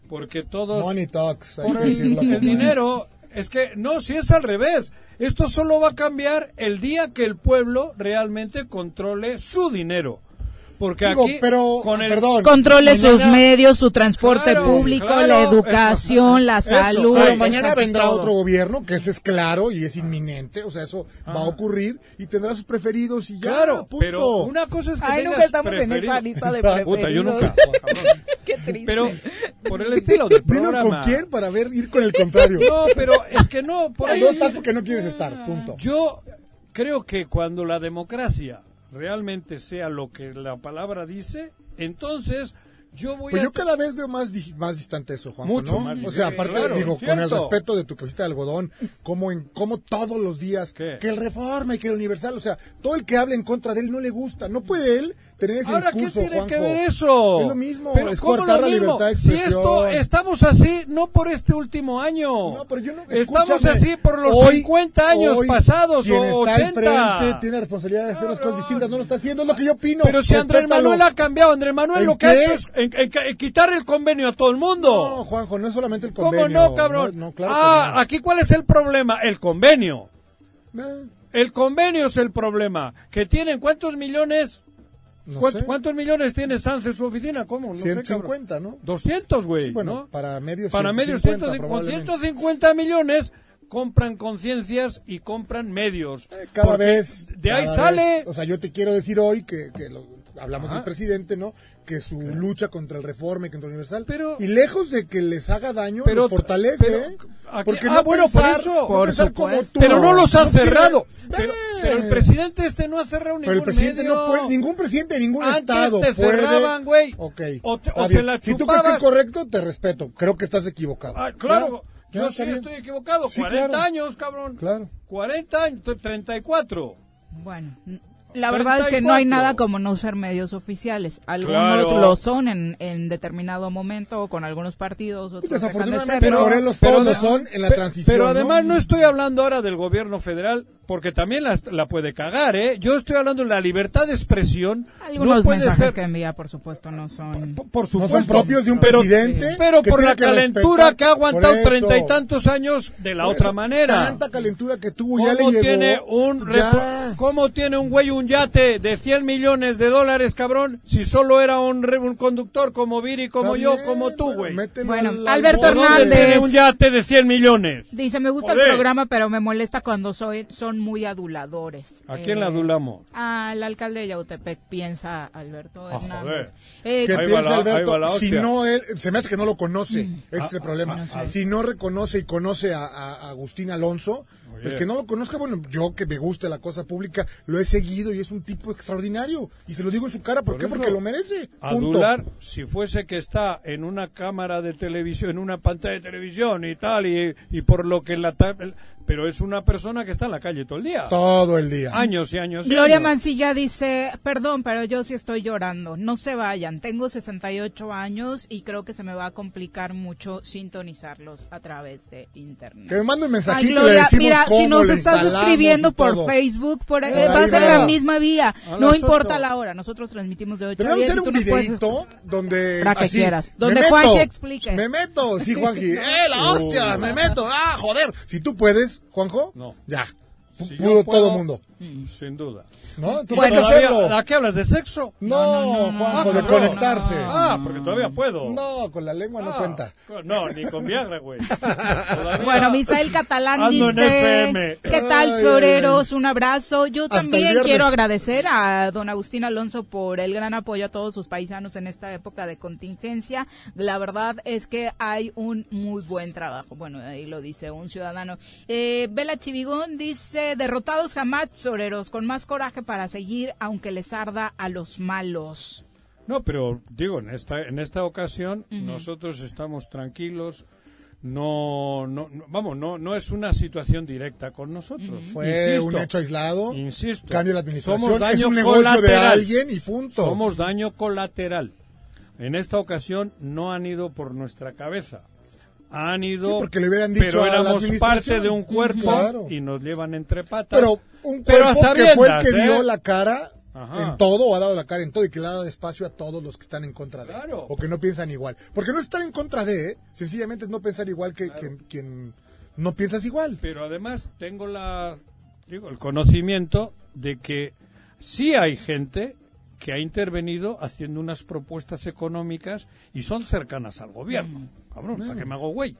porque todos... Money talks, hay por que el, decirlo el dinero, es que no, si es al revés. Esto solo va a cambiar el día que el pueblo realmente controle su dinero. Porque Digo, aquí, pero, con el, perdón, Controle sus mañana- medios, su transporte Claro, público, claro, la eso. educación, la Eso. salud. Pero mañana vendrá todo. otro gobierno, que eso es claro y es inminente, o sea, eso va a ocurrir y tendrá sus preferidos y ya, Claro, punto. pero una cosa es que Ay, tengas nunca estamos en preferido. esa lista de Exacto. Puta, yo preferidos. nunca. <laughs> Qué triste. Pero por el estilo del programa. con quién para ver, ir con el contrario. No, pero es que no, por ahí. no estás porque no quieres estar, punto. Yo creo que cuando la democracia realmente sea lo que la palabra dice, entonces yo voy Pues a... yo cada vez veo más, di- más distante eso, Juanjo, Mucho ¿no? más O sea, aparte, claro, digo, con el respeto de tu cosita de algodón, como en como todos los días, ¿Qué? que el Reforma y que el Universal, o sea, todo el que habla en contra de él no le gusta, no puede él tener ese Ahora, ¿qué discurso, tiene Juanjo. que ver eso? Es lo mismo, Pero es ¿cómo coartar lo la libertad de Si expresión. esto, estamos así, no por este último año. No, pero yo no- Estamos así por los hoy- 50 años hoy pasados quien o está 80. al frente tiene la responsabilidad de hacer las cosas distintas, no lo está haciendo, es lo que yo opino. Pero si Andrés. Manuel ha cambiado, Andrés Manuel ¿En lo que ha qué? hecho es en- en- en quitar el convenio a todo el mundo. No, Juanjo, no es solamente el ¿Cómo convenio. no, cabrón? No, no, claro que ah, no. aquí cuál es el problema? El convenio. Eh, El convenio es el problema. Que tienen cuántos millones? no ¿Cuánto- sé. ¿Cuántos millones tiene Sanz en su oficina? ¿Cómo? No sé, cabrón. 150, ¿no? 200, güey. Sí, bueno, ¿no? para medios Para medios 150, 150, con probablemente. 150 millones compran conciencias y compran medios. Eh, Cada vez. De ahí sale. vez, o sea, yo te quiero decir hoy que, que lo- hablamos Ajá. del presidente, ¿no? Que su lucha contra el reforma y contra el universal. Pero- y lejos de que les haga daño, Pero- los fortalece. pero- ¿eh? Porque ah, no bueno, por pensar- eso. no Por pensar como supuesto. tú. pero no los ha No cerrado. Pero, pero el presidente este no ha cerrado ningún Pero el presidente medio. no puede, ningún presidente de ningún Antes estado te puede. cerraban, güey. Ok. O te- o se la si tú crees que es correcto, te respeto. Creo que estás equivocado. Ah, claro, yo sí bien. estoy equivocado. Sí, 40 claro. años, cabrón. Claro. 40 años, 34. Bueno, la verdad es que no 34. hay nada como no ser medios oficiales. Algunos Claro. lo son en, en determinado momento o con algunos partidos, otros de Desafortunadamente, pero todos lo de- son en la transición. Pero además no ¿no? estoy hablando ahora del gobierno federal, porque también la, la puede cagar, ¿eh? Yo estoy hablando de la libertad de expresión. Algunos no puede mensajes ser, que envía, por supuesto, no son... por No supuesto. son propios de un pero, presidente. Pero que por la calentura respetar. que ha aguantado Por treinta y tantos años de la Por otra eso, manera. Tanta calentura que tuvo, ya le ¿Cómo llegó. tiene un Ya. ¿Cómo tiene un güey un yate de 100 millones de dólares, cabrón? Si solo era un, re- un conductor como Viri, como Está yo, bien, como tú, pero güey. Bueno, al- Alberto ¿Por Hernández. tiene un yate de 100 millones? Dice, me gusta Joder. el programa, pero me molesta cuando soy, son muy aduladores. ¿A quién Eh, la adulamos? Al alcalde de Yautepec, piensa Alberto Ah, Hernández. Eh, ¿Qué piensa la- Alberto? si no él, se me hace que no lo conoce, Mm. ese es el problema. Si no reconoce y conoce a, Agustín Alonso. El que no lo conozca, bueno, yo que me gusta la cosa pública, lo he seguido y es un tipo extraordinario. Y se lo digo en su cara, ¿por, Por qué? eso, Porque lo merece. Punto. Adular, si fuese que está en una cámara de televisión, en una pantalla de televisión y tal, y, y por lo que la... Pero es una persona que está en la calle todo el día. Todo el día. Años y años. y Gloria años. Mancilla dice, perdón, pero yo sí estoy llorando. No se vayan. Tengo 68 años y creo que se me va a complicar mucho sintonizarlos a través de internet. Que me mande un Ay, mensajito y le Gloria, decimos mira, cómo si nos estás escribiendo por. Facebook, por Ahí va a ser va. la misma vía. No importa la hora. Nosotros transmitimos de 8 a Tenemos 10 que hacer un videito donde... Para que así, quieras. me Donde meto, Juanji explique. Me meto, sí, Juanji. <laughs> ¡Eh, la hostia! Me meto. ¡Ah, joder! Si tú puedes, Juanjo, No. ya. Pudo todo mundo. Sin duda. ¿No? Entonces Bueno, hay que Todavía- hacerlo. ¿A qué hablas? ¿De sexo? No, Juanjo, de no, conectarse. Ah, porque todavía puedo. No, con la lengua no Ah, cuenta. No, ni con Viagra, güey. <laughs> Bueno, Misael Catalán dice. ¿qué tal, Ay, Soreros? Un abrazo. Yo Hasta también quiero agradecer a don Agustín Alonso por el gran apoyo a todos sus paisanos en esta época de contingencia. La verdad es que hay un muy buen trabajo. Bueno, ahí lo dice un ciudadano. Eh, Bela Chivigón dice, derrotados jamás, Soreros, con más coraje para seguir, aunque les arda a los malos. No, pero digo, en esta, en esta ocasión Ujú. nosotros estamos tranquilos. No, no, no- vamos, no, no es una situación directa con nosotros. Fue Insisto, un hecho aislado. Insisto. Cambio de administración. Somos daño es un negocio de colateral. alguien y punto. Somos daño colateral. En esta ocasión no han ido por nuestra cabeza. Han ido, Sí, porque le hubieran dicho pero a la éramos parte de un cuerpo Claro. y nos llevan entre patas. Pero un Pero a cuerpo que fue el que dio ¿eh? la cara Ajá. en todo o ha dado la cara en todo y que le ha dado espacio a todos los que están en contra de. O que no piensan igual. Porque no es estar en contra de, ¿eh? sencillamente es no pensar igual que, que- quien no piensas igual. Pero además tengo la digo el conocimiento de que sí hay gente que ha intervenido haciendo unas propuestas económicas y son cercanas al gobierno. Cabrón, ¿para qué me hago güey?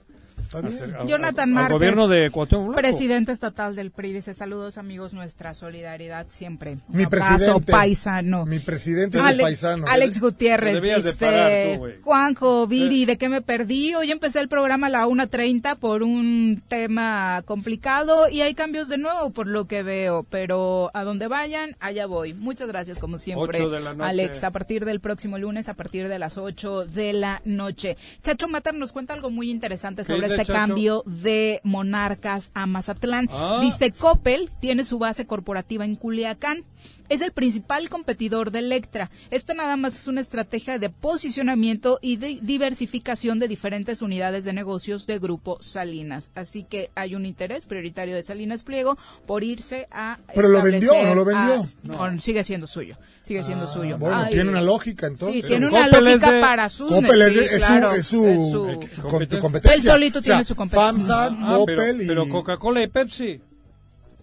Al- Jonathan Márquez, gobierno de Cuauhtémoc Blanco. presidente estatal del PRI, dice saludos amigos, nuestra solidaridad siempre. Un Mi abrazo presidente. paisano. Mi presidente es el paisano. Alex Gutiérrez dice, pagar tú, güey. Juanjo, Viri, ¿de qué me perdí? Hoy empecé el programa a la 1.30 por un tema complicado y hay cambios de nuevo por lo que veo, pero a donde vayan, allá voy. Muchas gracias como siempre, Ocho de la noche. Alex, a partir del próximo lunes, a partir de las 8 de la noche. Chacho Matar nos cuenta algo muy interesante ¿Qué sobre este Chacho? cambio de Monarcas a Mazatlán. Ah. Dice Coppel tiene su base corporativa en Culiacán. Es el principal competidor de Electra. Esto nada más es una estrategia de posicionamiento y de diversificación de diferentes unidades de negocios de Grupo Salinas. Así que hay un interés prioritario de Salinas Pliego por irse a. ¿Pero lo vendió o no lo vendió? a- no, sigue siendo suyo. Sigue siendo suyo. Bueno, Ay, tiene una lógica entonces. Sí, tiene una Coppel es lógica de- para sus Coppel es, de- sí, es claro, su, es su, es su- competencia. competencia. Él solito O sea, tiene su competencia. FAMSA, Ah, pero, Coppel y... pero Coca-Cola y Pepsi.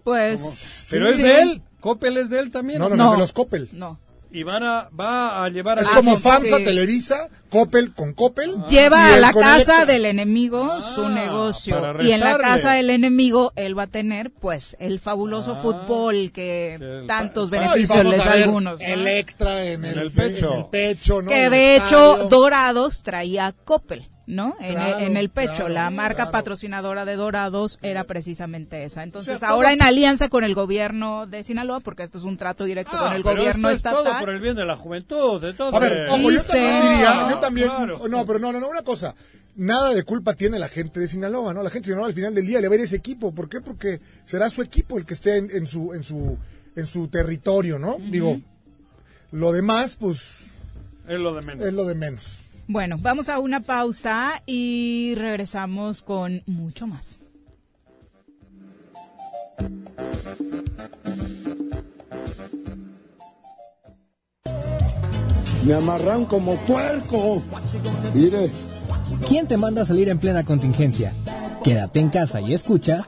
Pues. Pero sí. es de él. Coppel es de él también. No, no, no, de los Coppel. No. Y van a, va a llevar a Es como FAMSA, sí. Televisa, Coppel con Coppel. Lleva y a la casa Electra. del enemigo su negocio. Ah, Y en la casa del enemigo él va a tener, pues, el fabuloso fútbol que el tantos Ah, beneficios les da a algunos. ¿no? Electra en el, En el pecho. en el pecho, ¿no? Que de el hecho estadio. Dorados traía Coppel, ¿no? En, Claro, el, en el pecho. claro, la marca claro. patrocinadora de Dorados era precisamente esa. Entonces, O sea, ahora todo- en alianza con el gobierno de Sinaloa, porque esto es un trato directo Ah, con el pero gobierno esto es todo estatal. por el bien de la juventud, de todo. A ver, ojo, yo también diría, yo también, Claro. no, pero no, no, no, una cosa, nada de culpa tiene la gente de Sinaloa, ¿no? La gente de Sinaloa al final del día le va a ir ese equipo, ¿por qué? Porque será su equipo el que esté en, en su, en su, en su territorio, ¿no? Digo, lo demás, pues, Es lo de menos. es lo de menos. Bueno, vamos a una pausa y regresamos con mucho más. Me amarran como puerco. Mire, ¿Quién te manda a salir en plena contingencia? Quédate en casa y escucha.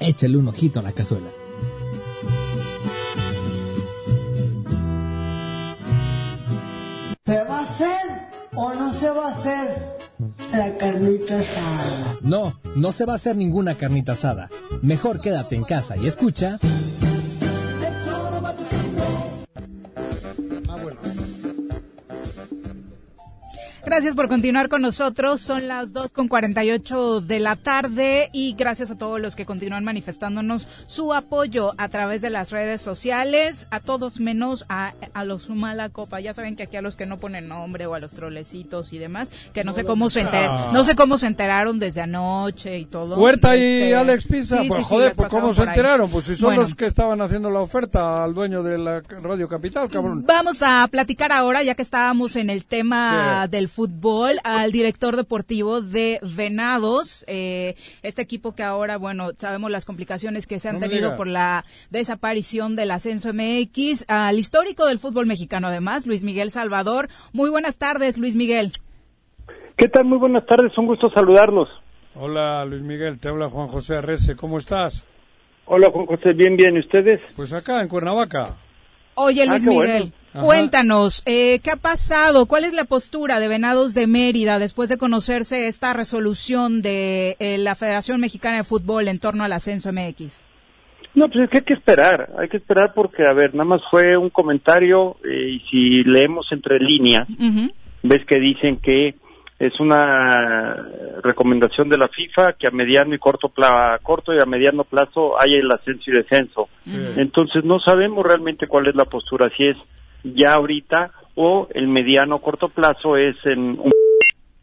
Échale un ojito a la cazuela. ¿Se va a hacer o no se va a hacer la carnita asada? No, no se va a hacer ninguna carnita asada. Mejor quédate en casa y escucha. Gracias por continuar con nosotros. Son las 2 con 48 de la tarde y gracias a todos los que continúan manifestándonos su apoyo a través de las redes sociales, a todos menos a, a los mala copa. Ya saben que aquí a los que no ponen nombre o a los trolecitos y demás, que no, sé cómo se enter- Ah. no sé cómo se enteraron desde anoche y todo. Huerta y Este, Alex Pisa, sí, pues sí, sí, joder, las pues cómo se enteraron, pues si son Bueno. los que estaban haciendo la oferta al dueño de la Radio Capital, cabrón. Vamos a platicar ahora, ya que estábamos en el tema ¿Qué? del fútbol, al director deportivo de Venados, eh, este equipo que ahora, bueno, sabemos las complicaciones que se han No tenido por la desaparición del ascenso MX, al histórico del fútbol mexicano además, Luis Miguel Salvador. Muy buenas tardes, Luis Miguel. ¿Qué tal? Muy buenas tardes, un gusto saludarlos. Hola Luis Miguel, te habla Juan José Arrese, ¿cómo estás? Hola, Juan José, bien, bien, ¿y ustedes? Pues acá, en Cuernavaca. Oye, Luis qué Miguel, bueno. Cuéntanos, eh, ¿qué ha pasado? ¿Cuál es la postura de Venados de Mérida después de conocerse esta resolución de eh, la Federación Mexicana de Fútbol en torno al ascenso MX? No, pues es que hay que esperar, hay que esperar porque, a ver, nada más fue un comentario eh, y si leemos entre líneas, ves que dicen que es una recomendación de la FIFA que a mediano y corto pla corto y a mediano plazo haya el ascenso y descenso. Entonces no sabemos realmente cuál es la postura, si es ya ahorita o el mediano o corto plazo es en un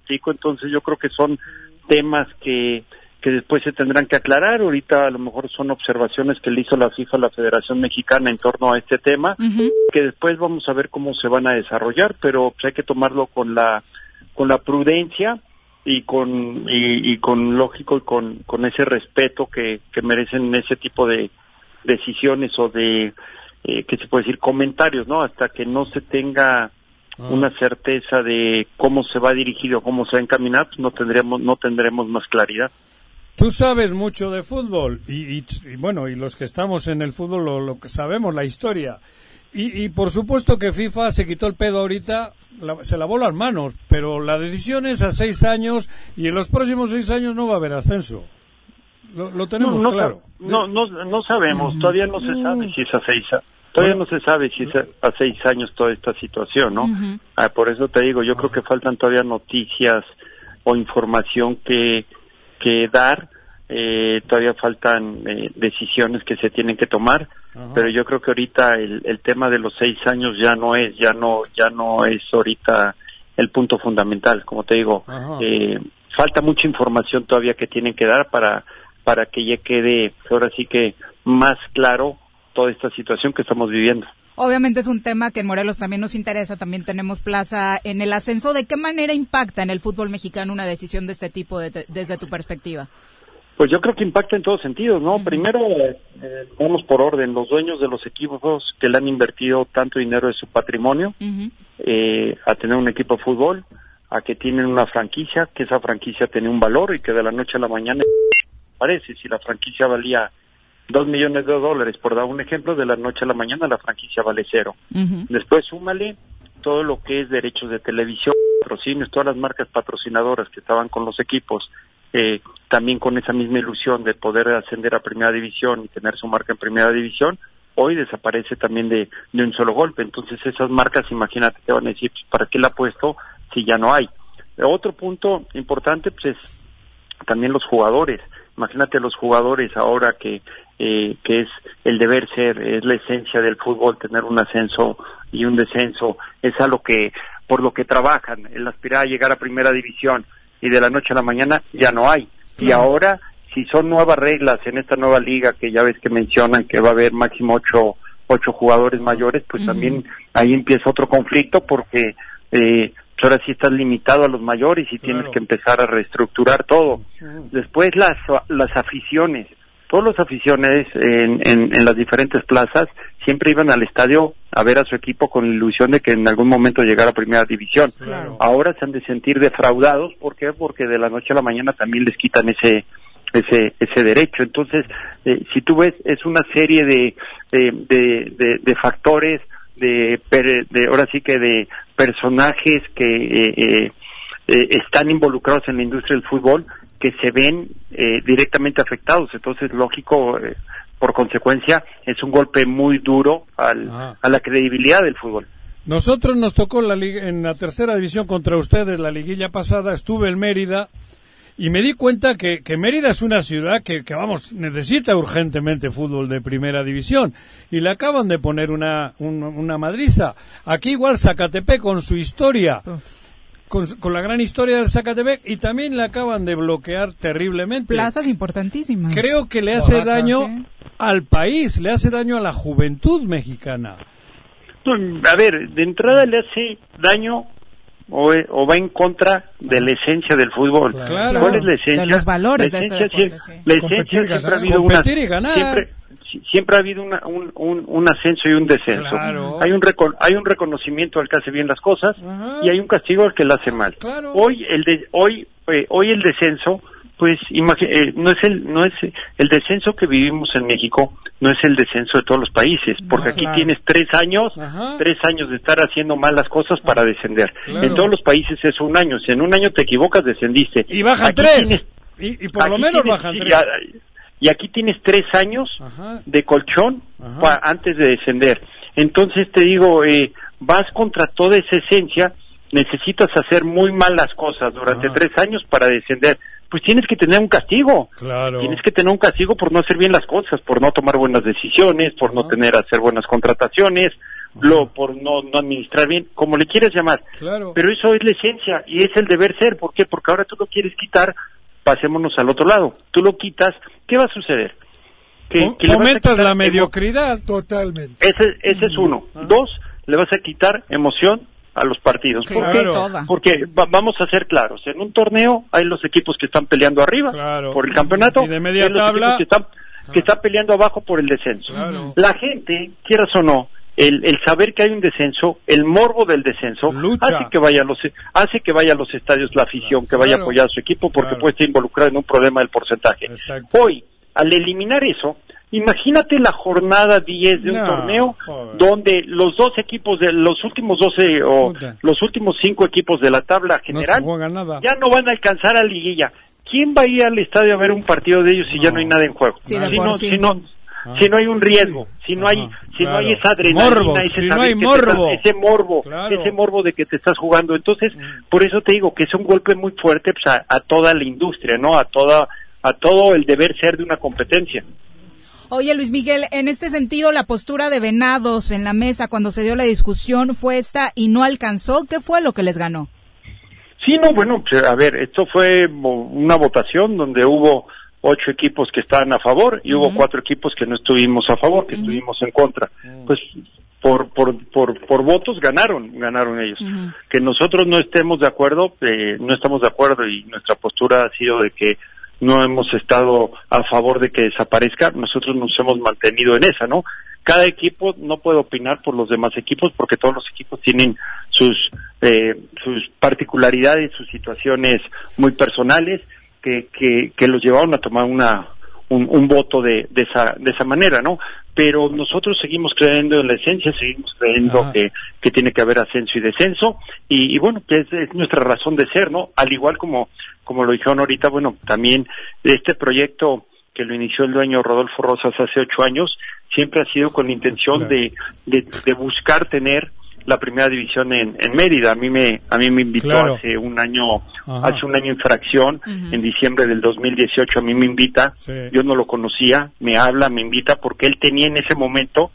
pico, entonces yo creo que son temas que que después se tendrán que aclarar. Ahorita a lo mejor son observaciones que le hizo la FIFA a la Federación Mexicana en torno a este tema, que después vamos a ver cómo se van a desarrollar, pero pues, hay que tomarlo con la con la prudencia y con y, y con lógico y con, con ese respeto que, que merecen ese tipo de decisiones o de eh, que se puede decir comentarios, ¿no? Hasta que no se tenga una certeza de cómo se va dirigido, cómo se va a encaminar, pues no tendremos no tendremos más claridad. Tú sabes mucho de fútbol y, y- y bueno, y los que estamos en el fútbol lo, lo que sabemos, la historia. Y, y por supuesto que FIFA se quitó el pedo ahorita, la- se lavó las manos, pero la decisión es a seis años y en los próximos seis años no va a haber ascenso. Lo, lo tenemos no, no, claro. No, no, no sabemos, todavía no se sabe si es a seis a- Todavía no se sabe si es a seis años toda esta situación, ¿no? Ah, por eso te digo, yo creo que faltan todavía noticias o información que, que dar, eh, todavía faltan eh, decisiones que se tienen que tomar, pero yo creo que ahorita el, el tema de los seis años ya no es, ya no, ya no es ahorita el punto fundamental, como te digo, eh, falta mucha información todavía que tienen que dar para, para que ya quede, ahora sí que más claro toda esta situación que estamos viviendo. Obviamente es un tema que en Morelos también nos interesa, también tenemos plaza en el ascenso. ¿De qué manera impacta en el fútbol mexicano una decisión de este tipo de- desde tu perspectiva? Pues yo creo que impacta en todos sentidos, ¿no? Primero, eh, eh, vamos por orden, los dueños de los equipos que le han invertido tanto dinero de su patrimonio eh, a tener un equipo de fútbol, a que tienen una franquicia, que esa franquicia tiene un valor y que de la noche a la mañana parece, si la franquicia valía dos millones de dólares, por dar un ejemplo, de la noche a la mañana la franquicia vale cero. Después súmale todo lo que es derechos de televisión, patrocinios, todas las marcas patrocinadoras que estaban con los equipos, eh, también con esa misma ilusión de poder ascender a primera división y tener su marca en primera división, hoy desaparece también de, un solo golpe. Entonces esas marcas, imagínate, te van a decir, pues, ¿para qué la ha puesto si ya no hay? Otro punto importante, pues es también los jugadores. Imagínate los jugadores ahora que eh, que es el deber ser, es la esencia del fútbol, tener un ascenso y un descenso, es a lo que, por lo que trabajan, el aspirar a llegar a primera división y de la noche a la mañana ya no hay. Y ahora, si son nuevas reglas en esta nueva liga que ya ves que mencionan que va a haber máximo ocho, ocho jugadores mayores, pues también ahí empieza otro conflicto porque eh, pues ahora sí estás limitado a los mayores y tienes que empezar a reestructurar todo. Después las, las aficiones. Todos los aficiones en, en, en las diferentes plazas siempre iban al estadio a ver a su equipo con la ilusión de que en algún momento llegara a primera división. Ahora se han de sentir defraudados. ¿Por qué? Porque de la noche a la mañana también les quitan ese ese ese derecho. Entonces, eh, si tú ves, es una serie de de, de, de- de factores, de ahora sí que de personajes que eh, eh, eh, están involucrados en la industria del fútbol que se ven eh, directamente afectados. Entonces, lógico, eh, por consecuencia, es un golpe muy duro al, a la credibilidad del fútbol. Nosotros nos tocó la liga- en la tercera división contra ustedes la liguilla pasada, estuve en Mérida y me di cuenta que, que Mérida es una ciudad que, que, vamos, necesita urgentemente fútbol de primera división y le acaban de poner una, un- una madriza. Aquí igual Zacatepec con su historia, con, con la gran historia del Zacatepec y también le acaban de bloquear terriblemente. Plazas importantísimas. Creo que le hace Oaxaca, daño sí. al país, le hace daño a la juventud mexicana. No, A ver, de entrada le hace daño o, o va en contra de la esencia del fútbol. Claro. ¿Cuál es la esencia? De los valores la de este esencia, deporte, sí. la Competir esencia y siempre ha ganar. habido una, Competir y ganar. siempre si- siempre ha habido una- un, un, un ascenso y un descenso. Claro. Hay un reco- hay un reconocimiento al que hace bien las cosas y hay un castigo al que la hace mal. Hoy el de, hoy eh, hoy el descenso Pues eh, no es el no es el descenso que vivimos en México no es el descenso de todos los países porque Ah, aquí tienes tres años Ajá. tres años de estar haciendo malas cosas para descender Claro. en todos los países es un año si en un año te equivocas descendiste Y bajan Aquí tres. tienes- y, y por lo menos tienes- bajan tres. Y aquí tienes tres años Ajá. de colchón Ajá. antes de descender. Entonces te digo, eh, vas contra toda esa esencia, necesitas hacer muy mal las cosas durante tres años para descender. Pues tienes que tener un castigo. Claro. Tienes que tener un castigo por no hacer bien las cosas, por no tomar buenas decisiones, por no tener hacer buenas contrataciones, lo, por no, no administrar bien, como le quieras llamar. Claro. Pero eso es la esencia y es el deber ser. ¿Por qué? Porque ahora tú lo quieres quitar, pasémonos al otro lado. Tú lo quitas, ¿qué va a suceder? Que, Fom- que le vas a Fomentas quitar la emo- mediocridad. Totalmente. Ese, ese es uno. Dos, le vas a quitar emoción a los partidos. ¿Por qué? Porque va- vamos a ser claros. En un torneo hay los equipos que están peleando arriba Claro. por el campeonato Y de media hay los tabla. equipos que están, que están peleando abajo por el descenso. Claro. La gente, quieras o no, el, el saber que hay un descenso, el morbo del descenso, Lucha. hace que vaya a los hace que vaya a los estadios la afición, que vaya a apoyar a su equipo porque Claro. puede estar involucrado en un problema del porcentaje. Exacto. Hoy, al eliminar eso, imagínate la jornada 10 de un torneo joder. donde los dos equipos de los últimos 12 o Puta. los últimos 5 equipos de la tabla general ya no van a alcanzar a liguilla. ¿Quién va a ir al estadio a ver un partido de ellos si ya no hay nada en juego? Sí, si, no, si no si no hay un riesgo, si no hay si no hay esa adrenalina, Morbo, ese si no hay morbo. estás- ese morbo, Claro. ese morbo de que te estás jugando. Entonces, por eso te digo que es un golpe muy fuerte pues, a, a toda la industria, ¿no? A toda a todo el deber ser de una competencia. Oye, Luis Miguel, en este sentido, la postura de Venados en la mesa cuando se dio la discusión fue esta y no alcanzó. ¿Qué fue lo que les ganó? Sí, no, bueno, pues, a ver, esto fue una votación donde hubo ocho equipos que estaban a favor y hubo cuatro equipos que no estuvimos a favor, que estuvimos en contra. Pues por, por, por, por votos ganaron, ganaron ellos. Que nosotros no estemos de acuerdo, eh, no estamos de acuerdo y nuestra postura ha sido de que no hemos estado a favor de que desaparezca, nosotros nos hemos mantenido en esa, ¿no? Cada equipo no puede opinar por los demás equipos porque todos los equipos tienen sus, eh, sus particularidades, sus situaciones muy personales que, que, que los llevaron a tomar una, un, un voto de, de, esa, de esa manera, ¿no? Pero nosotros seguimos creyendo en la esencia, seguimos creyendo Ajá. que, que tiene que haber ascenso y descenso, y, y bueno, que es, es nuestra razón de ser, ¿no? Al igual como, como lo dijeron ahorita, bueno, también este proyecto que lo inició el dueño Rodolfo Rosas hace ocho años, siempre ha sido con la intención de, de, de buscar tener la primera división en, en Mérida. A mí me, a mí me invitó Claro. hace un año, Ajá. hace un año en fracción, en diciembre del 2018 a mí me invita, Sí. yo no lo conocía, me habla, me invita porque él tenía en ese momento,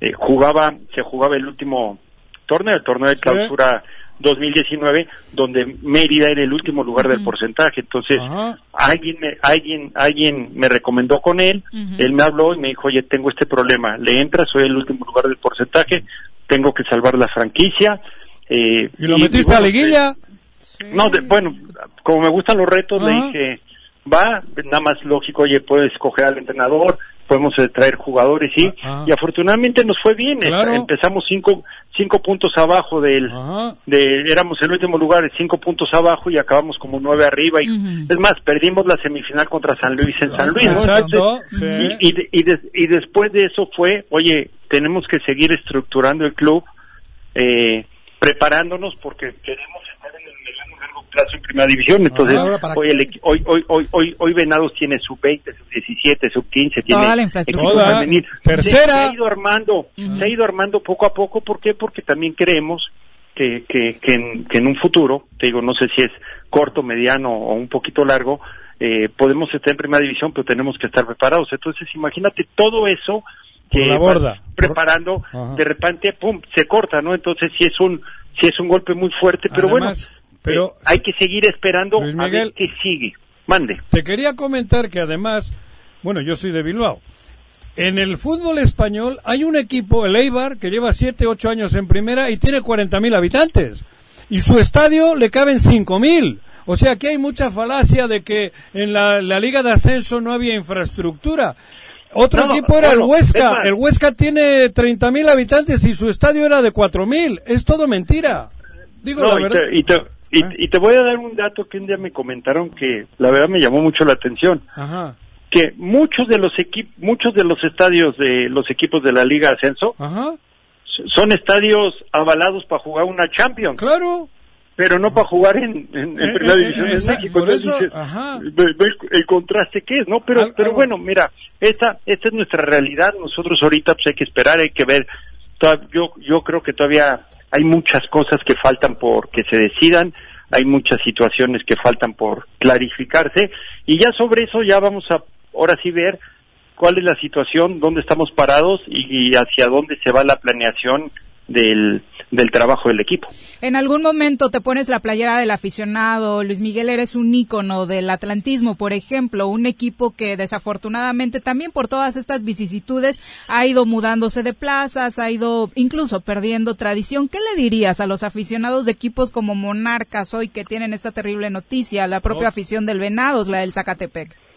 eh, jugaba, se jugaba el último torneo, el torneo de Sí. clausura 2019, donde Mérida era el último lugar del porcentaje, entonces Ajá. alguien me, alguien, alguien me recomendó con él, él me habló y me dijo, oye, tengo este problema, le entras, soy el último lugar del porcentaje, tengo que salvar la franquicia. Eh, ¿Y lo metiste a bueno, liguilla? no, de- bueno, como me gustan los retos, le dije, va, nada más lógico, oye, puedes escoger al entrenador, podemos eh, traer jugadores, sí, Ajá. y afortunadamente nos fue bien, Claro. empezamos cinco, cinco puntos abajo del, Ajá. de, éramos el último lugar, cinco puntos abajo y acabamos como nueve arriba, y es más, perdimos la semifinal contra San Luis en San Luis, ¿no? Exacto, Entonces, sí. y, y, de- y, des- y después de eso fue, oye, tenemos que seguir estructurando el club, eh, preparándonos porque queremos estar en el mediano largo plazo en primera división. Entonces, Ahora, ¿para hoy, el hoy, hoy, hoy, hoy, hoy Venados tiene sub 20, sub 17, sub 15, tiene Toda la infraestructura. equipo Toda. femenil. Tercera. Se, se ha ido armando, se ha ido armando poco a poco. ¿Por qué? Porque también creemos que, que, que, en, que en un futuro, te digo, no sé si es corto, mediano o un poquito largo, eh, podemos estar en primera división, pero tenemos que estar preparados. Entonces, imagínate todo eso que la borda. preparando, Ajá. de repente, pum, se corta, ¿no? Entonces, sí es un, sí es un golpe muy fuerte, pero Además, bueno, pero- eh, hay que seguir esperando Luis a Miguel. ver qué sigue. Mande. Te quería comentar que además, bueno, yo soy de Bilbao. En el fútbol español hay un equipo, el Eibar, que lleva 7, 8 años en primera y tiene 40.000 habitantes. Y su estadio le caben 5.000. O sea que hay mucha falacia de que en la, la Liga de Ascenso no había infraestructura. Otro No, equipo era el Huesca. más- El Huesca tiene 30.000 habitantes y su estadio era de 4.000. Es todo mentira. Digo No, la y verdad. te, y, te, Y, y te voy a dar un dato que un día me comentaron que la verdad me llamó mucho la atención. Ajá. Que muchos de los equipos, muchos de los estadios de los equipos de la Liga Ascenso Ajá. son estadios avalados para jugar una Champions. Claro. Pero no para jugar en, en, en Eh, Primera eh, División eh, de México. por eso, dices, ajá. el, el contraste que es, ¿no? Pero, Al- pero algo- bueno, mira, esta, esta es nuestra realidad. Nosotros ahorita pues hay que esperar, hay que ver. Yo, yo creo que todavía hay muchas cosas que faltan por que se decidan, hay muchas situaciones que faltan por clarificarse y ya sobre eso ya vamos a ahora sí ver cuál es la situación, dónde estamos parados y, y hacia dónde se va la planeación del, del trabajo del equipo. En algún momento te pones la playera del aficionado. Luis Miguel, eres un ícono del atlantismo, por ejemplo, un equipo que desafortunadamente también por todas estas vicisitudes ha ido mudándose de plazas, ha ido incluso perdiendo tradición. ¿Qué le dirías a los aficionados de equipos como Monarcas hoy que tienen esta terrible noticia, la propia afición del Venados, la del Zacatepec?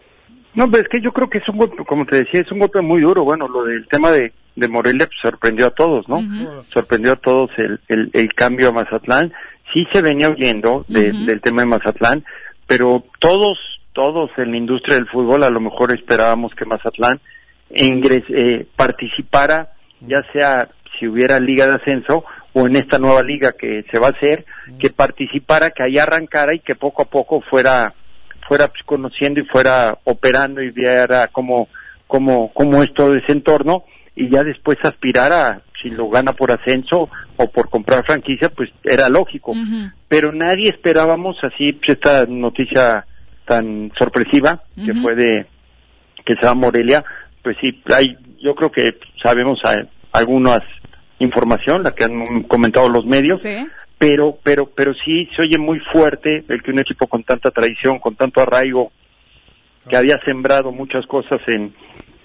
No, pero es que yo creo que es un golpe, como te decía, es un golpe muy duro. Bueno, lo del tema de, de Morelia pues, sorprendió a todos, ¿no? Sorprendió a todos el, el, el cambio a Mazatlán. Sí se venía oyendo de- del tema de Mazatlán, pero todos, todos en la industria del fútbol a lo mejor esperábamos que Mazatlán ingres, eh, participara, ya sea si hubiera liga de ascenso o en esta nueva liga que se va a hacer, que participara, que ahí arrancara y que poco a poco fuera fuera pues, conociendo y fuera operando y viera cómo, cómo, cómo es todo ese entorno y ya después aspirar a, si lo gana por ascenso o por comprar franquicia, pues era lógico. Pero nadie esperábamos así pues, esta noticia tan sorpresiva que fue de que se va Morelia, pues sí, hay, yo creo que sabemos a, algunas información, la que han comentado los medios, pero pero pero sí se oye muy fuerte el que un equipo con tanta tradición, con tanto arraigo, que había sembrado muchas cosas en,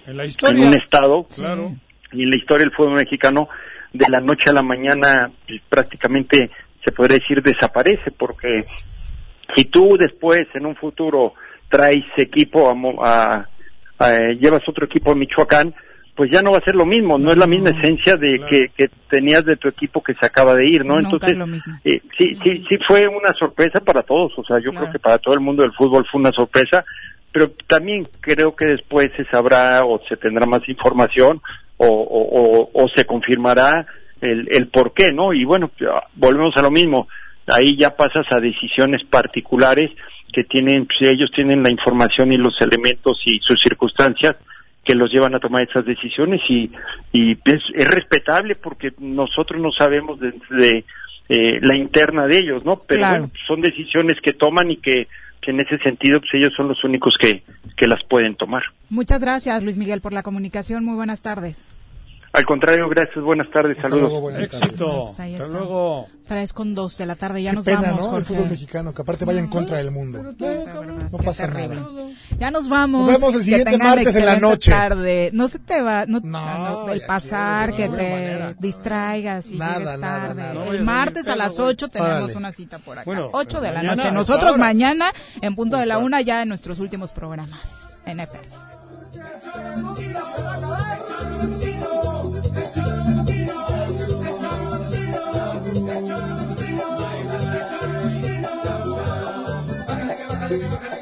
En la en historia. un estado Claro. y en la historia del fútbol mexicano de la noche a la mañana pues, prácticamente se podría decir desaparece porque si tú después en un futuro traes equipo a, a- a- llevas otro equipo a Michoacán pues ya no va a ser lo mismo no es la misma esencia de que, que tenías de tu equipo que se acaba de ir no Nunca entonces es lo mismo. eh, sí sí sí fue una sorpresa para todos o sea yo creo que para todo el mundo del fútbol fue una sorpresa pero también creo que después se sabrá o se tendrá más información o, o, o- o se confirmará el, el por qué, ¿no? Y bueno, volvemos a lo mismo. Ahí ya pasas a decisiones particulares que tienen, pues, ellos tienen la información y los elementos y sus circunstancias que los llevan a tomar esas decisiones y, y es, es respetable porque nosotros no sabemos desde eh, la interna de ellos, ¿no? Pero Claro. bueno, son decisiones que toman y que, que en ese sentido pues ellos son los únicos que, que las pueden tomar. Muchas gracias, Luis Miguel, por la comunicación. Muy buenas tardes. Al contrario, gracias, buenas tardes, saludos. Éxito. Pues ahí Hasta está. luego. Traes con dos de la tarde, ya Qué nos pena, vamos, ¿no? El fútbol mexicano, que aparte vaya en contra del mundo. No pasa nada. Ya nos vamos. Nos vemos el siguiente martes en la noche. Tarde. No se te va, no, no, el pasar, que te distraigas y Nada, nada, tarde. nada. El martes a las 8 tenemos una cita por acá. Bueno, 8 de la mañana, noche. Nosotros mañana, en punto de la una, ya en nuestros últimos programas. En FM. Thank you.